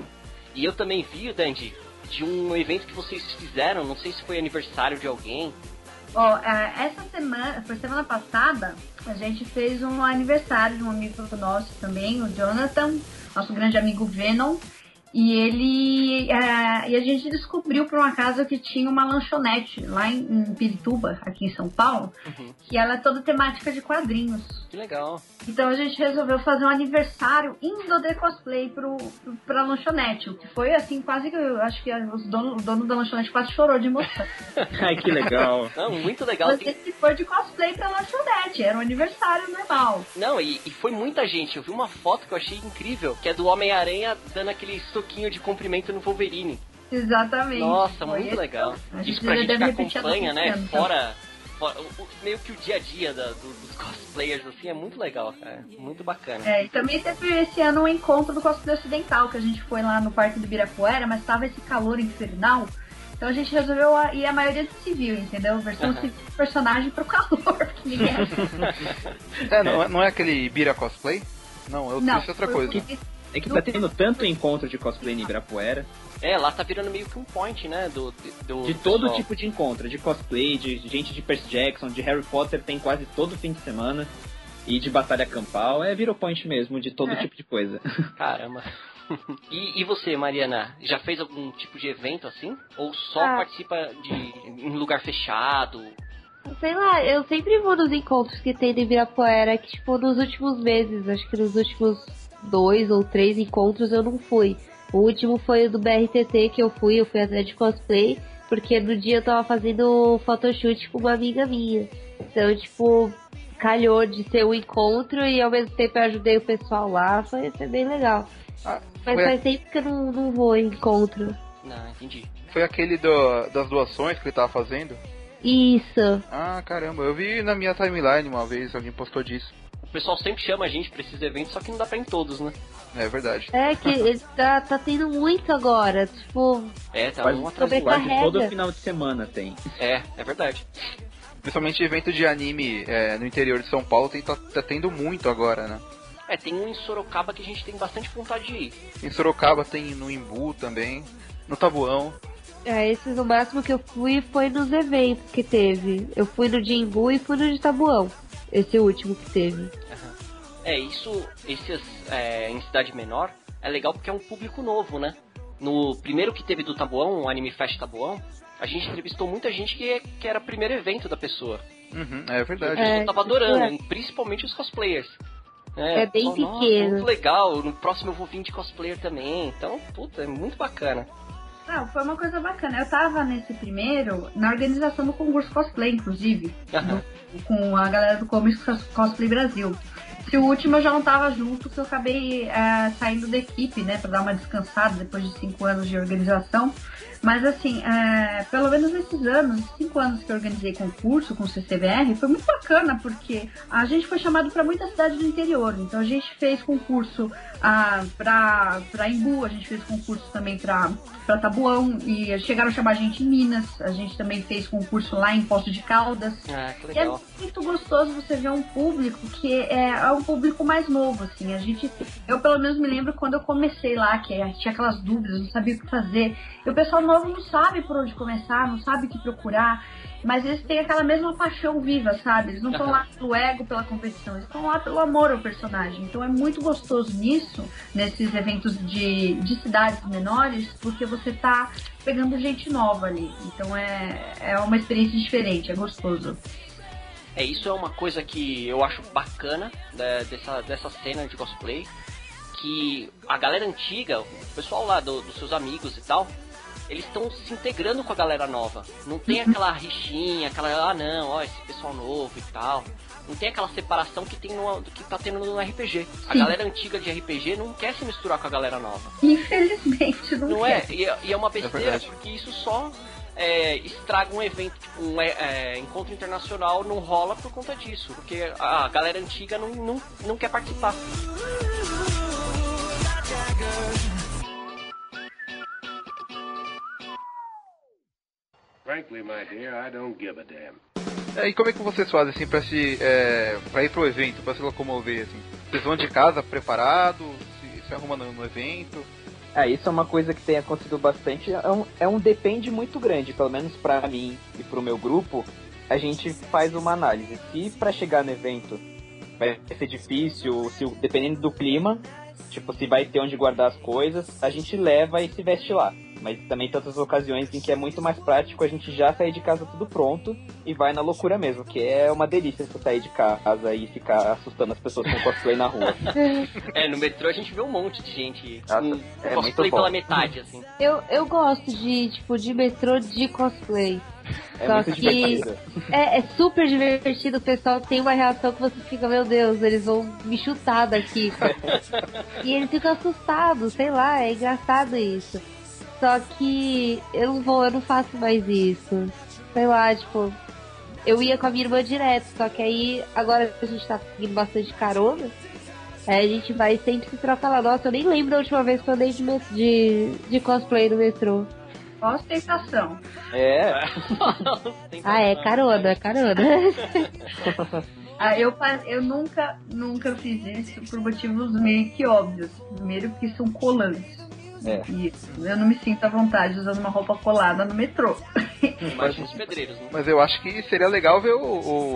Speaker 2: E eu também vi, Dandy, de um evento que vocês fizeram, não sei se foi aniversário de alguém.
Speaker 3: Ó, é, essa semana, foi semana passada, a gente fez um aniversário de um amigo nosso também, o Jonathan, nosso grande amigo Venom. E ele. é, e a gente descobriu por um acaso que tinha uma lanchonete lá em, em Pirituba, aqui em São Paulo,
Speaker 2: Uhum.
Speaker 3: que ela é toda temática de quadrinhos.
Speaker 2: Que legal.
Speaker 3: Então a gente resolveu fazer um aniversário indo de cosplay pro, pro, pra lanchonete. O que foi assim, quase que eu acho que os dono, o dono da lanchonete quase chorou de emoção.
Speaker 4: Ai, que legal.
Speaker 2: Não, muito legal.
Speaker 3: Você se foi de cosplay pra lanchonete, era um aniversário normal.
Speaker 2: Não, e, e foi muita gente. Eu vi uma foto que eu achei incrível, que é do Homem-Aranha dando aquele soquinho de cumprimento no Wolverine.
Speaker 3: Exatamente.
Speaker 2: Nossa,
Speaker 3: Foi
Speaker 2: muito
Speaker 3: esse-
Speaker 2: legal.
Speaker 3: A gente
Speaker 2: Isso pra gente que acompanha, né? Fora, fora- o- o- meio que o dia a dia da- do- dos cosplayers, assim, é muito legal, cara. Muito bacana.
Speaker 3: É, e também teve esse ano um encontro do cosplay ocidental, que a gente foi lá no Parque do Ibirapuera, mas tava esse calor infernal. Então a gente resolveu ir a maioria de civil, entendeu? Versão civil do personagem pro calor, que ninguém
Speaker 1: É, não, é- não é aquele Bira Cosplay? Não, eu
Speaker 3: Não,
Speaker 1: disse outra coisa.
Speaker 4: É que tá tendo tanto encontro de cosplay em Ibirapuera,
Speaker 2: É, lá tá virando meio que um point, né? Do, do,
Speaker 4: de
Speaker 2: do
Speaker 4: todo
Speaker 2: pessoal.
Speaker 4: tipo de encontro, de cosplay, de gente de Percy Jackson, de Harry Potter tem quase todo fim de semana. E de batalha campal, é Viro Point mesmo, de todo
Speaker 3: É.
Speaker 4: tipo de coisa.
Speaker 2: Caramba. e, e você, Mariana, já fez algum tipo de evento assim? Ou só
Speaker 5: Ah.
Speaker 2: participa de em lugar fechado?
Speaker 5: Sei lá, eu sempre vou nos encontros que tem no Ibirapuera, que tipo, nos últimos meses, acho que nos últimos dois ou três encontros eu não fui. O último foi o do BRTT que eu fui, eu fui até de cosplay, porque no dia eu tava fazendo photoshoot com uma amiga minha. Então, tipo, calhou de ser um encontro e ao mesmo tempo eu ajudei o pessoal lá, foi, foi bem legal.
Speaker 1: Ah,
Speaker 5: Mas
Speaker 1: foi,
Speaker 5: faz tempo que eu não, não vou em encontro.
Speaker 2: Não, entendi.
Speaker 1: foi aquele do- das doações que ele tava fazendo?
Speaker 5: Isso.
Speaker 1: Ah, caramba, eu vi na minha timeline uma vez, alguém postou disso.
Speaker 2: O pessoal sempre chama a gente pra esses eventos, só que não dá pra ir em todos, né?
Speaker 1: É verdade.
Speaker 5: É que ele tá, tá tendo muito agora. Tipo,
Speaker 2: É, tá
Speaker 4: Quase-
Speaker 2: um atrás do.
Speaker 4: Quase todo final de semana tem.
Speaker 2: É, é verdade.
Speaker 1: Principalmente evento de anime é, no interior de São Paulo tem, tá, tá tendo muito agora, né?
Speaker 2: É, tem um em Sorocaba que a gente tem bastante vontade de ir.
Speaker 1: Em Sorocaba tem no Imbu também, no Tabuão.
Speaker 5: é, esses o máximo que eu fui foi nos eventos que teve. Eu fui no de Imbu e fui no de Tabuão. Esse último que teve.
Speaker 2: É, isso, esses é, em cidade menor, é legal porque é um público novo, né? No primeiro que teve do Tabuão, o Anime Fest Tabuão, a gente entrevistou muita gente que, que era o primeiro evento da pessoa.
Speaker 1: Uhum, é verdade.
Speaker 2: Eu
Speaker 5: É,
Speaker 2: tava adorando,
Speaker 5: é.
Speaker 2: principalmente os cosplayers.
Speaker 5: É bem
Speaker 2: falou, "Nossa,
Speaker 5: pequeno."
Speaker 2: Muito legal, no próximo eu vou vir de cosplayer também. Então, puta, é muito bacana.
Speaker 3: Não, foi uma coisa bacana. Eu tava nesse primeiro, na organização do concurso cosplay, inclusive.
Speaker 2: Aham.
Speaker 3: com a galera do Comics Cos- Cosplay Brasil. Se o último eu já não tava junto, porque eu acabei é, saindo da equipe, né, pra dar uma descansada depois de cinco anos de organização. Mas assim, é, pelo menos nesses anos, cinco anos que eu organizei concurso com o CCBR, foi muito bacana, porque a gente foi chamado para muita cidade do interior. Então a gente fez concurso ah, para Imbu, a gente fez concurso também para Tabuão, e chegaram a chamar a gente em Minas, a gente também fez concurso lá em Poço de Caldas.
Speaker 2: Ah, que
Speaker 3: E é
Speaker 2: legal.
Speaker 3: muito gostoso você ver um público que é, é um público mais novo, assim. A gente, eu pelo menos me lembro quando eu comecei lá, que tinha aquelas dúvidas, não sabia o que fazer. E o pessoal novo não sabe por onde começar, não sabe o que procurar. Mas eles têm aquela mesma paixão viva, sabe? Eles não estão lá pelo ego, pela competição, eles estão lá pelo amor ao personagem. Então é muito gostoso nisso, nesses eventos de, de cidades menores, porque você tá pegando gente nova ali. Então é, é uma experiência diferente, é gostoso.
Speaker 2: É, isso é uma coisa que eu acho bacana né, dessa, dessa cena de cosplay. Que a galera antiga, o pessoal lá do- dos seus amigos e tal, eles estão se integrando com a galera nova. Não tem aquela rixinha, aquela, ah não, ó, esse pessoal novo e tal. Não tem aquela separação que, tem no, que tá tendo no RPG. A
Speaker 3: Sim.
Speaker 2: galera antiga de RPG não quer se misturar com a galera nova.
Speaker 3: Infelizmente, não,
Speaker 2: Não
Speaker 3: quer.
Speaker 2: é? E, é- e é uma besteira,
Speaker 1: verdade.
Speaker 2: porque isso só é, estraga um evento, tipo, um é, é, encontro internacional não rola por conta disso. Porque a galera antiga não, não, não quer participar.
Speaker 9: Frankly, my dear, I don't give a damn.
Speaker 1: É, e como é que vocês fazem assim pra se. É, pra ir pro evento, pra se locomover assim? Vocês vão de casa preparado? Se, se arruma no, no evento?
Speaker 4: É, isso é uma coisa que tem acontecido bastante. É um, é um depende muito grande, pelo menos pra mim e pro meu grupo. A gente faz uma análise. Se pra chegar no evento vai ser difícil, se, o- dependendo do clima, tipo, se vai ter onde guardar as coisas, a gente leva e se veste lá. Mas também tem outras ocasiões em que é muito mais prático a gente já sair de casa tudo pronto e vai na loucura mesmo, que é uma delícia você sair de casa e ficar assustando as pessoas com cosplay na rua.
Speaker 2: É, no metrô a gente vê um monte de gente
Speaker 4: Nossa,
Speaker 2: com
Speaker 4: é
Speaker 2: cosplay pela metade, assim.
Speaker 5: Eu, eu gosto de, tipo, de metrô de cosplay.
Speaker 4: É
Speaker 5: Só
Speaker 4: muito
Speaker 5: que-. É, é super divertido, o pessoal tem uma reação que você fica, meu Deus, eles vão me chutar daqui. e eles ficam assustados, sei lá, é engraçado isso. Só que eu não vou, eu não faço mais isso. Sei lá, tipo, eu ia com a minha irmã direto, só que aí agora a gente tá seguindo bastante carona. Aí a gente vai sempre se troca lá. Nossa, eu nem lembro da última vez que eu andei de, met- de, de cosplay no metrô.
Speaker 3: Ostentação.
Speaker 4: É,
Speaker 2: Tem
Speaker 5: Ah, é carona, é carona.
Speaker 3: Ah, eu, eu nunca, nunca fiz isso por motivos meio que óbvios. Primeiro porque são colantes.
Speaker 4: É.
Speaker 3: E eu não me sinto à vontade usando uma roupa colada no metrô.
Speaker 2: Imagina os pedreiros, né?
Speaker 1: Mas eu acho que seria legal ver o,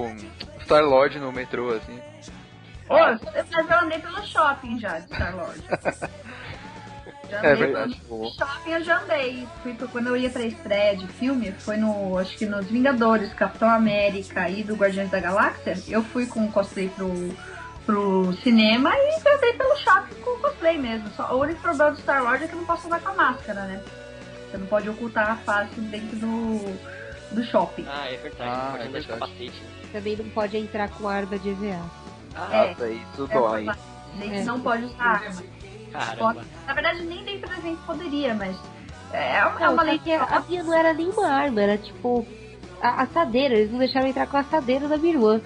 Speaker 1: o Star Lord no metrô, assim.
Speaker 3: Ô, mas eu andei pelo shopping já de Star Lord. Já
Speaker 1: É verdade.
Speaker 3: pelo shopping eu já andei. Fui pra- quando eu ia pra estreia de filme, foi no. Acho que nos Vingadores, Capitão América e do Guardiões da Galáxia. Eu fui com cosplay pro, pro cinema e andei pelo shopping com cosplay mesmo. Só, o único problema do Star Wars é que eu não posso andar com a máscara, né? Você não pode ocultar a face dentro do, do shopping.
Speaker 2: Ah, é verdade.
Speaker 1: Ah,
Speaker 2: pode
Speaker 1: é
Speaker 2: andar de
Speaker 1: verdade.
Speaker 2: capacete.
Speaker 5: Também não pode entrar com arma de EVA.
Speaker 2: Ah,
Speaker 3: É.
Speaker 4: nossa, isso
Speaker 3: É,
Speaker 4: dói.
Speaker 3: A gente
Speaker 5: É.
Speaker 3: não pode usar arma.
Speaker 2: caramba.
Speaker 3: Na verdade, nem dentro da gente poderia, mas é, é
Speaker 5: Não,
Speaker 3: uma lei
Speaker 5: porque a minha não era nenhuma arma, era tipo a assadeira. Eles não deixaram entrar com a assadeira da minha irmã.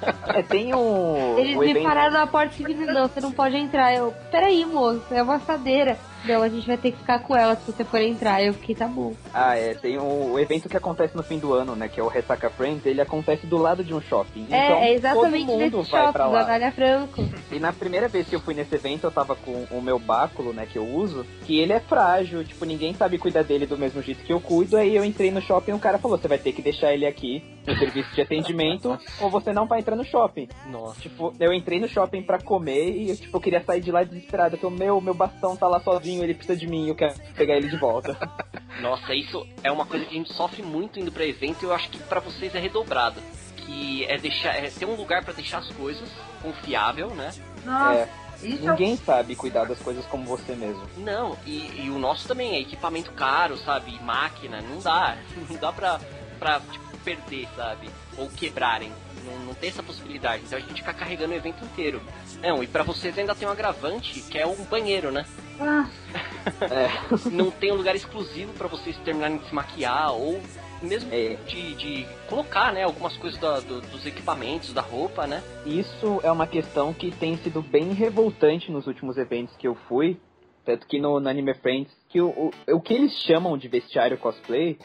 Speaker 4: É, tem um.
Speaker 5: Eles
Speaker 4: o
Speaker 5: me
Speaker 4: evento-
Speaker 5: pararam na porta e não, você não pode entrar. Eu, peraí, moço, é uma assadeira. Não, a gente vai ter que ficar com ela se você for entrar. Eu fiquei, tá bom.
Speaker 4: Ah, é, tem o, o evento que acontece no fim do ano, né? Que é o Ressaca Friends, ele acontece do lado de um shopping.
Speaker 5: É,
Speaker 4: então,
Speaker 5: é exatamente
Speaker 4: todo mundo
Speaker 5: nesse
Speaker 4: vai
Speaker 5: shopping,
Speaker 4: pra lá.
Speaker 5: Anália Franco.
Speaker 4: E na primeira vez que eu fui nesse evento, eu tava com o meu báculo, né, que eu uso, que ele é frágil, tipo, ninguém sabe cuidar dele do mesmo jeito que eu cuido. Aí eu entrei no shopping e o cara falou: você vai ter que deixar ele aqui no serviço de atendimento, ou você não vai entrar no shopping.
Speaker 2: Nossa.
Speaker 4: Tipo, eu entrei no shopping pra comer e, tipo, eu queria sair de lá desesperado, que o meu, meu bastão tá lá sozinho, ele precisa de mim, eu quero pegar ele de volta.
Speaker 2: Nossa, isso é uma coisa que a gente sofre muito indo pra evento e eu acho que pra vocês é redobrado. Que é deixar, é ter um lugar pra deixar as coisas confiável, né?
Speaker 3: Nossa,
Speaker 4: É,
Speaker 3: isso é
Speaker 4: ninguém sabe cuidar das coisas como você mesmo.
Speaker 2: Não, e, e o nosso também é equipamento caro, sabe? Máquina, não dá. Não dá pra, pra tipo, perder, sabe? Ou quebrarem. Não, não tem essa possibilidade. Então a gente fica carregando o evento inteiro. Não, e pra vocês ainda tem um agravante, que é um banheiro, né?
Speaker 3: Ah,
Speaker 4: É.
Speaker 2: não tem um lugar exclusivo pra vocês terminarem de se maquiar ou mesmo
Speaker 4: É.
Speaker 2: de, de colocar, né, algumas coisas da- do- dos equipamentos, da roupa, né?
Speaker 4: Isso é uma questão que tem sido bem revoltante nos últimos eventos que eu fui. Tanto que no, no Anime Friends, que o, o, o que eles chamam de vestiário cosplay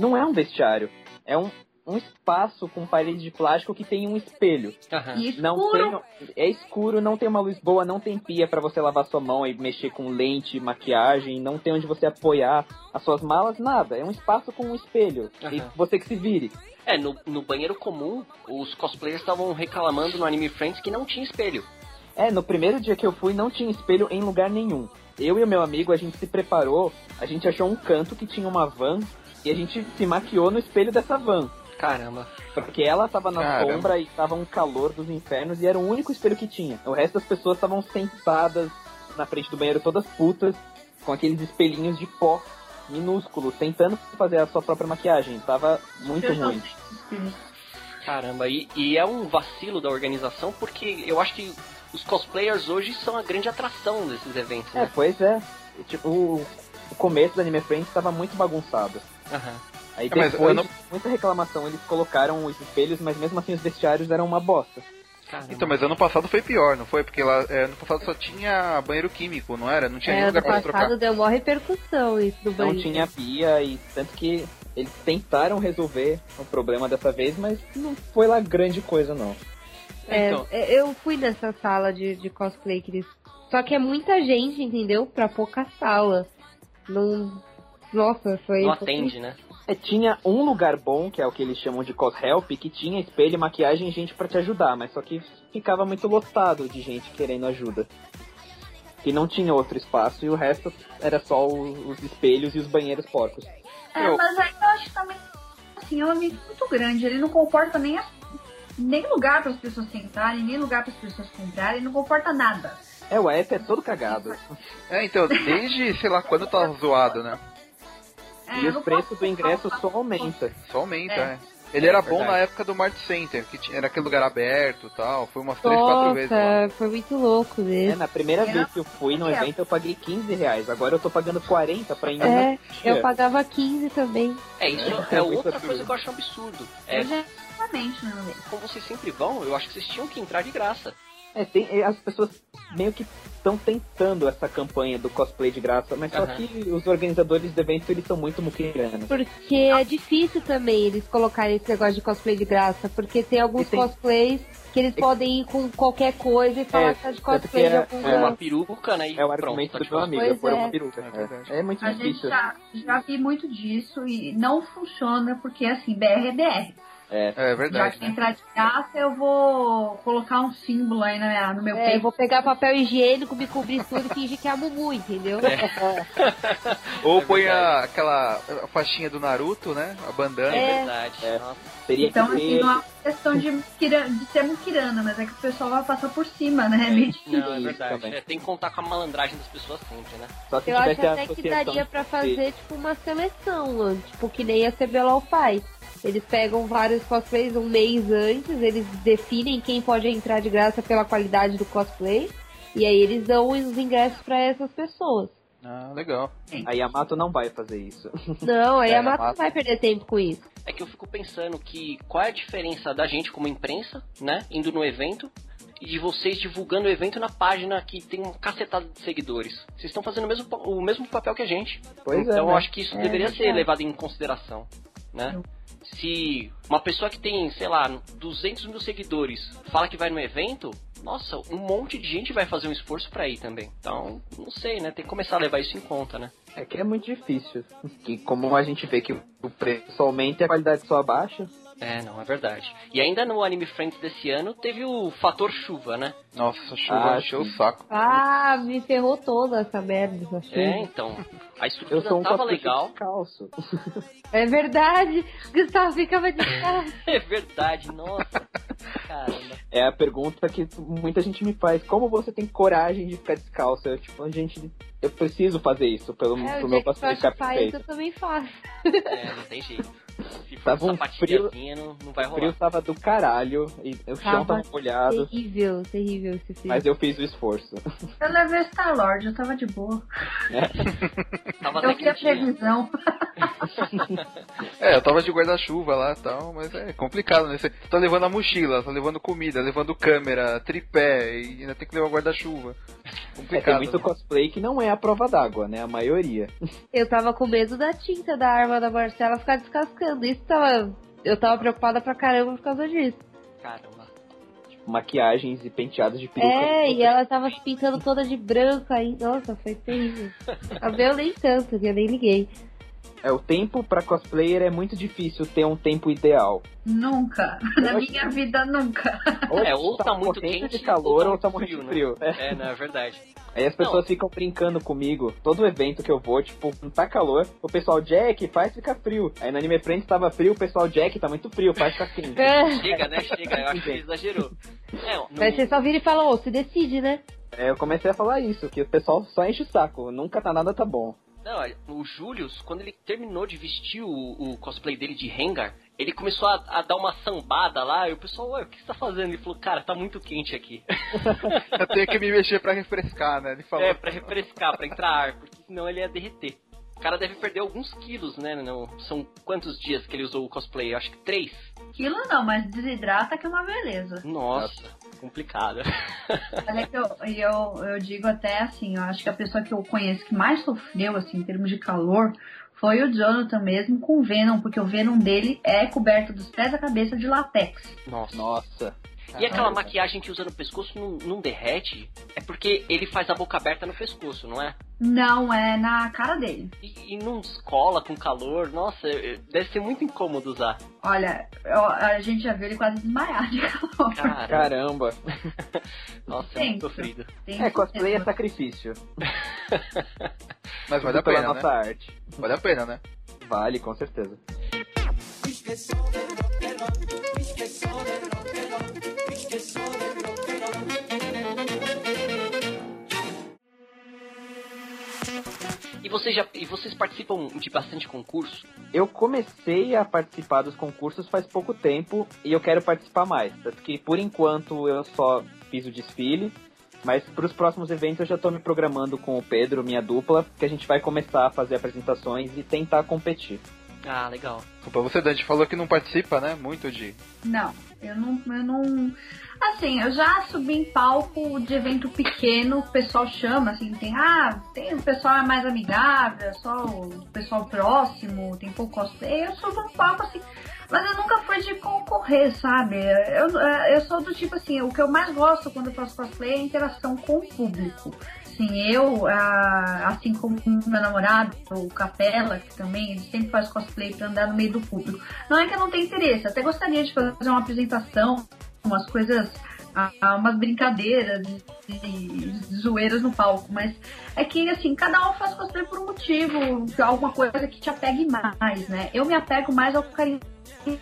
Speaker 4: não é um vestiário. É um, um espaço com parede de plástico que tem um espelho.
Speaker 3: E
Speaker 4: Não tem, é escuro, não tem uma luz boa, não tem pia pra você lavar sua mão e mexer com lente, maquiagem, não tem onde você apoiar as suas malas, nada. É um espaço com um espelho. E
Speaker 2: Aham.
Speaker 4: você que se vire.
Speaker 2: É, no, no banheiro comum, os cosplayers estavam reclamando no Anime Friends que não tinha espelho.
Speaker 4: É, no primeiro dia que eu fui não tinha espelho em lugar nenhum. Eu e o meu amigo, a gente se preparou, a gente achou um canto que tinha uma van e a gente se maquiou no espelho dessa van.
Speaker 2: Caramba.
Speaker 4: Porque ela tava na
Speaker 1: Caramba.
Speaker 4: sombra e tava um calor dos infernos e era o único espelho que tinha. O resto das pessoas estavam sentadas na frente do banheiro, todas putas, com aqueles espelhinhos de pó minúsculos, tentando fazer a sua própria maquiagem. Tava muito ruim.
Speaker 2: Caramba, e, e é um vacilo da organização porque eu acho que os cosplayers hoje são a grande atração desses eventos,
Speaker 4: É,
Speaker 2: né?
Speaker 4: pois é. Tipo, o, o começo do Anime Friends estava muito bagunçado.
Speaker 2: Aham.
Speaker 4: Aí
Speaker 1: É,
Speaker 4: depois,
Speaker 1: eu não-
Speaker 4: muita reclamação, eles colocaram os espelhos, mas mesmo assim os vestiários eram uma bosta.
Speaker 2: Caramba.
Speaker 1: Então, mas ano passado foi pior, não foi? Porque lá, é, ano passado só tinha banheiro químico, não era? Não tinha
Speaker 5: É, ano
Speaker 1: lugar pra trocar.
Speaker 5: passado deu maior repercussão isso do
Speaker 4: Não
Speaker 5: banheiro.
Speaker 4: tinha pia e tanto que eles tentaram resolver o problema dessa vez, mas não foi lá grande coisa não.
Speaker 5: É,
Speaker 2: Então.
Speaker 5: é, eu fui nessa sala de, de cosplay que eles. Só que é muita gente, entendeu? Pra pouca sala. Não. Nossa, foi.
Speaker 2: Não atende, né?
Speaker 4: É, tinha um lugar bom, que é o que eles chamam de cos help, que tinha espelho, maquiagem e gente pra te ajudar, mas só que ficava muito lotado de gente querendo ajuda. Que não tinha outro espaço e o resto era só o- os espelhos e os banheiros porcos.
Speaker 3: É,
Speaker 1: Eu-
Speaker 3: mas aí eu acho que também, assim, é um ambiente muito grande. Ele não comporta nem, as- nem lugar para as pessoas sentarem, nem lugar para as pessoas comprarem, não comporta nada.
Speaker 4: É, o app é todo cagado.
Speaker 1: É, então, desde, sei lá, quando tá zoado, né?
Speaker 3: É,
Speaker 4: e preços
Speaker 3: posso
Speaker 4: do ingresso só aumenta.
Speaker 1: Só aumenta,
Speaker 3: É.
Speaker 1: é. Ele
Speaker 4: É,
Speaker 1: era bom
Speaker 4: verdade.
Speaker 1: na época do Mart Center, que tinha, era aquele lugar aberto e tal. Foi umas três, quatro vezes lá.
Speaker 5: Nossa, foi muito louco
Speaker 4: É,
Speaker 5: mesmo.
Speaker 4: na primeira
Speaker 3: É.
Speaker 4: vez que eu fui no
Speaker 3: É.
Speaker 4: evento eu paguei 15 reais, agora eu tô pagando 40 pra ir
Speaker 5: É, eu pagava 15 também.
Speaker 2: É, isso
Speaker 4: É,
Speaker 2: é,
Speaker 4: é
Speaker 2: outra
Speaker 4: absurdo.
Speaker 2: coisa que eu acho um absurdo. É,
Speaker 3: exatamente não vejo.
Speaker 2: como vocês sempre vão, eu acho que vocês tinham que entrar de graça.
Speaker 4: É, tem, é, as pessoas meio que estão tentando essa campanha do cosplay de graça, mas só
Speaker 2: Aham.
Speaker 4: que os organizadores do evento eles são muito muquiranos.
Speaker 5: Porque é difícil também eles colocarem esse negócio de cosplay de graça. Porque tem alguns
Speaker 4: tem-
Speaker 5: cosplays que eles podem ir com qualquer coisa e falar
Speaker 4: É,
Speaker 5: que tá de cosplay
Speaker 4: que
Speaker 5: de
Speaker 4: é-
Speaker 5: algum
Speaker 4: é
Speaker 2: Uma peruca, né? E
Speaker 4: É o
Speaker 2: pronto,
Speaker 4: argumento
Speaker 2: tá
Speaker 4: do
Speaker 2: de
Speaker 4: meu amigo,
Speaker 5: Pois
Speaker 4: foi
Speaker 5: é.
Speaker 4: uma peruca.
Speaker 1: É.
Speaker 4: É, é muito
Speaker 3: A gente
Speaker 4: difícil.
Speaker 3: já, já vi muito disso e não funciona porque, assim, BR é BR.
Speaker 4: É,
Speaker 1: É
Speaker 3: Já
Speaker 1: verdade,
Speaker 3: que
Speaker 1: né?
Speaker 3: entrar de graça, eu vou colocar um símbolo aí na no meu
Speaker 5: É, eu
Speaker 3: peito.
Speaker 5: vou pegar papel higiênico, me cobrir tudo e fingir que é a Mumu, entendeu?
Speaker 1: Ou
Speaker 2: É
Speaker 1: põe a,
Speaker 2: verdade.
Speaker 1: aquela a faixinha do Naruto, né? A bandana.
Speaker 2: É
Speaker 5: É.
Speaker 2: verdade.
Speaker 4: É. Teria
Speaker 3: Então,
Speaker 4: que
Speaker 3: assim, não é uma questão de, de ser mukirana, mas é que o pessoal vai passar por cima, né? É meio difícil.
Speaker 2: Não, é verdade. É, tem que contar com a malandragem das pessoas sempre, né?
Speaker 4: Só se
Speaker 5: Eu acho até que daria pra fazer, tipo, uma seleção. Tipo, que nem a CBLOL faz. Eles pegam vários cosplays um mês antes, eles definem quem pode entrar de graça pela qualidade do cosplay. E aí eles dão os ingressos pra essas pessoas.
Speaker 1: Ah, legal.
Speaker 4: A Yamato não vai fazer isso.
Speaker 5: Não, aí
Speaker 1: É,
Speaker 5: a Mato não
Speaker 1: mata.
Speaker 5: vai perder tempo com isso.
Speaker 2: É que eu fico pensando que qual é a diferença da gente como imprensa, né? Indo no evento e de vocês divulgando o evento na página que tem um cacetada de seguidores. Vocês estão fazendo o mesmo, o mesmo papel que a gente.
Speaker 4: Pois é,
Speaker 2: então eu
Speaker 4: né?
Speaker 2: acho que isso
Speaker 5: É
Speaker 2: deveria ser
Speaker 5: verdade.
Speaker 2: levado em consideração, né? Se uma pessoa que tem, sei lá, 200 mil seguidores fala que vai no evento, nossa, um monte de gente vai fazer um esforço pra ir também. Então, não sei, né? Tem que começar a levar isso em conta, né?
Speaker 4: É que é muito difícil. Que como a gente vê que o preço aumenta e a qualidade só abaixa.
Speaker 2: É, não, é verdade. E ainda no Anime Friends desse ano teve o fator chuva, né?
Speaker 1: Nossa, chuva
Speaker 4: Ah,
Speaker 1: encheu o
Speaker 4: sim.
Speaker 1: saco.
Speaker 5: Ah, me ferrou toda essa merda, essa chuva.
Speaker 2: É, então. A
Speaker 4: Eu
Speaker 2: estrutura
Speaker 4: sou um
Speaker 2: tava legal.
Speaker 4: descalço.
Speaker 5: É verdade. Gustavo ficava de cara.
Speaker 2: É verdade, nossa. Caramba.
Speaker 4: É a pergunta que muita gente me faz. Como você tem coragem de ficar descalço? Eu, tipo, gente, eu preciso fazer isso pelo,
Speaker 5: É,
Speaker 4: pro
Speaker 5: o
Speaker 4: meu
Speaker 5: eu
Speaker 4: ficar
Speaker 5: faz, eu também faço.
Speaker 2: É, não tem jeito. Se for
Speaker 4: Tava um
Speaker 2: sapatilhazinha, não, não vai
Speaker 4: O
Speaker 2: rolar.
Speaker 4: frio tava do caralho, e o chão
Speaker 5: Tava
Speaker 4: molhado,
Speaker 5: Terrível, terrível esse frio.
Speaker 4: mas eu fiz o esforço.
Speaker 3: Eu levei Star Lord, eu tava de boa.
Speaker 2: Tava
Speaker 3: Eu vi a previsão.
Speaker 1: É, eu tava de guarda-chuva lá e tal, mas é complicado, né? Você tá levando a mochila, tá levando comida, levando câmera, tripé e ainda tem que levar guarda-chuva.
Speaker 4: É, tem muito
Speaker 1: né?
Speaker 4: cosplay que não é a prova d'água, né? A maioria.
Speaker 5: Eu tava com medo da tinta da arma da Marcela ficar descascando. Isso tava. Eu tava preocupada pra caramba por causa disso.
Speaker 2: Caramba.
Speaker 4: Maquiagens e penteados de peruca.
Speaker 5: É, e ela tava se pintando toda de branco aí. Nossa, foi terrível. A meu nem tanto, que eu nem liguei.
Speaker 4: É, o tempo pra cosplayer é muito difícil ter um tempo ideal.
Speaker 3: Nunca. Na minha vida, nunca.
Speaker 2: É, ou tá muito
Speaker 4: morrendo
Speaker 2: quente
Speaker 4: de calor
Speaker 2: ou
Speaker 4: ou
Speaker 2: tá
Speaker 4: tá
Speaker 2: muito frio,
Speaker 4: frio. É.
Speaker 2: É, não, é verdade.
Speaker 4: Aí as pessoas ficam brincando comigo. Todo evento que eu vou, tipo, não tá calor, o pessoal Jack faz ficar frio. Aí no Anime Friends tava frio, o pessoal Jack tá muito frio, faz ficar quente.
Speaker 2: Chega, né? Chega, eu acho que exagerou. É, no-
Speaker 5: Mas você só vira e fala, ô, se decide, né?
Speaker 4: É, eu comecei a falar isso, que o pessoal só enche o saco, nunca tá nada tá bom.
Speaker 2: Não, o Julius, quando ele terminou de vestir o, o cosplay dele de Rengar, ele começou a, a dar uma sambada lá, e o pessoal, ué, o que você tá fazendo? Ele falou, cara, tá muito quente aqui.
Speaker 1: Eu tenho que me mexer pra refrescar, né? Ele falou.
Speaker 2: É, pra refrescar, pra entrar ar, porque senão ele ia derreter. O cara deve perder alguns quilos, né? Não, são quantos dias que ele usou o cosplay? Eu acho que três.
Speaker 3: Aquilo não, mas desidrata que é uma beleza.
Speaker 2: Nossa, complicado.
Speaker 3: Olha que eu, e eu, eu digo até assim, eu acho que a pessoa que eu conheço que mais sofreu, assim, em termos de calor, foi o Jonathan mesmo com o Venom, porque o Venom dele é coberto dos pés à cabeça de latex.
Speaker 2: Nossa.
Speaker 4: Nossa.
Speaker 2: E aquela maquiagem que usa no pescoço não, não derrete? É porque ele faz a boca aberta no pescoço, não é?
Speaker 3: Não, é na cara dele.
Speaker 2: E, e não descola com calor. Nossa, deve ser muito incômodo usar.
Speaker 3: Olha, eu- a gente já viu ele quase desmaiar de calor.
Speaker 2: Cara,
Speaker 4: Caramba.
Speaker 2: nossa, é muito
Speaker 3: Tenso.
Speaker 2: sofrido.
Speaker 3: Tem
Speaker 4: É, cosplay é sacrifício.
Speaker 1: Mas vale a pena,
Speaker 4: nossa
Speaker 1: né?
Speaker 4: arte.
Speaker 1: Vale a pena, né?
Speaker 4: Vale, com certeza.
Speaker 2: E vocês, já, e vocês participam de bastante concurso?
Speaker 4: Eu comecei a participar dos concursos faz pouco tempo e eu quero participar mais. Tanto que por enquanto eu só fiz o desfile, mas para os próximos eventos eu já estou me programando com o Pedro, minha dupla, que a gente vai começar a fazer apresentações e tentar competir.
Speaker 2: Ah, legal.
Speaker 1: Desculpa, você, Dante, falou que não participa, né? Muito de.
Speaker 3: Não, eu não, eu não. Assim, eu já subi em palco de evento pequeno, o pessoal chama, assim, tem, ah, tem o pessoal é mais amigável, é só o pessoal próximo, tem pouco cosplay, eu subo um palco assim. Mas eu nunca fui de concorrer, sabe? Eu, eu sou do tipo assim, o que eu mais gosto quando eu faço cosplay é a interação com o público. Assim, eu, assim como meu namorado, o Capela, que também, ele sempre faz cosplay pra andar no meio do público. Não é que eu não tenho interesse, até gostaria de fazer uma apresentação, umas coisas, ah, umas brincadeiras e, zoeiras no palco, mas é que assim, cada um faz cosplay por um motivo, alguma coisa que te apegue mais, né? Eu me apego mais ao carinho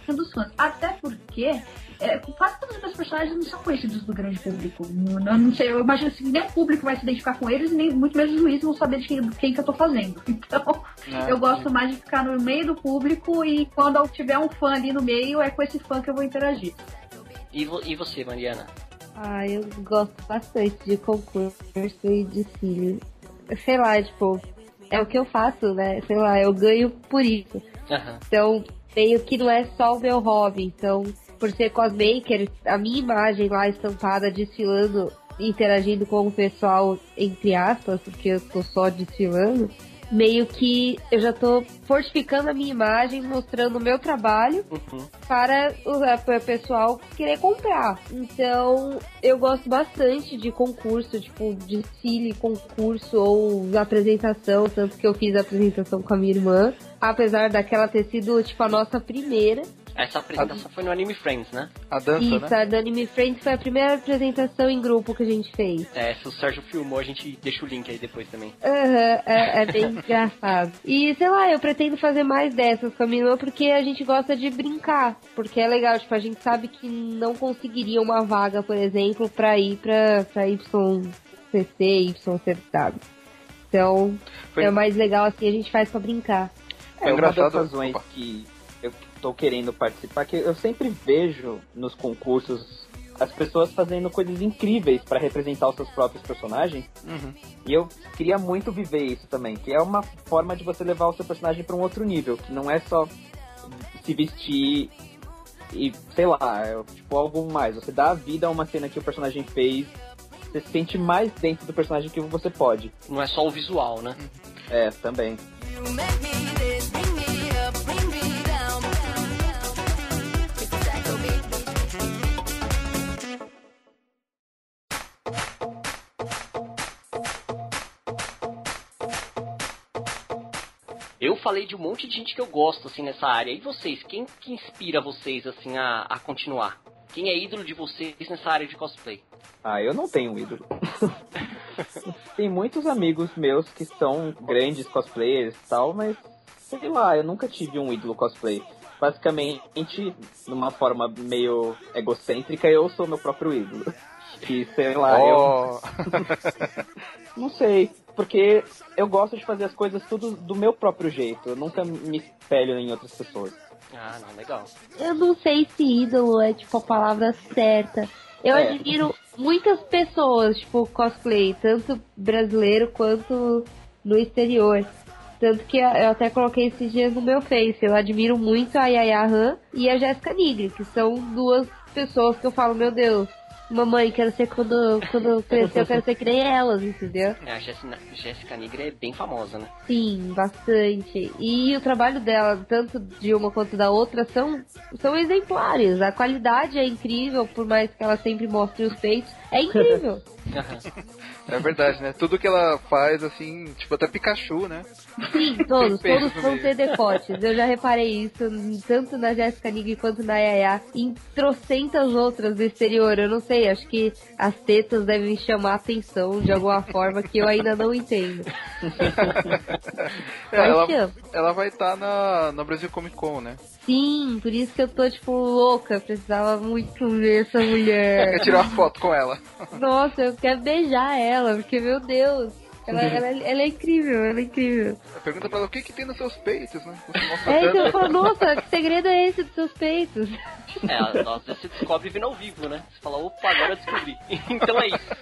Speaker 3: dos fãs, até porque é, quase todos os meus personagens não são conhecidos do grande público. Não, não- não sei, eu imagino assim, nem o público vai se identificar com eles, nem muito menos os juízes vão saber de quem, quem que eu tô fazendo. Então,
Speaker 1: É,
Speaker 3: eu gosto mais de ficar no meio do público e quando eu tiver um fã ali no meio, é com esse fã que eu vou interagir.
Speaker 2: E, vo- e você, Mariana?
Speaker 5: Ah, eu gosto bastante de concurso e de cílio. Sei lá, tipo, é o que eu faço, né? Sei lá, eu ganho por isso.
Speaker 2: Aham.
Speaker 5: Então, meio que não é só o meu hobby. Então, por ser cosmaker, a minha imagem lá estampada desfilando, interagindo com o pessoal, entre aspas, porque eu tô só desfilando, meio que eu já tô fortificando a minha imagem, mostrando o meu trabalho
Speaker 2: Uhum.
Speaker 5: para o é, para o pessoal querer comprar. Então, eu gosto bastante de concurso, tipo, desfile, concurso ou apresentação, tanto que eu fiz a apresentação com a minha irmã, apesar daquela ter sido, tipo, a nossa primeira.
Speaker 2: Essa apresentação foi no Anime Friends, né?
Speaker 1: A dança,
Speaker 5: Isso,
Speaker 1: né?
Speaker 5: a do Anime Friends foi a primeira apresentação em grupo que a gente fez.
Speaker 2: É, se o Sérgio filmou, a gente deixa o link aí depois também.
Speaker 5: Aham, é, é bem engraçado. E sei lá, eu pretendo fazer mais dessas com a minha irmã porque a gente gosta de brincar. Porque é legal, tipo, a gente sabe que não conseguiria uma vaga, por exemplo, pra ir pra, pra YCC, YCW. Então,
Speaker 1: Foi-
Speaker 5: é mais legal assim, a gente faz pra brincar.
Speaker 1: Foi
Speaker 4: É uma das
Speaker 1: engraçado.
Speaker 4: razões que tô querendo participar, que eu sempre vejo nos concursos as pessoas fazendo coisas incríveis pra representar os seus próprios personagens.
Speaker 1: Uhum.
Speaker 4: E eu queria muito viver isso também, que é uma forma de você levar o seu personagem pra um outro nível, que não é só se vestir e, sei lá, é, tipo, algo mais. Você dá a vida a uma cena que o personagem fez, você se sente mais dentro do personagem que você pode.
Speaker 2: Não é só o visual, né?
Speaker 4: É, também.
Speaker 6: You
Speaker 2: falei de um monte de gente que eu gosto, assim, nessa área. E vocês? Quem que inspira vocês, assim, a, a continuar? Quem é ídolo de vocês nessa área de cosplay?
Speaker 4: Ah, eu não tenho um ídolo. Tem muitos amigos meus que são grandes cosplayers e tal, mas sei lá, eu nunca tive um ídolo cosplay. Basicamente, numa forma meio egocêntrica, eu sou meu próprio ídolo. Que, sei lá, eu
Speaker 1: Oh.
Speaker 4: não sei, porque eu gosto de fazer as coisas tudo do meu próprio jeito. Eu nunca me espelho em outras pessoas.
Speaker 2: Ah, não, legal.
Speaker 5: Eu não sei se ídolo é, tipo, a palavra certa. Eu
Speaker 4: É.
Speaker 5: admiro muitas pessoas, tipo, cosplay, tanto brasileiro quanto no exterior. Tanto que eu até coloquei esses dias no meu Face. Eu admiro muito a Yaya Han e a Jéssica Nigri, que são duas pessoas que eu falo, meu Deus, mamãe, quero ser quando, quando crescer, eu quero ser que nem elas, entendeu?
Speaker 2: É, a Jéssica, Jéssica Negra é bem famosa, né?
Speaker 5: Sim, bastante. E o trabalho dela, tanto de uma quanto da outra, são, são exemplares. A qualidade é incrível, por mais que ela sempre mostre os peitos. É incrível.
Speaker 1: É verdade, né? Tudo que ela faz, assim, tipo, até Pikachu, né?
Speaker 5: Sim, todos, todos vão ter decotes. Eu já reparei isso, tanto na Jéssica Nigri quanto na Yaya, em trocentas outras do exterior. Eu não sei, acho que as tetas devem chamar a atenção de alguma forma que eu ainda não entendo.
Speaker 1: É, ela, ela vai estar na, na Brasil Comic Con, né?
Speaker 5: Sim, por isso que eu tô, tipo, louca. Eu precisava muito ver essa mulher.
Speaker 1: Quer tirar uma foto com ela.
Speaker 5: Nossa, eu quero beijar ela, porque, meu Deus, ela, ela, ela é incrível, ela é incrível.
Speaker 1: Pergunta pra ela o que que tem nos seus peitos, né?
Speaker 5: É, então eu falo, nossa, que segredo é esse dos seus peitos?
Speaker 2: É, vezes você descobre vindo ao vivo, né? Você fala, opa, agora eu descobri. então é isso.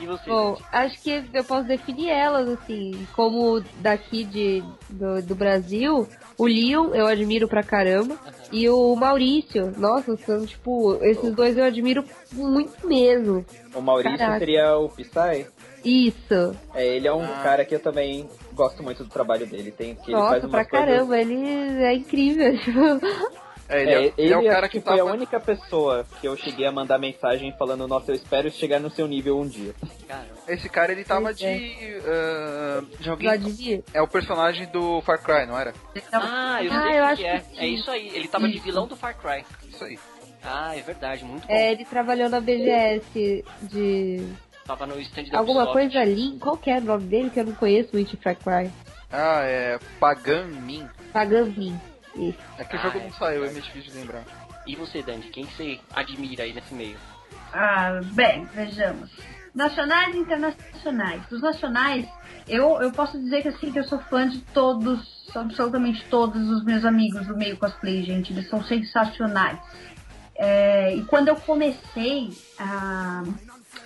Speaker 2: E você?
Speaker 5: Bom, acho que eu posso definir elas, assim, como daqui de, do, do Brasil, o Leon eu admiro pra caramba, e o Maurício, nossa, são, tipo, esses dois eu admiro muito mesmo.
Speaker 4: O Maurício
Speaker 5: Caraca.
Speaker 4: seria o Psy.
Speaker 5: Isso,
Speaker 4: É, ele é um
Speaker 1: Ah.
Speaker 4: cara que eu também gosto muito do trabalho dele. Tem, que ele
Speaker 5: nossa,
Speaker 4: faz umas
Speaker 5: pra
Speaker 4: coisas-
Speaker 5: caramba, ele é incrível, tipo,
Speaker 1: É, ele,
Speaker 4: É,
Speaker 1: é,
Speaker 4: ele,
Speaker 1: é o cara
Speaker 4: acho
Speaker 1: que
Speaker 4: foi
Speaker 1: tava...
Speaker 4: a única pessoa que eu cheguei a mandar mensagem falando, nossa, eu espero chegar no seu nível um dia.
Speaker 2: Cara,
Speaker 1: Esse cara, ele tava
Speaker 5: Pois
Speaker 1: de...
Speaker 5: é.
Speaker 1: ah, de alguém... É o personagem do Far Cry, não era?
Speaker 2: ah, eu
Speaker 5: Ah,
Speaker 2: sei
Speaker 5: eu
Speaker 2: o
Speaker 5: acho
Speaker 2: que é.
Speaker 5: que
Speaker 2: É
Speaker 5: sim.
Speaker 2: isso aí. Ele tava de vilão do Far Cry.
Speaker 1: Isso aí.
Speaker 2: Ah, é verdade, muito bom.
Speaker 5: É, ele trabalhou na BGS de
Speaker 2: Tava no stand da
Speaker 5: alguma
Speaker 2: Ubisoft.
Speaker 5: coisa ali, qual que é o nome dele que eu não conheço muito de Far Cry?
Speaker 1: Ah, é Pagan Min. É que o
Speaker 2: Ah,
Speaker 1: jogo
Speaker 2: é.
Speaker 1: não saiu, é meio difícil de lembrar.
Speaker 2: E você, Dani? Quem você admira aí nesse meio?
Speaker 3: Ah, bem, vejamos. Nacionais e internacionais. Dos nacionais, eu, eu posso dizer que assim que eu sou fã de todos, absolutamente todos os meus amigos do meio cosplay, gente. Eles são sensacionais. É, e quando eu comecei a,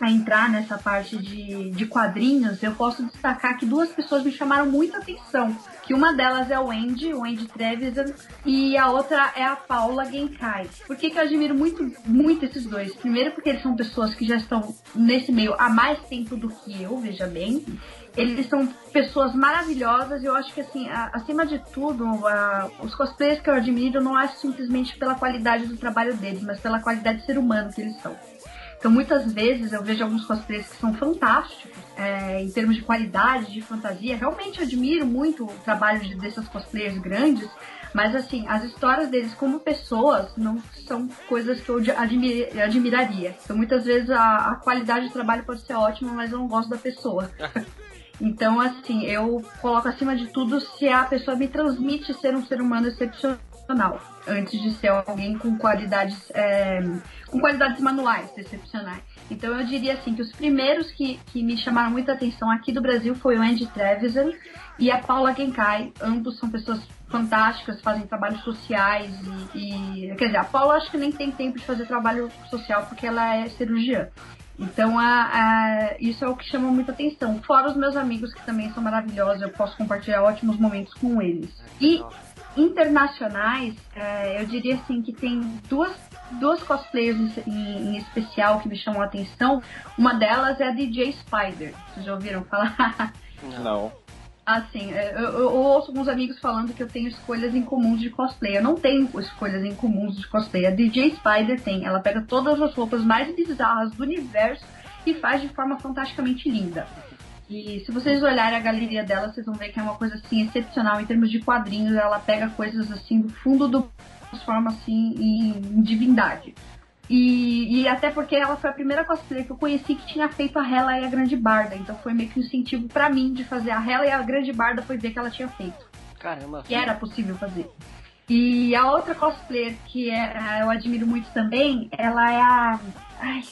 Speaker 3: a entrar nessa parte de, de quadrinhos, eu posso destacar que duas pessoas me chamaram muita atenção. Que uma delas é o Andy, o Andy Trevisan, e a outra é a Paula Genkai. Por que, que eu admiro muito, muito esses dois? Primeiro porque eles são pessoas que já estão nesse meio há mais tempo do que eu, veja bem. Eles são pessoas maravilhosas e eu acho que, assim, a- acima de tudo, a- os cosplayers que eu admiro não é simplesmente pela qualidade do trabalho deles, mas pela qualidade de ser humano que eles são. Então, muitas vezes eu vejo alguns cosplayers que são fantásticos é, em termos de qualidade, de fantasia. Realmente admiro muito o trabalho de, desses cosplayers grandes, mas assim, as histórias deles como pessoas não são coisas que eu de- admi- admiraria. Então, muitas vezes a, a qualidade de trabalho pode ser ótima, mas eu não gosto da pessoa. Então, assim, eu coloco acima de tudo se a pessoa me transmite ser um ser humano excepcional. Antes de ser alguém com qualidades, é, com qualidades manuais excepcionais. Então eu diria assim que os primeiros que, que me chamaram muita atenção aqui do Brasil foi o Andy Trevisan e a Paula Genkai. Ambos são pessoas fantásticas, fazem trabalhos sociais e, e- quer dizer, a Paula acho que nem tem tempo de fazer trabalho social porque ela é cirurgiã. Então a, a- isso é o que chama muita atenção. Fora os meus amigos que também são maravilhosos, eu posso compartilhar ótimos momentos com eles. E internacionais, é, eu diria assim que tem duas, duas cosplayers em, em- em especial que me chamam a atenção. Uma delas é a DJ Spider. Vocês já ouviram falar?
Speaker 4: Não.
Speaker 3: Assim, é, eu, eu ouço alguns amigos falando que eu tenho escolhas incomuns de cosplay. Eu não tenho escolhas incomuns de cosplay. A DJ Spider tem. Ela pega todas as roupas mais bizarras do universo e faz de forma fantasticamente linda. E se vocês olharem a galeria dela, vocês vão ver que é uma coisa assim excepcional em termos de quadrinhos. Ela pega coisas assim do fundo do transforma assim em, divindade. E, e até porque ela foi a primeira cosplayer que eu conheci que tinha feito a Hela e a Grande Barda. Então foi meio que um incentivo pra mim de fazer a Hela e a Grande Barda foi ver que ela tinha feito.
Speaker 2: Caramba.
Speaker 3: Que era possível fazer. E a outra cosplayer que é, eu admiro muito também, ela é a. Ai,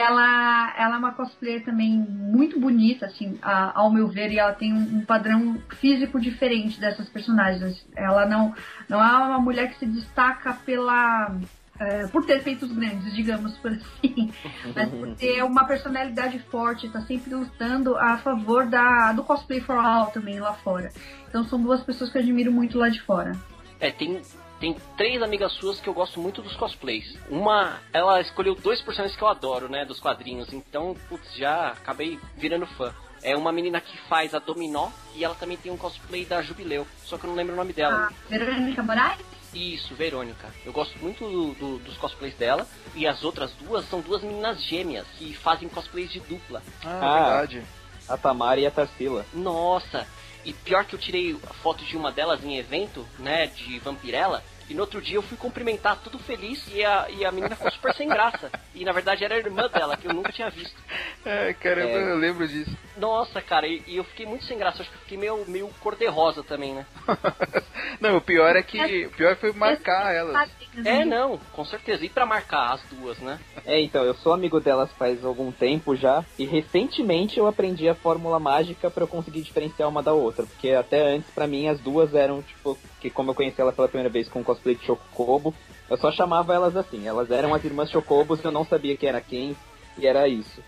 Speaker 3: ela, ela é uma cosplayer também muito bonita, assim, a- ao meu ver, e ela tem um, um padrão físico diferente dessas personagens. Ela não, não é uma mulher que se destaca pela. é, por ter feitos grandes, digamos por assim, mas por ter uma personalidade forte, tá sempre lutando a favor da, do cosplay for all também lá fora. Então são duas pessoas que eu admiro muito lá de fora.
Speaker 2: É, tem, tem três amigas suas que eu gosto muito dos cosplays. Uma, ela escolheu dois personagens que eu adoro, né, dos quadrinhos. Então, putz, já acabei virando fã. É uma menina que faz a Dominó e ela também tem um cosplay da Jubileu. Só que eu não lembro o nome dela.
Speaker 3: A Verônica Moraes?
Speaker 2: Isso, Verônica. Eu gosto muito do- do- dos cosplays dela. E as outras duas são duas meninas gêmeas que fazem cosplays de dupla.
Speaker 1: Ah,
Speaker 4: Ah.
Speaker 1: verdade.
Speaker 4: A Tamara e a Tarsila.
Speaker 2: Nossa! E pior que eu tirei a foto de uma delas em evento, né, de Vampirella. E no outro dia eu fui cumprimentar, tudo feliz, e a, e a menina ficou super sem graça. E na verdade era a irmã dela, que eu nunca tinha visto.
Speaker 1: É, caramba,
Speaker 4: É.
Speaker 1: eu lembro disso.
Speaker 2: Nossa, cara, e, e eu fiquei muito sem graça. Acho que eu fiquei meio, meio cor-de-rosa também, né?
Speaker 1: não, o pior é que. O pior foi marcar elas.
Speaker 2: É, não, com certeza. E pra marcar as duas, né?
Speaker 4: É, então, eu sou amigo delas faz algum tempo já, e recentemente eu aprendi a fórmula mágica pra eu conseguir diferenciar uma da outra, porque até antes, pra mim, as duas eram, tipo, que como eu conheci ela pela primeira vez com o cosplay de Chocobo, eu só chamava elas assim, elas eram as irmãs Chocobos, eu não sabia quem era quem, e era isso.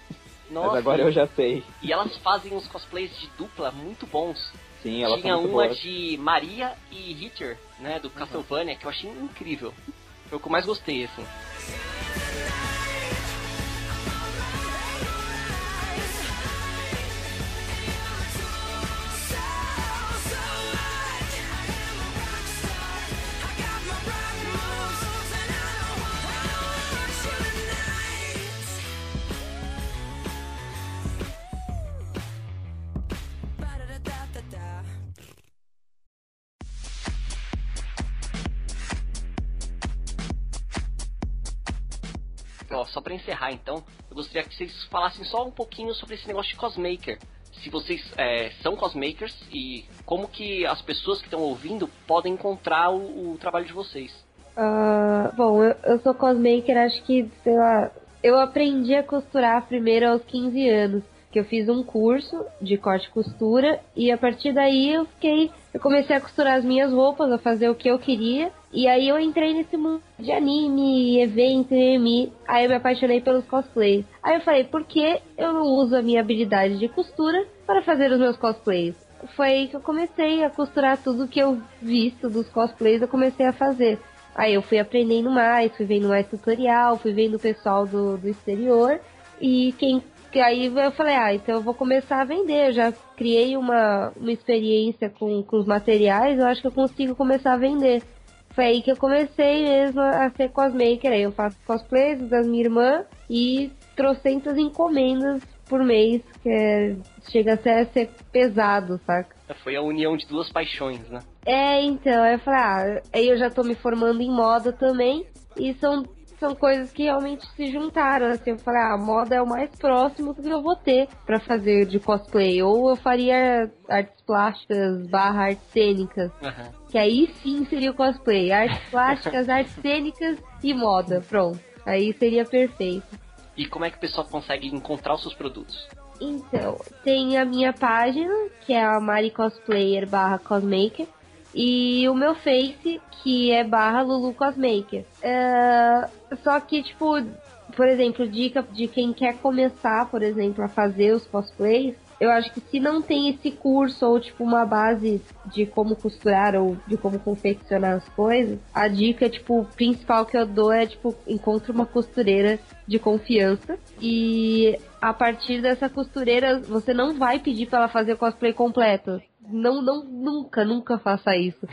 Speaker 2: Nossa,
Speaker 4: Mas agora eu já sei.
Speaker 2: E elas fazem uns cosplays de dupla muito bons.
Speaker 4: Sim, elas
Speaker 2: Tinha uma
Speaker 4: boas.
Speaker 2: de Maria e Ritter, né, do Castlevania, que eu achei incrível. Foi o que eu mais gostei, assim. Só pra encerrar então, eu gostaria que vocês falassem só um pouquinho sobre esse negócio de cosmaker. Se vocês é, são cosmakers e como que as pessoas que estão ouvindo podem encontrar o, o trabalho de vocês.
Speaker 5: Ah, bom, eu, eu sou cosmaker, acho que, sei lá, eu aprendi a costurar primeiro aos 15 anos. Que eu fiz um curso de corte e costura e a partir daí eu fiquei. Eu comecei a costurar as minhas roupas, a fazer o que eu queria. E aí eu entrei nesse mundo de anime, evento, meme. Aí eu me apaixonei pelos cosplays. Aí eu falei, por que eu não uso a minha habilidade de costura para fazer os meus cosplays? Foi aí que eu comecei a costurar tudo que eu visto dos cosplays, eu comecei a fazer. Aí eu fui aprendendo mais, fui vendo mais tutorial, fui vendo o pessoal do, do exterior. E quem. Que Aí eu falei, ah, então eu vou começar a vender. Eu já criei uma, uma experiência com, com os materiais, eu acho que eu consigo começar a vender. Foi aí que eu comecei mesmo a ser cosmaker. Aí eu faço cosplays das minha irmã e trocentas encomendas por mês, que é, chega até a ser pesado, saca?
Speaker 2: Foi a união de duas paixões, né?
Speaker 5: É, então, aí eu falei, ah, aí eu já tô me formando em moda também, e são são coisas que realmente se juntaram. Assim, eu falei, ah, a moda é o mais próximo que eu vou ter pra fazer de cosplay. Ou eu faria artes plásticas barra artes cênicas.
Speaker 2: Aham.
Speaker 5: Que aí sim seria o cosplay. Artes plásticas, artes cênicas e moda. Pronto. Aí seria perfeito.
Speaker 2: E como é que o pessoal consegue encontrar os seus produtos?
Speaker 5: Então, tem a minha página, que é a Mari Cosplayer barra Cosmaker. E o meu Face, que é barra Lulu Cosmaker. É, só que, tipo, por exemplo, dica de quem quer começar, por exemplo, a fazer os cosplays. Eu acho que se não tem esse curso ou tipo uma base de como costurar ou de como confeccionar as coisas, a dica tipo principal que eu dou é tipo encontre uma costureira de confiança e a partir dessa costureira você não vai pedir para ela fazer o cosplay completo. Não, não, nunca, nunca faça isso.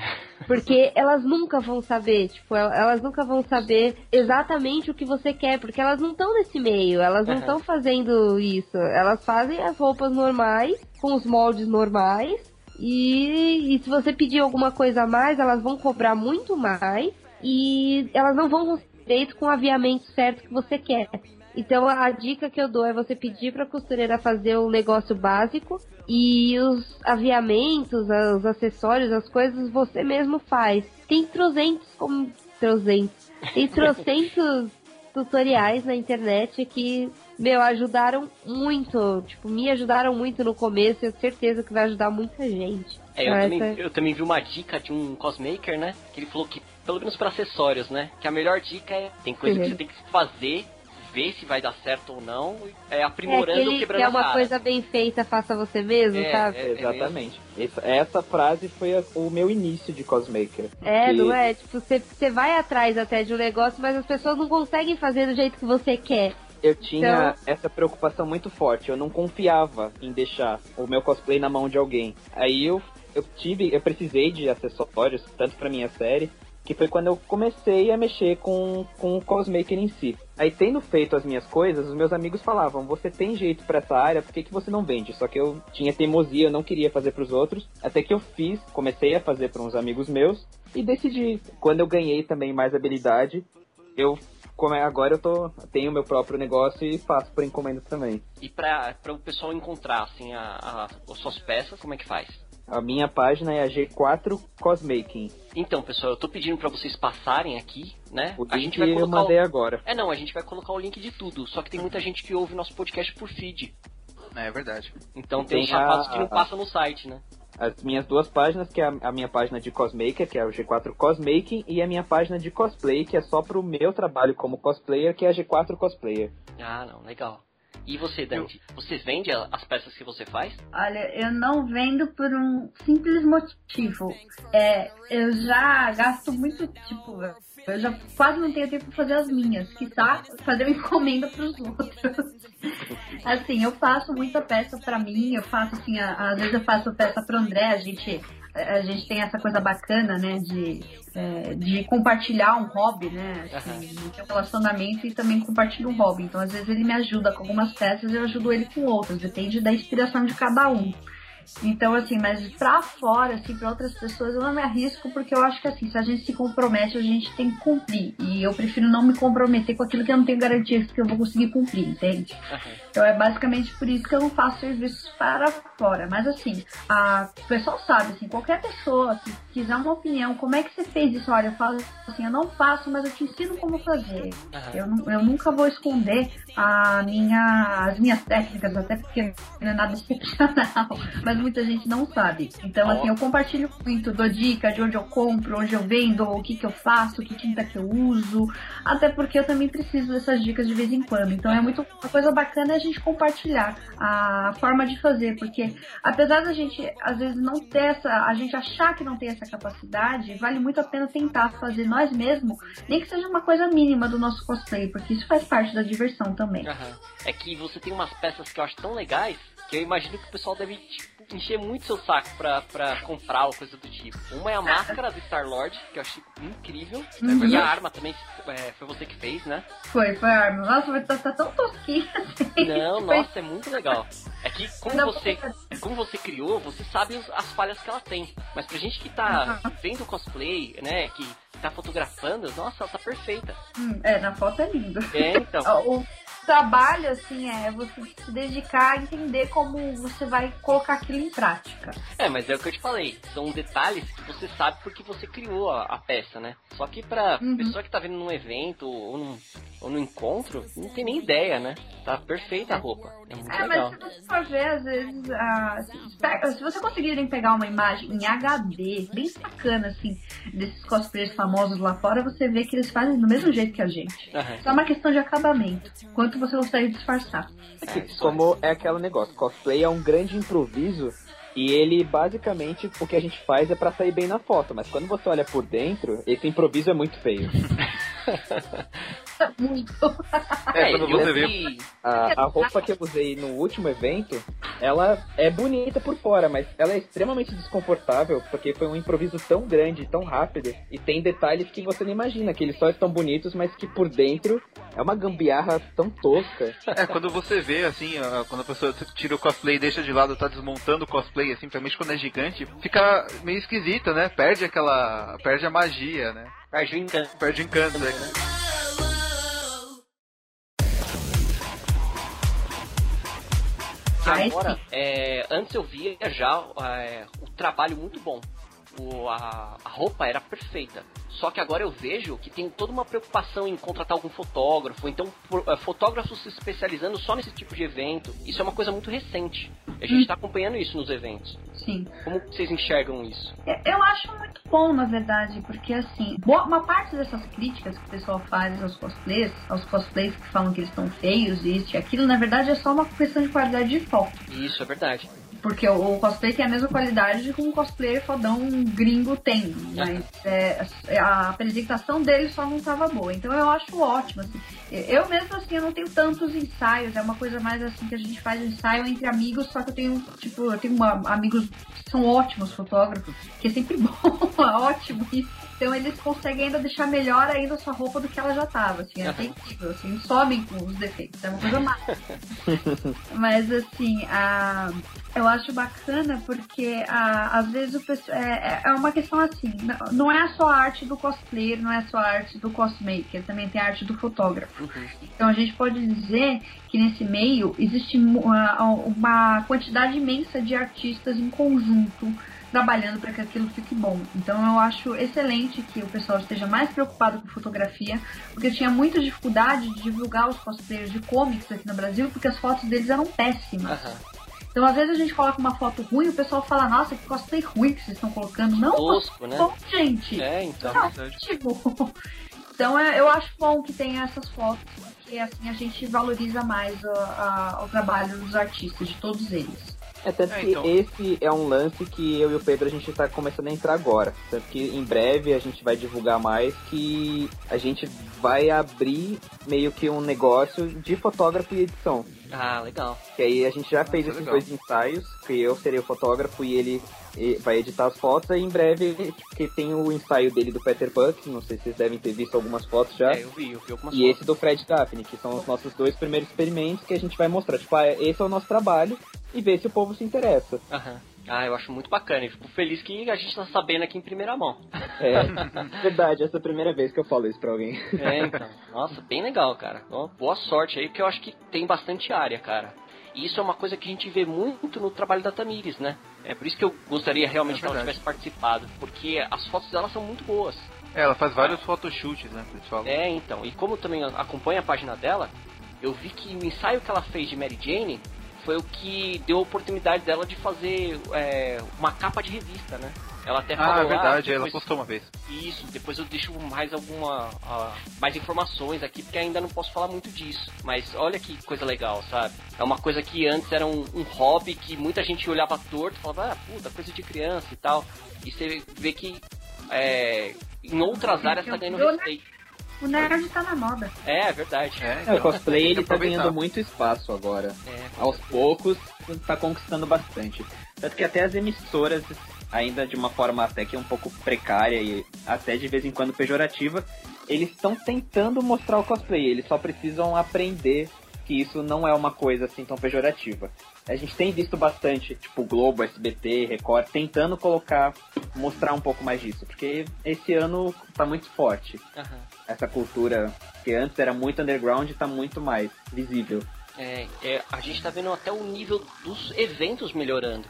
Speaker 5: Porque elas nunca vão saber, tipo, el- elas nunca vão saber exatamente o que você quer, porque elas não estão nesse meio, elas não estão fazendo isso. Elas fazem as roupas normais, com os moldes normais, e, e se você pedir alguma coisa a mais, elas vão cobrar muito mais, e elas não vão conseguir direito com o aviamento certo que você quer. Então a dica que eu dou é você pedir pra costureira fazer o negócio básico e os aviamentos, os acessórios, as coisas você mesmo faz. Tem trozentos como trozentos. Tem trocentos tutoriais na internet que, meu, ajudaram muito. Tipo, me ajudaram muito no começo e eu tenho certeza que vai ajudar muita gente.
Speaker 2: É, eu,
Speaker 5: Então,
Speaker 2: também, eu também vi uma dica de um cosmaker, né? Que ele falou que, pelo menos para acessórios, né? Que a melhor dica é, tem coisa que
Speaker 5: Uhum.
Speaker 2: você tem que fazer, ver se vai dar certo ou não, é
Speaker 5: É,
Speaker 2: aprimorando,
Speaker 5: aquele que
Speaker 2: quebrando
Speaker 5: é
Speaker 2: a
Speaker 5: uma
Speaker 2: cara.
Speaker 5: coisa bem feita, faça você mesmo,
Speaker 2: É,
Speaker 5: sabe?
Speaker 2: é.
Speaker 4: Exatamente. Essa, essa frase foi a- o meu início de cosmaker.
Speaker 5: É,
Speaker 4: Que-
Speaker 5: não é? Tipo, você você vai atrás até de um negócio, mas as pessoas não conseguem fazer do jeito que você quer.
Speaker 4: Eu tinha
Speaker 5: Então-
Speaker 4: essa preocupação muito forte. Eu não confiava em deixar o meu cosplay na mão de alguém. Aí eu, eu tive, eu precisei de acessórios, tanto pra minha série, que foi quando eu comecei a mexer com, com o cosmaker em si. Aí tendo feito as minhas coisas, os meus amigos falavam, você tem jeito pra essa área, por que, que você não vende? Só que eu tinha teimosia, eu não queria fazer pros outros. Até que eu fiz, comecei a fazer para uns amigos meus e decidi. Quando eu ganhei também mais habilidade, eu como é, agora eu tô tenho meu próprio negócio e faço por encomenda também.
Speaker 2: E pra o pessoal encontrar, assim, a, a- as suas peças, como é que faz?
Speaker 4: A minha página é a G4 Cosmaking.
Speaker 2: Então, pessoal, eu tô pedindo pra vocês passarem aqui, né?
Speaker 4: O
Speaker 2: a gente vai
Speaker 4: eu
Speaker 2: colocar
Speaker 4: mandei
Speaker 2: o...
Speaker 4: agora.
Speaker 2: É, não, a gente vai colocar o link de tudo. Só que tem muita gente que ouve nosso podcast por feed.
Speaker 1: É verdade.
Speaker 2: Então tem,
Speaker 4: tem
Speaker 2: rapazes
Speaker 4: a-
Speaker 2: que não passa no site, né?
Speaker 4: As minhas duas páginas, que é a, a minha página de cosmaker, que é o G4 Cosmaking, e a minha página de cosplay, que é só pro meu trabalho como cosplayer, que é a G4 Cosplayer.
Speaker 2: Ah, não, legal. E você, Dante? Você vende as peças que você faz?
Speaker 3: Olha, eu não vendo por um simples motivo. É, eu já gasto muito, tipo, eu já quase não tenho tempo pra fazer as minhas, que tá fazer uma encomenda pros outros. Assim, eu faço muita peça pra mim, eu faço assim, a- às vezes eu faço peça pro André, a gente, a gente tem essa coisa bacana, né, de, é, de compartilhar um hobby, né, assim, ter um relacionamento e também compartilhar um hobby. Então, às vezes ele me ajuda com algumas peças, eu ajudo ele com outras, depende da inspiração de cada um. Então, assim, mas pra fora, assim, pra outras pessoas, eu não me arrisco, porque eu acho que, assim, se a gente se compromete, a gente tem que cumprir. E eu prefiro não me comprometer com aquilo que eu não tenho garantia que eu vou conseguir cumprir, entende? Então é basicamente por isso que eu não faço serviços para fora. Mas assim, a, o pessoal sabe, assim, qualquer pessoa que quiser uma opinião, como é que você fez isso? Olha, eu falo assim, eu não faço, mas eu te ensino como fazer. Eu, nu- eu nunca vou esconder a minha, as minhas técnicas, até porque não é nada excepcional. Mas muita gente não sabe. Então, assim, eu compartilho muito, dou dica de onde eu compro, onde eu vendo, o que, que eu faço, que tinta que eu uso. Até porque eu também preciso dessas dicas de vez em quando. Então é muito uma coisa bacana a gente compartilhar a forma de fazer, porque apesar da gente às vezes não ter essa, a gente achar que não tem essa capacidade, vale muito a pena tentar fazer nós mesmos, nem que seja uma coisa mínima do nosso cosplay, porque isso faz parte da diversão também.
Speaker 2: Aham. É que você tem umas peças que eu acho tão legais que eu imagino que o pessoal deve tipo, encher muito seu saco pra, pra comprar ou coisa do tipo. Uma é a máscara do Star-Lord, que eu achei incrível.
Speaker 3: Uhum.
Speaker 2: E a arma também é, foi você que fez, né?
Speaker 3: Foi, foi a arma. Nossa, mas tá, tá tão tosquinha assim.
Speaker 2: Não, nossa, é muito legal. É que como você, como você criou, você sabe as falhas que ela tem. Mas pra gente que tá vendo o cosplay, né, que tá fotografando, nossa, ela tá perfeita.
Speaker 3: Hum, é, na foto é lindo.
Speaker 2: É, então.
Speaker 3: O trabalho, assim, é você se dedicar a entender como você vai colocar aquilo em prática.
Speaker 2: É, mas é o que eu te falei. São detalhes que você sabe porque você criou a, a peça, né? Só que pra
Speaker 3: Uhum.
Speaker 2: pessoa que tá vendo num evento ou num, ou num encontro, não tem nem ideia, né? Tá perfeita a roupa. É muito
Speaker 3: É,
Speaker 2: legal.
Speaker 3: mas se você for ver, às vezes, ah, se, se você conseguirem pegar uma imagem em HD, bem bacana, assim, desses cosplayers famosos lá fora, você vê que eles fazem do mesmo jeito que a gente.
Speaker 2: Aham.
Speaker 3: Só uma questão de acabamento. Quanto você consegue disfarçar.
Speaker 2: É,
Speaker 4: Como é aquele negócio, cosplay é um grande improviso e ele basicamente o que a gente faz é pra sair bem na foto, mas quando você olha por dentro, esse improviso é muito feio.
Speaker 3: Muito.
Speaker 1: É, quando
Speaker 2: eu
Speaker 1: você vê.
Speaker 2: vi-
Speaker 4: A, a roupa que eu usei no último evento, ela é bonita por fora, mas ela é extremamente desconfortável porque foi um improviso tão grande, tão rápido e tem detalhes que você não imagina, que eles só estão bonitos, mas que por dentro é uma gambiarra tão tosca.
Speaker 1: É, quando você vê, assim, a- quando a pessoa tira o cosplay e deixa de lado, tá desmontando o cosplay, assim, principalmente quando é gigante, fica meio esquisito, né? Perde aquela. Perde a magia, né?
Speaker 2: Perde o encanto.
Speaker 1: Perde o encanto, né?
Speaker 2: Agora, é, antes eu via já é, o trabalho muito bom. O- a, a roupa era perfeita. Só que agora eu vejo que tem toda uma preocupação em contratar algum fotógrafo, então é, fotógrafos se especializando só nesse tipo de evento. Isso é uma coisa muito recente. A gente está acompanhando isso nos eventos.
Speaker 3: Sim.
Speaker 2: Como vocês enxergam isso?
Speaker 3: É, Eu acho muito bom, na verdade, porque assim, uma parte dessas críticas que o pessoal faz aos cosplays, aos cosplays que falam que eles estão feios, isso e aquilo, na verdade é só uma questão de qualidade de foto.
Speaker 2: Isso é verdade.
Speaker 3: Porque o, cosplay tem a mesma qualidade que um cosplayer fodão gringo tem. Mas é, a apresentação dele só não tava boa. Então eu acho ótimo, assim. Eu mesmo assim, eu não tenho tantos ensaios. É uma coisa mais assim que a gente faz ensaio entre amigos, só que eu tenho, tipo, eu tenho uma- amigos que são ótimos fotógrafos, que é sempre bom, é ótimo isso. Então eles conseguem ainda deixar melhor ainda a sua roupa do que ela já tava, assim, é incrível, assim, sobem com os defeitos, é uma coisa má. Mas assim, a, eu acho bacana porque a, às vezes o pessoal, é, é uma questão assim, não- é só a arte do cosplayer, não é só a arte do cosmaker, também tem a arte do fotógrafo. Então a gente pode dizer que nesse meio existe uma, uma quantidade imensa de artistas em conjunto trabalhando para que aquilo fique bom. Então eu acho excelente que o pessoal esteja mais preocupado com fotografia, porque eu tinha muita dificuldade de divulgar os cosplayers de comics aqui no Brasil, porque as fotos deles eram péssimas.
Speaker 2: Aham.
Speaker 3: Então às vezes a gente coloca uma foto ruim e o pessoal fala, nossa, que cosplay ruim que vocês estão colocando. Não,
Speaker 2: Tosco, né?
Speaker 3: gente.
Speaker 2: É, então.
Speaker 3: Não, tipo, então é, eu acho bom que tenha essas fotos, porque assim a gente valoriza mais a- o trabalho dos artistas, de todos eles.
Speaker 4: É tanto
Speaker 1: É,
Speaker 4: que
Speaker 1: então.
Speaker 4: esse é um lance que eu e o Pedro a gente tá começando a entrar agora. Tanto que em breve a gente vai divulgar mais que a gente vai abrir meio que um negócio de fotógrafo e edição.
Speaker 2: Ah, legal.
Speaker 4: Que aí a gente já fez
Speaker 1: Nossa,
Speaker 4: esses
Speaker 1: legal.
Speaker 4: dois ensaios, que eu serei o fotógrafo e ele vai editar as fotos, e em breve, que tem o ensaio dele do Peter Buck, não sei se vocês devem ter visto algumas fotos já.
Speaker 2: É, eu vi, eu vi algumas
Speaker 4: E esse do Fred Daphne, que são os nossos dois primeiros experimentos que a gente vai mostrar. Tipo, ah, esse é o nosso trabalho e ver se o povo se interessa.
Speaker 2: Aham. Ah, eu acho muito bacana. E fico feliz que a gente tá sabendo aqui em primeira mão.
Speaker 4: É, verdade, essa é a primeira vez que eu falo isso pra alguém.
Speaker 2: É, então. Nossa, bem legal, cara. Ó, boa sorte aí, porque eu acho que tem bastante área, cara. E isso é uma coisa que a gente vê muito no trabalho da Tamires, né? É por isso que eu gostaria realmente
Speaker 1: É
Speaker 2: que ela tivesse participado. Porque as fotos dela são muito boas.
Speaker 1: É, ela faz vários photoshoots, né? falam.
Speaker 2: É, então. E como eu também acompanho a página dela, eu vi que o ensaio que ela fez de Mary Jane foi o que deu a oportunidade dela de fazer é, uma capa de revista, né? Ela até falou
Speaker 1: Ah, é verdade, ela
Speaker 2: depois-
Speaker 1: postou uma vez.
Speaker 2: Isso, depois eu deixo mais alguma. ah, mais informações aqui, porque ainda não posso falar muito disso. Mas olha que coisa legal, sabe? É uma coisa que antes era um, um hobby que muita gente olhava torto e falava, ah, puta, coisa de criança e tal. E você vê que é, em outras áreas tá ganhando
Speaker 3: né?
Speaker 2: respeito.
Speaker 3: O nerd tá na moda.
Speaker 2: É, é verdade.
Speaker 1: É,
Speaker 4: É, o cosplay
Speaker 1: tem que
Speaker 4: ele tá ganhando muito espaço agora.
Speaker 2: É,
Speaker 4: Aos poucos, tá conquistando bastante. Tanto que até as emissoras, ainda de uma forma até que um pouco precária e até de vez em quando pejorativa, eles estão tentando mostrar o cosplay. Eles só precisam aprender que isso não é uma coisa assim tão pejorativa. A gente tem visto bastante, tipo, Globo, SBT, Record, tentando colocar, mostrar um pouco mais disso, porque esse ano tá muito forte
Speaker 2: Aham.
Speaker 4: Essa cultura que antes era muito underground e tá muito mais visível.
Speaker 2: É, é, a gente tá vendo até o nível dos eventos melhorando.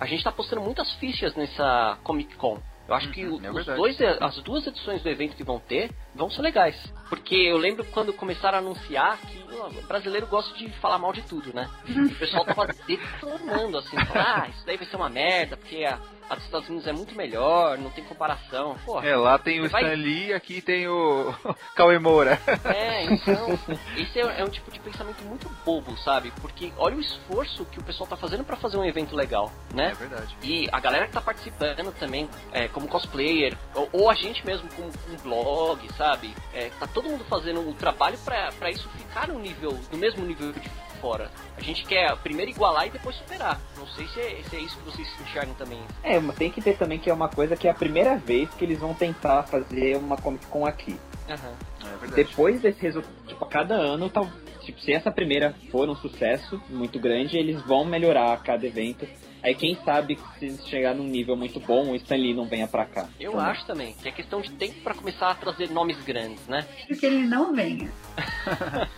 Speaker 2: A gente tá postando muitas fichas nessa Comic Con. Eu acho que
Speaker 1: Uhum,
Speaker 2: o-
Speaker 1: é
Speaker 2: dois, as duas edições do evento que vão ter vão ser legais. Porque eu lembro quando começaram a anunciar que ó, o brasileiro gosta de falar mal de tudo, né? O pessoal tava detonando assim, falando, ah, isso daí vai ser uma merda, porque a, a dos Estados Unidos é muito melhor, não tem comparação. Pô,
Speaker 1: É, lá tem o
Speaker 2: vai-
Speaker 1: Stan Lee, aqui tem o Cauê Moura.
Speaker 2: É, então, esse é, é um tipo de pensamento muito bobo, sabe? Porque olha o esforço que o pessoal tá fazendo pra fazer um evento legal, né?
Speaker 1: É verdade.
Speaker 2: E a galera que tá participando também, é, como cosplayer, ou, ou a gente mesmo com, com blog, sabe? É, tá todo mundo fazendo o trabalho pra isso ficar no nível, no mesmo nível de fora. A gente quer primeiro igualar e depois superar. Não sei se é, se é isso que vocês enxergam também.
Speaker 4: É, mas tem que ter também que é uma coisa que é a primeira vez que eles vão tentar fazer uma Comic Con aqui.
Speaker 2: Aham.
Speaker 1: É verdade.
Speaker 4: Depois desse resultado, tipo, a cada ano, tal, tipo, se essa primeira for um sucesso muito grande, eles vão melhorar a cada evento. Aí quem sabe se chegar num nível muito bom, o Stan Lee não venha pra cá.
Speaker 2: Eu
Speaker 4: Também.
Speaker 2: acho também que é questão de tempo pra começar a trazer nomes grandes, né?
Speaker 3: que ele não venha.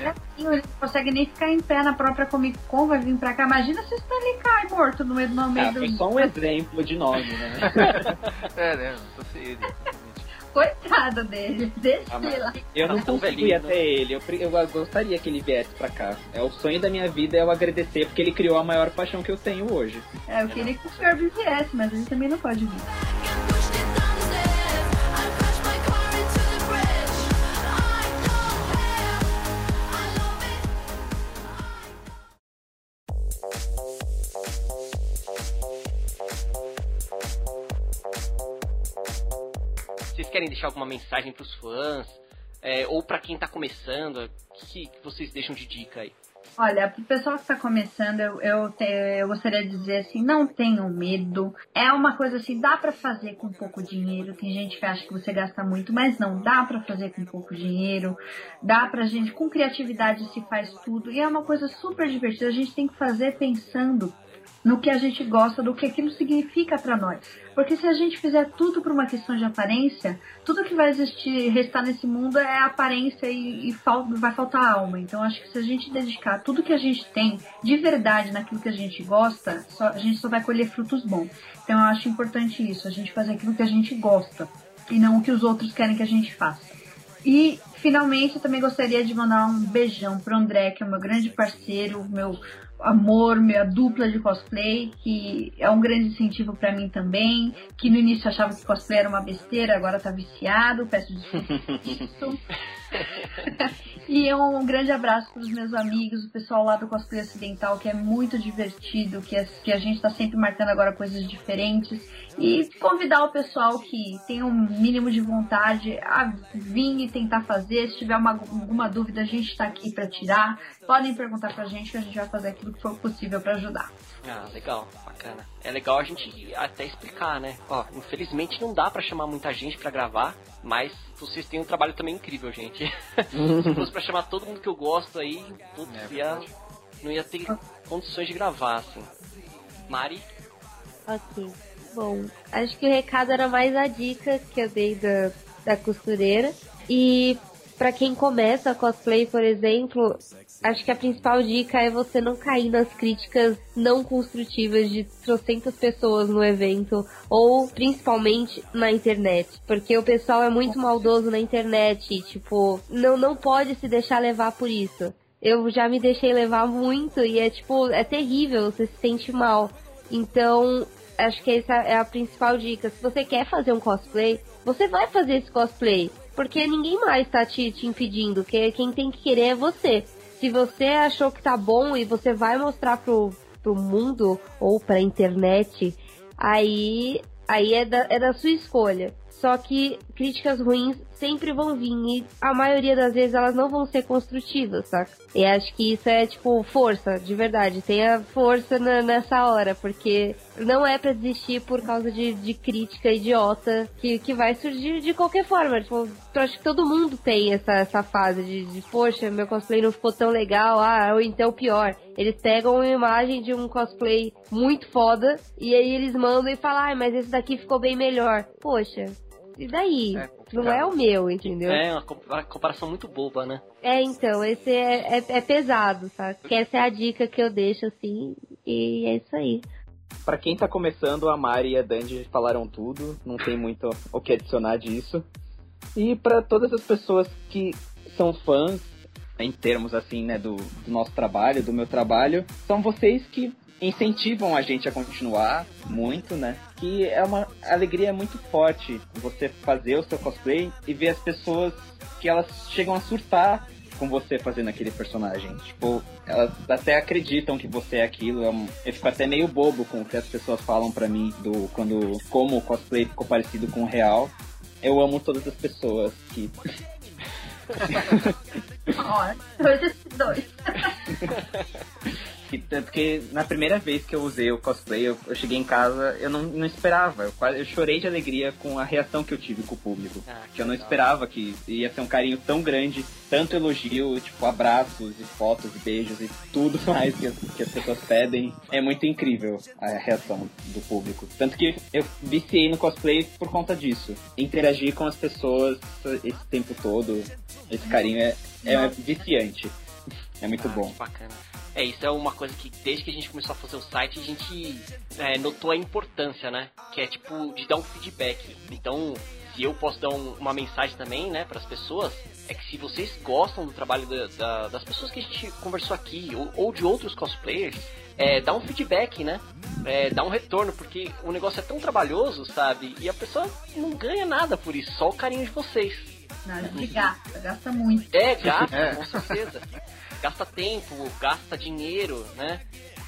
Speaker 3: É assim, ele não consegue nem ficar em pé na própria Comic Con, vai vir pra cá. Imagina se o Stanley cai morto no meio, no meio
Speaker 4: Ah,
Speaker 3: do.
Speaker 4: foi só um exemplo de nome, né?
Speaker 1: É, né? Não exatamente.
Speaker 3: Coitado dele, deixa
Speaker 4: Ah,
Speaker 3: ele lá.
Speaker 4: Eu não
Speaker 2: Tá
Speaker 4: consigo
Speaker 2: velhinho,
Speaker 4: ir até ele. Eu, eu gostaria que ele viesse pra cá. É o sonho da minha vida é eu agradecer porque ele criou a maior paixão que eu tenho hoje.
Speaker 3: É, eu queria que o Kirby viesse, mas ele também não pode vir.
Speaker 2: Vocês querem deixar alguma mensagem pros fãs? É, ou pra quem tá começando? O que, vocês deixam de dica aí?
Speaker 3: Olha, pro pessoal que tá começando, eu, eu, te- eu gostaria de dizer assim, não tenham medo. É uma coisa assim, dá pra fazer com pouco dinheiro. Tem gente que acha que você gasta muito, mas não, dá pra fazer com pouco dinheiro. Dá pra gente, com criatividade se faz tudo. E é uma coisa super divertida. A gente tem que fazer pensando no que a gente gosta, do que aquilo significa pra nós. Porque se a gente fizer tudo por uma questão de aparência, tudo que vai existir, restar nesse mundo é aparência e, e fal- vai faltar alma. Então acho que se a gente dedicar tudo que a gente tem de verdade naquilo que a gente gosta, só- a gente só vai colher frutos bons. Então eu acho importante isso, a gente fazer aquilo que a gente gosta e não o que os outros querem que a gente faça. E, finalmente, eu também gostaria de mandar um beijão pro André, que é meu grande parceiro, meu amor, minha dupla de cosplay, que é um grande incentivo pra mim também, que no início achava que cosplay era uma besteira, agora tá viciado, peço desculpa. e um grande abraço para os meus amigos, o pessoal lá do Cosplay Ocidental, que é muito divertido, que, é- que a gente tá sempre marcando agora coisas diferentes. E convidar o pessoal que tem um mínimo de vontade a vir e tentar fazer. Se tiver uma, alguma dúvida, a gente tá aqui para tirar. Podem perguntar pra gente que a gente vai fazer aquilo que for possível para ajudar.
Speaker 2: Ah, legal, bacana. É legal a gente até explicar, né? Ó, infelizmente não dá pra chamar muita gente pra gravar, mas vocês têm um trabalho também incrível, gente. Se fosse pra chamar todo mundo que eu gosto aí, putz,
Speaker 1: É
Speaker 2: ia, não ia ter condições de gravar, assim. Mari?
Speaker 5: Ok. Bom, acho que o recado era mais a dica que eu dei da, da costureira. E pra quem começa cosplay, por exemplo, acho que a principal dica é você não cair nas críticas não construtivas de trocentas pessoas no evento, ou principalmente na internet. Porque o pessoal é muito maldoso na internet, e, tipo, não, não pode se deixar levar por isso. Eu já me deixei levar muito e é tipo, é terrível, você se sente mal. Então, acho que essa é a principal dica. Se você quer fazer um cosplay, você vai fazer esse cosplay. Porque ninguém mais tá te, te impedindo. Que quem tem que querer é você. Se você achou que tá bom e você vai mostrar pro, pro mundo ou pra internet, aí, aí é, da, é da sua escolha. Só que críticas ruins sempre vão vir e a maioria das vezes elas não vão ser construtivas, saca? E acho que isso é tipo força, de verdade. Tenha força na- nessa hora, porque não é pra desistir por causa de, de crítica idiota que, que vai surgir de qualquer forma. Tipo, eu acho que todo mundo tem essa, essa fase de, de, poxa, meu cosplay não ficou tão legal, ah, ou então pior. Eles pegam uma imagem de um cosplay muito foda e aí eles mandam e falam, ah, mas esse daqui ficou bem melhor. Poxa, e daí?
Speaker 1: É
Speaker 5: não é o meu, entendeu?
Speaker 2: É uma, com- uma comparação muito boba, né?
Speaker 5: É, então, esse é, é, é pesado, sabe? Que essa é a dica que eu deixo, assim, e é isso aí.
Speaker 4: Pra quem tá começando, a Mari e a Dandy falaram tudo, não tem muito o que adicionar disso. E pra todas as pessoas que são fãs, em termos assim, né, do, do nosso trabalho, do meu trabalho, são vocês que incentivam a gente a continuar muito, né? Que é uma alegria muito forte você fazer o seu cosplay e ver as pessoas que elas chegam a surtar com você fazendo aquele personagem. Tipo, elas até acreditam que você é aquilo. é Eu fico até meio bobo com o que as pessoas falam pra mim do quando como o cosplay ficou parecido com o real. Eu amo todas as pessoas que
Speaker 3: Ó, dois dois.
Speaker 4: Que, tanto que na primeira vez que eu usei o cosplay, eu, eu cheguei em casa, eu não, não esperava. Eu, quase, eu chorei de alegria com a reação que eu tive com o público.
Speaker 2: Ah,
Speaker 4: que eu não
Speaker 2: legal.
Speaker 4: esperava que ia ser um carinho tão grande, tanto elogio, tipo, abraços e fotos e beijos e tudo mais que as, que as pessoas pedem. É muito incrível a reação do público. Tanto que eu viciei no cosplay por conta disso. Interagir com as pessoas esse tempo todo, esse carinho é, é viciante. É muito
Speaker 2: Ah,
Speaker 4: bom.
Speaker 2: que bacana. É, isso é uma coisa que desde que a gente começou a fazer o site, a gente é, notou a importância, né? Que é tipo de dar um feedback. Então, se eu posso dar um- uma mensagem também, né, para as pessoas, é que se vocês gostam do trabalho da- da- das pessoas que a gente conversou aqui ou, ou de outros cosplayers, é, dá um feedback, né? É, dá um retorno, porque o negócio é tão trabalhoso, sabe? E a pessoa não ganha nada por isso, só o carinho de vocês.
Speaker 3: Nada de gasta, gasta muito.
Speaker 2: É, gasta,
Speaker 1: É.
Speaker 2: com certeza. Gasta tempo, gasta dinheiro, né?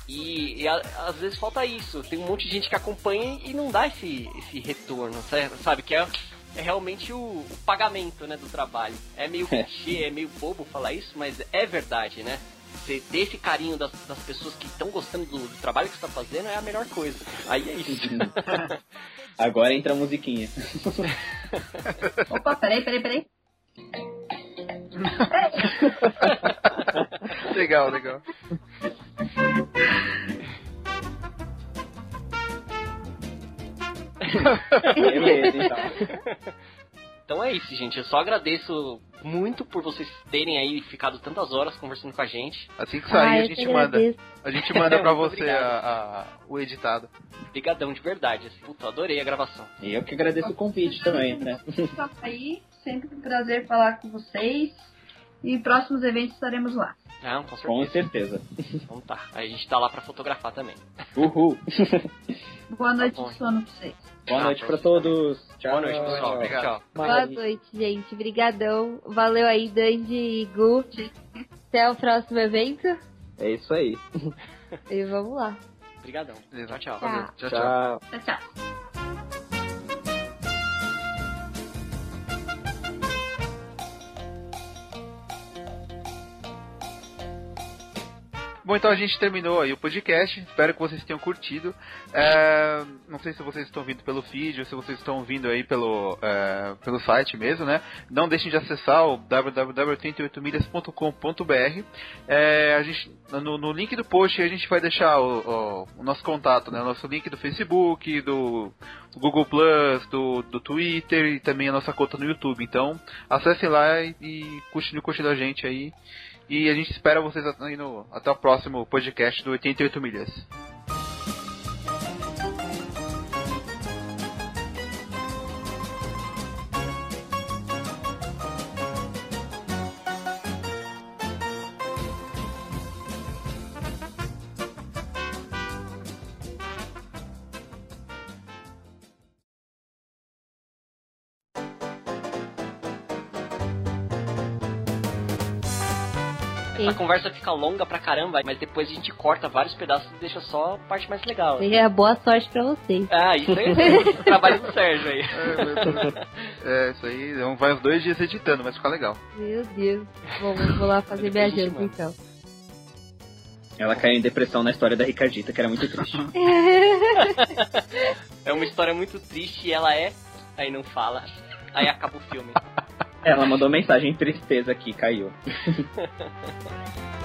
Speaker 2: E, e a- às vezes falta isso. Tem um monte de gente que acompanha e não dá esse, esse retorno, sa- sabe? Que é, é realmente o, o pagamento né, do trabalho. É meio clichê, é meio bobo falar isso, mas é verdade, né? Você ter esse carinho das, das pessoas que estão gostando do, do trabalho que você está fazendo é a melhor coisa. Aí é isso.
Speaker 4: Agora entra a musiquinha.
Speaker 3: Opa, peraí, peraí, peraí.
Speaker 1: legal, legal.
Speaker 4: Beleza, então.
Speaker 2: Então é isso, gente. Eu só agradeço muito por vocês terem aí ficado tantas horas conversando com a gente.
Speaker 1: Assim que
Speaker 5: Ah,
Speaker 1: sair, a
Speaker 5: eu
Speaker 1: gente manda.
Speaker 5: agradeço.
Speaker 1: A gente manda pra você a- a- o editado.
Speaker 2: Obrigadão de verdade. Puta, adorei a gravação.
Speaker 4: E eu que agradeço o convite também, né?
Speaker 3: Só sempre um prazer falar com vocês. E próximos eventos estaremos lá.
Speaker 2: Não, com
Speaker 4: Com
Speaker 2: certeza.
Speaker 4: certeza.
Speaker 2: Então tá. Aí a gente tá lá pra fotografar também.
Speaker 4: Uhul.
Speaker 3: Boa noite
Speaker 2: bom.
Speaker 3: de sono pra vocês.
Speaker 4: Boa
Speaker 2: Ah,
Speaker 4: noite
Speaker 2: pra
Speaker 4: todos. Tchau.
Speaker 2: Boa noite, pessoal.
Speaker 1: Obrigado.
Speaker 2: Tchau.
Speaker 5: Boa noite, gente. Brigadão. Valeu aí, Dandy e Gu. Até o próximo evento.
Speaker 4: É isso aí.
Speaker 5: E vamos lá.
Speaker 2: Obrigadão. Tchau, tchau.
Speaker 1: Valeu. Tchau, tchau.
Speaker 4: Tchau.
Speaker 3: Tchau, tchau.
Speaker 1: Bom, então a gente terminou aí o podcast. Espero que vocês tenham curtido. É, não sei se vocês estão vindo pelo feed ou se vocês estão vindo aí pelo, é, pelo site mesmo, né? Não deixem de acessar o www.88milhas.com.br. É, a gente, no, no link do post a gente vai deixar o, o- o nosso contato, né? O nosso link do Facebook, do, Google Plus, do, do Twitter e também a nossa conta no YouTube. Então acessem lá e, e continuem curtindo a gente aí. E a gente espera vocês aí no, até o próximo podcast do 88 Milhas.
Speaker 2: Conversa fica longa pra caramba, mas depois a gente corta vários pedaços e deixa só a parte mais legal.
Speaker 5: É, boa sorte pra vocês.
Speaker 2: Ah, isso aí é o trabalho do Sérgio aí.
Speaker 1: É, isso aí vai uns dois dias editando, mas fica legal.
Speaker 5: Meu Deus. Bom, eu vou lá fazer minha janta então.
Speaker 4: Ela caiu em depressão na história da Ricardita, que era muito triste.
Speaker 2: É uma história muito triste e ela é. Aí não fala. Aí acaba o filme.
Speaker 4: Ela mandou mensagem tristeza aqui, caiu.